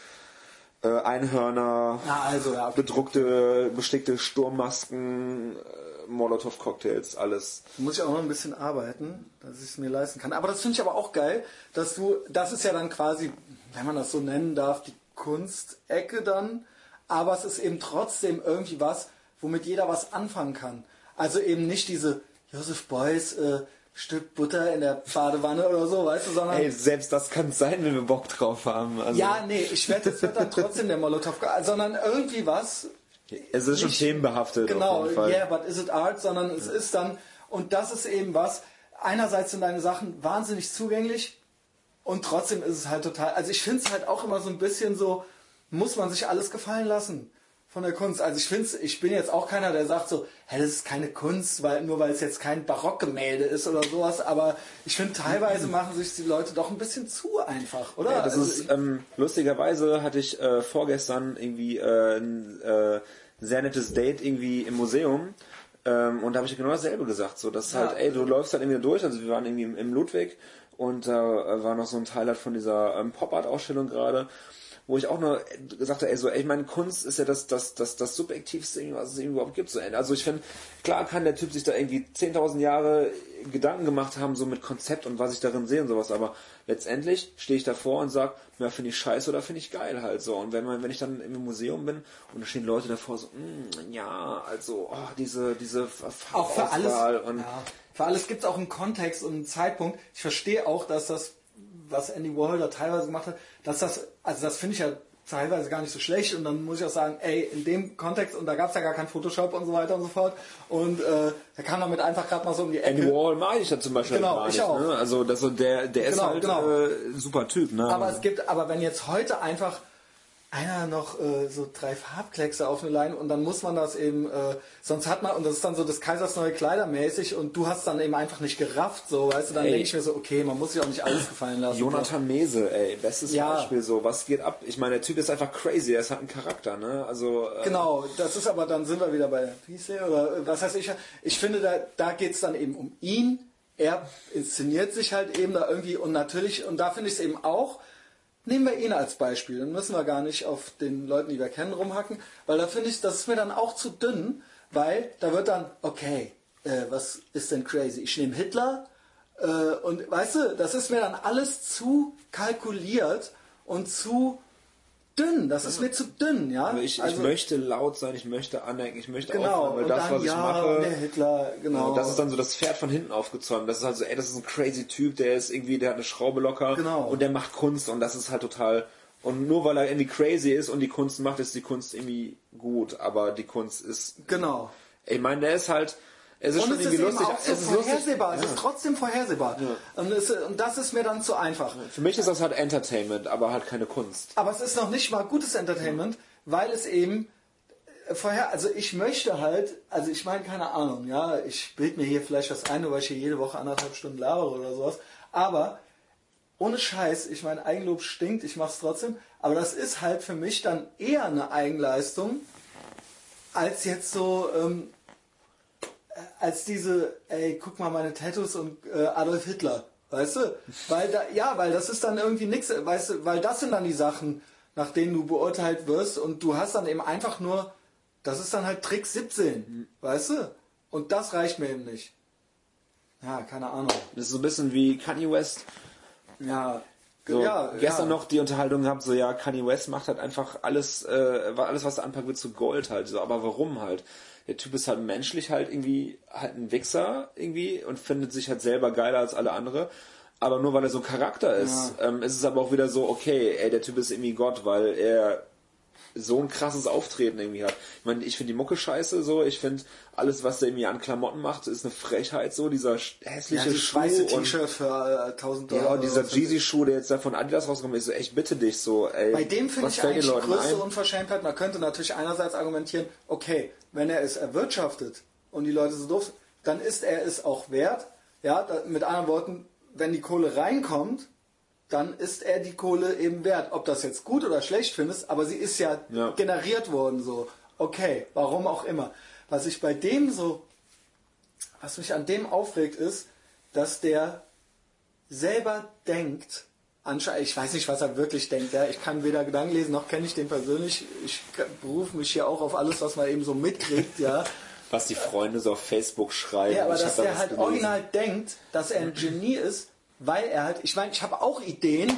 äh, Einhörner, ja, also, ja, okay. bedruckte, bestickte Sturmmasken, äh, Molotow-Cocktails, alles. Da muss ich auch noch ein bisschen arbeiten, dass ich es mir leisten kann. Aber das finde ich aber auch geil, dass du, das ist ja dann quasi, wenn man das so nennen darf, die Kunstecke dann. aber es ist eben trotzdem irgendwie was, womit jeder was anfangen kann. Also eben nicht diese Joseph Beuys äh, Stück Butter in der Badewanne oder so, weißt du, sondern... Ey, selbst das kann sein, wenn wir Bock drauf haben. Also, ja, nee, ich werde es wird dann trotzdem der Molotow, sondern irgendwie was... Es ist schon nicht- themenbehaftet. Genau, auf jeden Fall. yeah, but is it art, sondern es ist dann, und das ist eben was, einerseits sind deine Sachen wahnsinnig zugänglich und trotzdem ist es halt total, also ich finde es halt auch immer so ein bisschen so, muss man sich alles gefallen lassen von der Kunst. Also ich finde ich bin jetzt auch keiner, der sagt so, hä, das ist keine Kunst, weil, nur weil es jetzt kein Barockgemälde ist oder sowas, aber ich finde teilweise machen sich die Leute doch ein bisschen zu einfach, oder? Ja, das Also ist, ähm, lustigerweise hatte ich äh, vorgestern irgendwie äh, ein äh, sehr nettes Date irgendwie im Museum. Ähm, und da habe ich genau dasselbe gesagt. So, dass Ja. halt, ey, du läufst halt irgendwie durch. Also wir waren irgendwie im, im Ludwig und da äh, war noch so ein Teil halt von dieser ähm, Pop-Art-Ausstellung gerade, wo ich auch nur gesagt habe, ey, so, ey, ich meine, Kunst ist ja das, das, das, das subjektivste, was es überhaupt gibt. So, also ich finde, klar kann der Typ sich da irgendwie 10.000 Jahre Gedanken gemacht haben, so mit Konzept und was ich darin sehe und sowas, aber letztendlich stehe ich davor und sage, ja, finde ich scheiße oder finde ich geil halt so. Und wenn man, wenn ich dann im Museum bin und da stehen Leute davor so, "Mm, ja, also, oh, diese, diese auch für alles, Farbauswahl und ja, für alles gibt es auch einen Kontext und einen Zeitpunkt. Ich verstehe auch, dass das, was Andy Warhol da teilweise gemacht hat, dass das, also das finde ich ja teilweise gar nicht so schlecht und dann muss ich auch sagen, ey, in dem Kontext, und da gab es ja gar kein Photoshop und so weiter und so fort und äh, da kam damit einfach gerade mal so um die Ecke. Andy Warhol mag ich ja zum Beispiel Genau, ich nicht. auch. Ne? Also das der, der ist Genau, halt genau. äh, super Typ. Ne? Aber es gibt, aber wenn jetzt heute einfach einer noch äh, so drei Farbkleckse auf eine Leine und dann muss man das eben, äh, sonst hat man, und das ist dann so des Kaisers neue Kleider mäßig und du hast dann eben einfach nicht gerafft, so, weißt du, dann denke ich mir so, okay, man muss sich auch nicht alles gefallen lassen. Jonathan Mese, ey, bestes Ja. Beispiel so. Was geht ab? Ich meine, der Typ ist einfach crazy, er ist halt ein Charakter, ne? Also äh, Genau, das ist aber, dann sind wir wieder bei der, oder äh, was heißt ich, ich finde, da, da geht es dann eben um ihn, er inszeniert sich halt eben da irgendwie und natürlich, und da finde ich es eben auch, nehmen wir ihn als Beispiel, dann müssen wir gar nicht auf den Leuten, die wir kennen, rumhacken, weil da finde ich, das ist mir dann auch zu dünn, weil da wird dann, okay, äh, was ist denn crazy? Ich nehme Hitler äh, und weißt du, das ist mir dann alles zu kalkuliert und zu dünn, das ist mir zu dünn, ja. also ich, ich Also- möchte laut sein, ich möchte anecken, ich möchte Genau, auffallen, weil das, dann, was ich ja, mache, der Hitler, genau. Und das ist dann so das Pferd von hinten aufgezäumt. Das ist halt so, ey, das ist ein crazy Typ, der ist irgendwie, der hat eine Schraube locker Genau. und der macht Kunst und das ist halt total. Und nur weil er irgendwie crazy ist und die Kunst macht, ist die Kunst irgendwie gut. Aber die Kunst ist. genau. Ich meine, der ist halt. Es ist Und schon es ist irgendwie eben lustig. auch so es ist lustig. vorhersehbar, es Ja. ist trotzdem vorhersehbar. Und, es, und das ist mir dann zu einfach. Für mich ist das halt Entertainment, aber halt keine Kunst. Aber es ist noch nicht mal gutes Entertainment, weil es eben äh, vorher, also ich möchte halt, also ich meine, keine Ahnung, ja, ich bild mir hier vielleicht was ein, weil ich hier jede Woche anderthalb Stunden labere oder sowas, aber ohne Scheiß, ich meine, Eigenlob stinkt, ich mach's trotzdem, aber das ist halt für mich dann eher eine Eigenleistung, als jetzt so, ähm, äh, als diese, ey, guck mal meine Tattoos und äh, Adolf Hitler, weißt du? Weil da, ja, weil das ist dann irgendwie nix, weißt du, weil das sind dann die Sachen, nach denen du beurteilt wirst und du hast dann eben einfach nur, das ist dann halt Trick 17, weißt du? Und das reicht mir eben nicht. Ja, keine Ahnung. Das ist so ein bisschen wie Kanye West. Ja, So, ja, gestern ja. noch die Unterhaltung gehabt, so ja, Kanye West macht halt einfach alles, äh, alles, was er anpackt, wird zu Gold halt. So, aber warum halt? Der Typ ist halt menschlich halt irgendwie halt ein Wichser irgendwie und findet sich halt selber geiler als alle andere. Aber nur weil er so ein Charakter ist, ähm, ist es aber auch wieder so, okay, ey, der Typ ist irgendwie Gott, weil er so ein krasses Auftreten irgendwie hat. Ich meine, ich finde die Mucke scheiße so, ich finde alles, was der irgendwie an Klamotten macht, ist eine Frechheit so, dieser Ja, hässliche die Schuh weiße und T-Shirt für äh, 1000 Dollar. ja, und dieser. Jeezy-Schuh, der jetzt da von Adidas rauskommt, ist so, echt bitte dich so, ey. Bei dem finde ich eigentlich die größte ein? Unverschämtheit. Man könnte natürlich einerseits argumentieren, okay, wenn er es erwirtschaftet und die Leute so doof sind, dann ist er es auch wert. Ja, mit anderen Worten, wenn die Kohle reinkommt, dann ist er die Kohle eben wert. Ob das jetzt gut oder schlecht findest, aber sie ist ja, Ja. generiert worden so. Okay, warum auch immer. Was ich bei dem so, was mich an dem aufregt, ist, dass der selber denkt, anscheinend, ich weiß nicht, was er wirklich denkt, ja, ich kann weder Gedanken lesen, noch kenne ich den persönlich, ich berufe mich hier auch auf alles, was man eben so mitkriegt, ja, Was die Freunde so auf Facebook schreiben. ja aber dass was halt gelesen. original denkt, dass er ein Genie ist, weil er halt, ich meine, ich habe auch Ideen,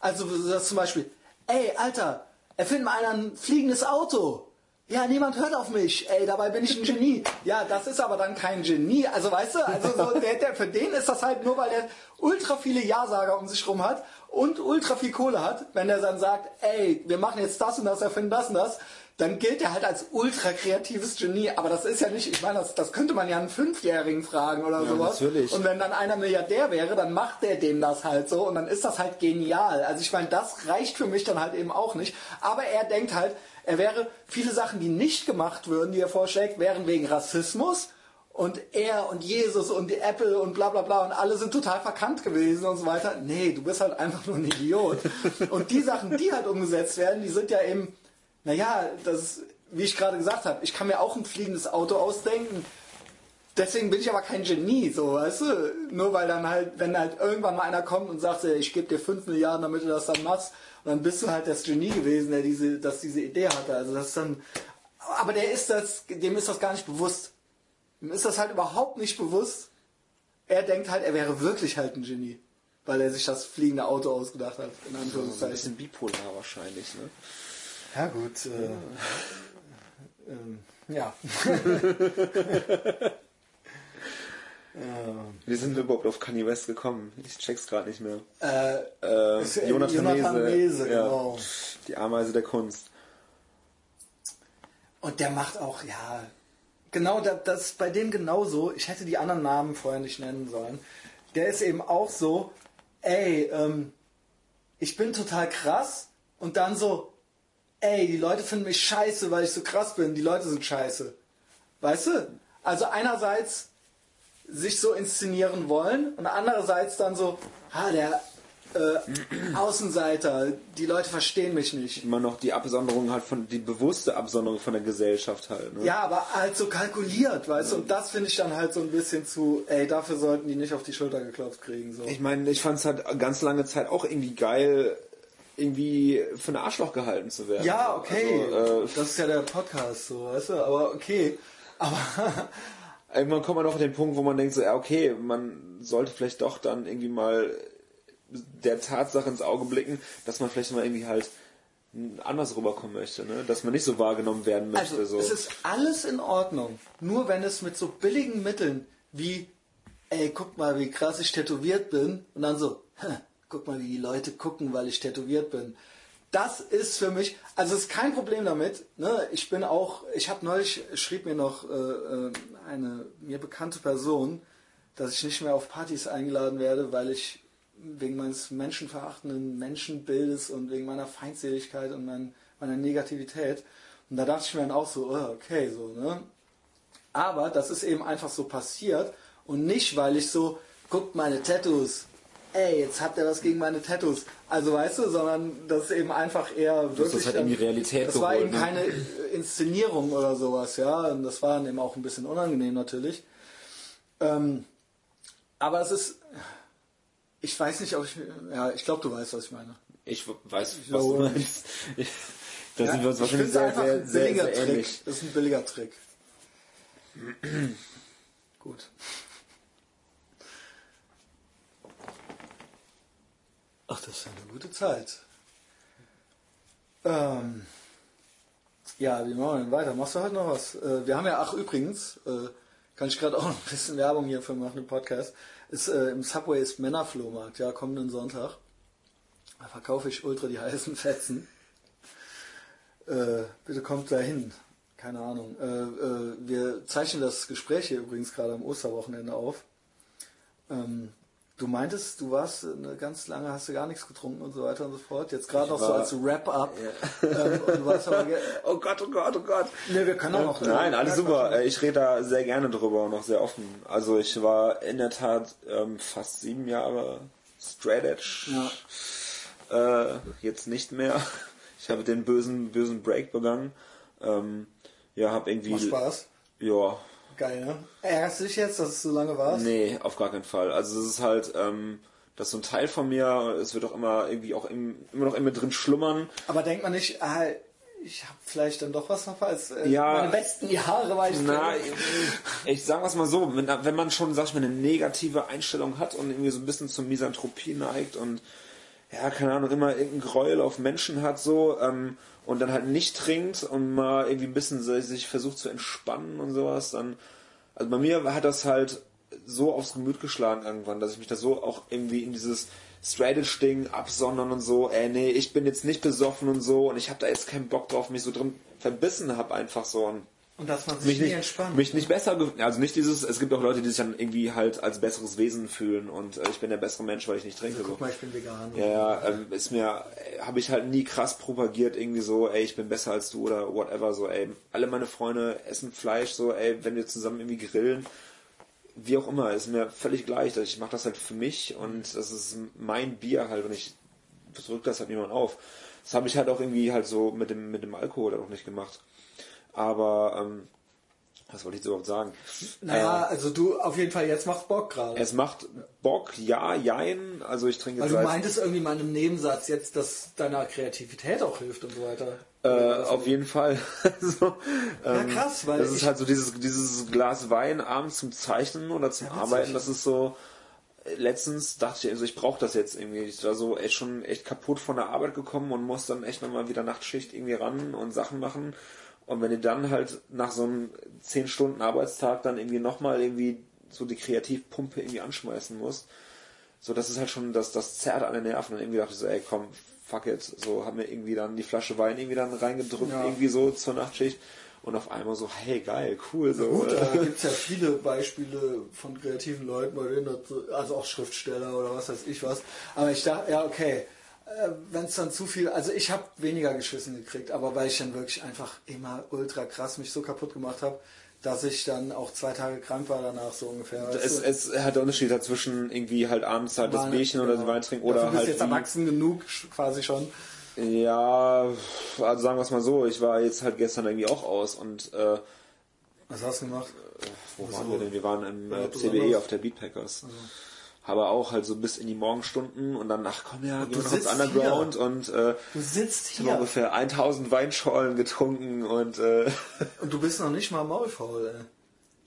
also das zum Beispiel, ey, Alter, erfind mal einer ein fliegendes Auto. Ja, niemand hört auf mich. Ey, dabei bin ich ein Genie. Ja, das ist aber dann kein Genie. Also weißt du, also so, der, der, für den ist das halt nur, weil der ultra viele Ja-Sager um sich rum hat und ultra viel Kohle hat. Wenn er dann sagt, ey, wir machen jetzt das und das, erfinden das und das, dann gilt er halt als ultra kreatives Genie. Aber das ist ja nicht, ich meine, das, das könnte man ja einen Fünfjährigen fragen oder Ja, sowas. natürlich. Und wenn dann einer Milliardär wäre, dann macht der dem das halt so und dann ist das halt genial. Also ich meine, das reicht für mich dann halt eben auch nicht. Aber er denkt halt, er wäre viele Sachen, die nicht gemacht würden, die er vorschlägt, wären wegen Rassismus. Und er und Jesus und die Apple und bla bla bla und alle sind total verkannt gewesen und so weiter. Nee, du bist halt einfach nur ein Idiot. Und die Sachen, die halt umgesetzt werden, die sind ja eben, naja, das ist, wie ich gerade gesagt habe, ich kann mir auch ein fliegendes Auto ausdenken. Deswegen bin ich aber kein Genie, so, weißt du? Nur weil dann halt, wenn halt irgendwann mal einer kommt und sagt, ich gebe dir 5 Milliarden, damit du das dann machst, und dann bist du halt das Genie gewesen, der diese, das diese Idee hatte. Also das dann, aber der ist das, dem ist das gar nicht bewusst. Ihm ist das halt überhaupt nicht bewusst. Er denkt halt, er wäre wirklich halt ein Genie. Weil er sich das fliegende Auto ausgedacht hat, in So ein Anführungszeichen. bisschen bipolar wahrscheinlich, ne? Ja gut, äh, ähm, ja. ähm, Wie sind wir überhaupt auf Kanye West gekommen? Ich check's gerade nicht mehr. äh, Äh, Jonathan, Jonathan Mese. Mese, ja. genau. Die Ameise der Kunst. und der macht auch, ja, genau, das, das ist bei dem genauso. Ich hätte die anderen Namen vorher nicht nennen sollen. Der ist eben auch so, ey, ähm, ich bin total krass und dann so, ey, die Leute finden mich scheiße, weil ich so krass bin. Die Leute sind scheiße. Weißt du? Also einerseits sich so inszenieren wollen und andererseits dann so, ah, der äh, Außenseiter, die Leute verstehen mich nicht. Immer noch die Absonderung halt von, die bewusste Absonderung von der Gesellschaft halt, ne? Ja, aber halt so kalkuliert, weißt du? Und das finde ich dann halt so ein bisschen zu, ey, dafür sollten die nicht auf die Schulter geklopft kriegen. So. Ich meine, ich fand es halt ganz lange Zeit auch irgendwie geil, irgendwie für ein Arschloch gehalten zu werden. Ja, okay. Also, äh, das ist ja der Podcast, so, weißt du? Aber okay. Aber irgendwann kommt man auch an den Punkt, wo man denkt so, ja, okay, man sollte vielleicht doch dann irgendwie mal der Tatsache ins Auge blicken, dass man vielleicht mal irgendwie halt anders rüberkommen möchte, ne? Dass man nicht so wahrgenommen werden möchte. Also, so. es ist alles in Ordnung. Nur wenn es mit so billigen Mitteln wie, ey, guck mal, wie krass ich tätowiert bin. Und dann so, "Hä, guck mal, wie die Leute gucken, weil ich tätowiert bin. Das ist für mich, also es ist kein Problem damit. Ne? Ich bin auch, ich habe neulich, schrieb mir noch äh, äh, eine mir bekannte Person, dass ich nicht mehr auf Partys eingeladen werde, weil ich wegen meines menschenverachtenden Menschenbildes und wegen meiner Feindseligkeit und mein, meiner Negativität. Und da dachte ich mir dann auch so, oh, okay, so, ne? Aber das ist eben einfach so passiert und nicht, weil ich so, guckt meine Tattoos, ey, jetzt habt ihr was gegen meine Tattoos. Also weißt du, sondern das ist eben einfach eher wirklich. das halt dann- in die Realität Das war geholt, eben ne? keine Inszenierung oder sowas, ja. Und das war dann eben auch ein bisschen unangenehm natürlich. Ähm, aber es ist. Ich weiß nicht, ob ich. Ja, ich glaube, du weißt, was ich meine. ich weiß, was glaube, du meinst. Ich, da Ja, sind wir uns ich wahrscheinlich sehr, sehr, sehr, sehr Trick. ähnlich. Das ist ein billiger Trick. Gut. Ach, das ist eine gute Zeit. Ähm, ja, wie machen wir denn weiter? Machst du heute noch was? Äh, wir haben ja, ach übrigens, äh, kann ich gerade auch ein bisschen Werbung hierfür machen im Podcast. Ist, äh, Im Subway ist Männerflohmarkt, ja, kommenden Sonntag. Da verkaufe ich ultra die heißen Fetzen. Äh, bitte kommt da hin. Keine Ahnung. Äh, äh, wir zeichnen das Gespräch hier übrigens gerade am Osterwochenende auf. Ähm, du meintest, du warst eine ganz lange, hast du gar nichts getrunken und so weiter und so fort. Jetzt gerade noch so als Wrap-up. Ähm, aber ge- Oh Gott, oh Gott, oh Gott. Ne, wir können auch noch. Nein, alles Ja, super. quatschen. Äh, Ich rede da sehr gerne drüber und auch sehr offen. Also ich war in der Tat ähm, fast sieben Jahre straight edge. Äh, jetzt nicht mehr. Ich habe den bösen, bösen Break begangen. Ähm, ja, habe irgendwie. Macht Spaß. Ja, Geil, ne? Ärgerst du dich jetzt, dass es so lange warst? nee, auf gar keinen Fall. Also es ist halt, ähm, das ist so ein Teil von mir. Es wird auch immer irgendwie auch im, immer noch in mir drin schlummern. Aber denkt man nicht, ah, ich habe vielleicht dann doch was noch als äh, Ja. meine besten Jahre war ich Na, drin. ich sag was mal so, wenn, wenn man schon, sag ich mal, eine negative Einstellung hat und irgendwie so ein bisschen zur Misanthropie neigt und ja, keine Ahnung, immer irgendein Gräuel auf Menschen hat so ähm, und dann halt nicht trinkt und mal irgendwie ein bisschen sich versucht zu entspannen und sowas, dann, also bei mir hat das halt so aufs Gemüt geschlagen irgendwann, dass ich mich da so auch irgendwie in dieses Strategy-Ding absondern und so, ey, nee, ich bin jetzt nicht besoffen und so und ich habe da jetzt keinen Bock drauf, mich so drin verbissen habe einfach so und und dass man sich mich nicht, entspannt. mich nicht besser, also nicht dieses, es gibt auch Leute, die sich dann irgendwie halt als besseres Wesen fühlen und äh, ich bin der bessere Mensch, weil ich nicht trinke. also, so. guck mal, ich bin vegan. Ja, ja, ähm, ist mir, habe ich halt nie krass propagiert, irgendwie so, ey, ich bin besser als du oder whatever, so, ey, alle meine Freunde essen Fleisch, so, ey, wenn wir zusammen irgendwie grillen, wie auch immer, ist mir völlig gleich, also ich mache das halt für mich und das ist mein Bier halt und ich drück das halt niemand auf. Das habe ich halt auch irgendwie halt so mit dem, mit dem Alkohol auch nicht gemacht. Aber, ähm, was wollte ich so überhaupt sagen? Naja, also du auf jeden Fall jetzt macht Bock gerade. Es macht Bock, ja, jein, also ich trinke Weil jetzt du seit- meintest irgendwie mal in einem Nebensatz jetzt, dass deiner Kreativität auch hilft und so weiter. Äh, auf jeden Fall. so, ähm, krass, weil das ist halt so dieses, dieses Glas Wein abends zum Zeichnen oder zum witzig. Arbeiten, das ist so. äh, Letztens dachte ich, also ich brauche das jetzt irgendwie. Ich war so echt schon echt kaputt von der Arbeit gekommen und muss dann echt nochmal wieder Nachtschicht irgendwie ran und Sachen machen. Und wenn du dann halt nach so einem 10 Stunden Arbeitstag dann irgendwie nochmal irgendwie so die Kreativpumpe irgendwie anschmeißen musst, so das ist halt schon, das, das zerrt an den Nerven. Und irgendwie dachte ich so, ey komm, fuck it. So haben wir irgendwie dann die Flasche Wein irgendwie dann reingedrückt, Ja. irgendwie so zur Nachtschicht. Und auf einmal so, hey geil, cool. So. Gut, da gibt es ja viele Beispiele von kreativen Leuten, bei denen das, so- also auch Schriftsteller oder was weiß ich was. Aber ich dachte, ja, okay, wenn es dann zu viel, also ich habe weniger geschissen gekriegt, aber weil ich dann wirklich einfach immer ultra krass mich so kaputt gemacht habe, dass ich dann auch zwei Tage krank war danach so ungefähr. es, es hat der Unterschied dazwischen irgendwie halt abends halt das Mal- Bierchen oder genau. das Wein trinken Dafür oder bist halt jetzt erwachsen genug quasi schon. ja, also sagen wir es mal so, ich war jetzt halt gestern irgendwie auch aus und äh, Was hast du gemacht? wo Also, waren wir denn? Wir waren im äh. CBE auf der Beatpackers. Aber auch halt so bis in die Morgenstunden und dann, ach komm ja, gehen wir Underground und äh, Du sitzt Ich habe hier ungefähr 1000 Weinschorlen getrunken und äh, und du bist noch nicht mal maulfaul, ey.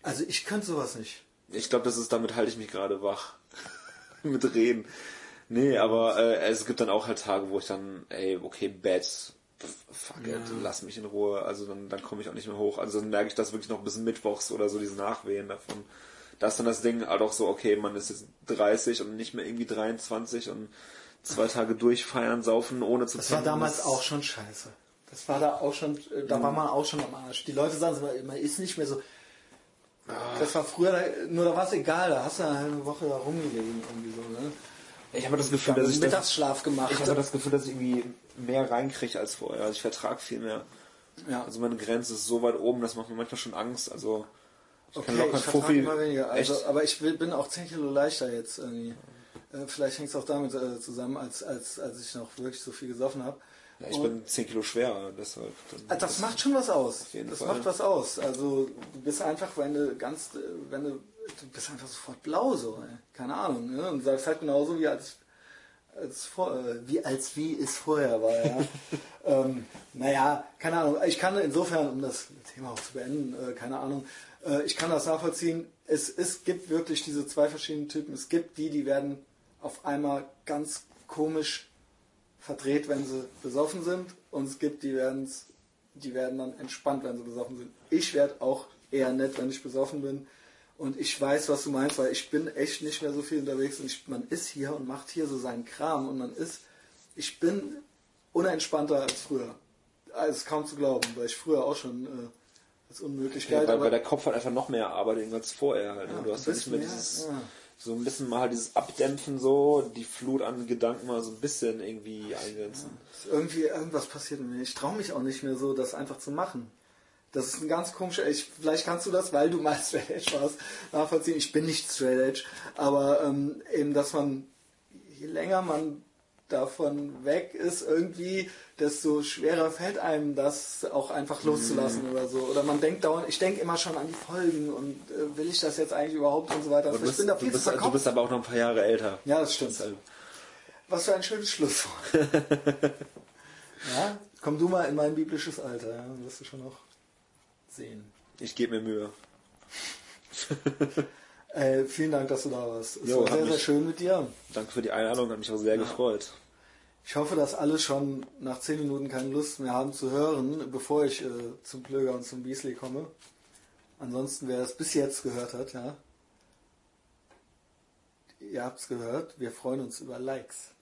Also ich könnte sowas nicht. ich glaube, das ist damit halte ich mich gerade wach mit reden. Nee, aber äh, es gibt dann auch halt Tage, wo ich dann, ey, okay, Bett, fuck it, lass mich in Ruhe. Also dann, dann komme ich auch nicht mehr hoch. Also dann merke ich das wirklich noch bis mittwochs oder so, diese Nachwehen davon. Da ist dann das Ding halt auch so, okay, man ist jetzt 30 und nicht mehr irgendwie 23 und zwei Tage durchfeiern, saufen, ohne zu Das war pennen. damals Das- auch schon scheiße. Das war da auch schon, äh, da war man auch schon am Arsch. Die Leute sagen immer, man ist nicht mehr so. Das war früher, nur da war es egal, da hast du eine Woche da rumgelegen irgendwie so, ne? Ich habe das Gefühl, dass ich das, Mittagsschlaf gemacht. Ich habe das Gefühl, dass ich irgendwie mehr reinkriege als vorher. Also ich vertrage viel mehr. ja. Also meine Grenze ist so weit oben, das macht mir manchmal schon Angst. Also ich Okay, kann locker ich vertrage Fuffi. immer weniger. Also, echt, aber ich bin auch 10 Kilo leichter jetzt irgendwie. Äh, vielleicht hängt es auch damit äh, zusammen, als, als, als ich noch wirklich so viel gesoffen habe. ja, ich bin 10 Kilo schwerer, deshalb. dann- Ah, Das macht schon was aus. Das Fall. macht was aus. Also du bist einfach, wenn du ganz, äh, wenn du, du bist einfach sofort blau so, ey. keine Ahnung. Ne? Und das ist halt genauso wie als, als vor, äh, wie als wie es vorher war. Ja? ähm, naja, keine Ahnung. Ich kann insofern, um das Thema auch zu beenden, äh, keine Ahnung. Äh, ich kann das nachvollziehen. Es, es gibt wirklich diese zwei verschiedenen Typen. Es gibt die, die werden auf einmal ganz komisch verdreht, wenn sie besoffen sind und es gibt, die werden's, die werden dann entspannt, wenn sie besoffen sind. Ich werde auch eher nett, wenn ich besoffen bin und ich weiß, was du meinst, weil ich bin echt nicht mehr so viel unterwegs und ich, man ist hier und macht hier so seinen Kram und man ist, ich bin unentspannter als früher. Also ist kaum zu glauben, weil ich früher auch schon äh, als unmöglich ja, weil, der Kopf halt einfach noch mehr arbeitet als vorher. Halt, ne? Ja, du hast ja nicht mehr dieses, ja. so ein bisschen mal halt dieses Abdämpfen so, die Flut an Gedanken mal so ein bisschen irgendwie eingrenzen. irgendwie irgendwas passiert mir. Ich traue mich auch nicht mehr so, das einfach zu machen. Das ist ein ganz komischer, ich, vielleicht kannst du das, weil du mal Straight Edge warst, nachvollziehen. Ich bin nicht Straight Edge, aber ähm, eben, dass man, je länger man davon weg ist irgendwie, desto schwerer fällt einem das auch einfach loszulassen oder so. Oder man denkt dauernd, ich denke immer schon an die Folgen und äh, will ich das jetzt eigentlich überhaupt und so weiter. Du ich bist, du, bist, du bist aber auch noch ein paar Jahre älter. Ja, das stimmt. Deshalb. Was für ein schönes Schlusswort. ja, komm du mal in mein biblisches Alter, ja, dann wirst du schon noch sehen. Ich gebe mir Mühe. Äh, vielen Dank, dass du da warst. Es Jo, war sehr, sehr schön mit dir. Danke für die Einladung, hat mich auch sehr gefreut. Ich hoffe, dass alle schon nach 10 Minuten keine Lust mehr haben zu hören, bevor ich äh, zum Plöger und zum Beasley komme. Ansonsten, wer es bis jetzt gehört hat, ja. Ihr habt's gehört, wir freuen uns über Likes.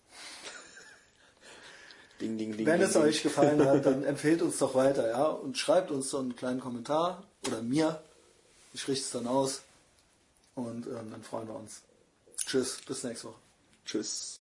Ding, ding, ding. Wenn es euch gefallen hat, dann empfehlt uns doch weiter, ja. Und schreibt uns so einen kleinen Kommentar oder mir. Ich richte es dann aus. Und ähm, dann freuen wir uns. Tschüss, bis nächste Woche. Tschüss.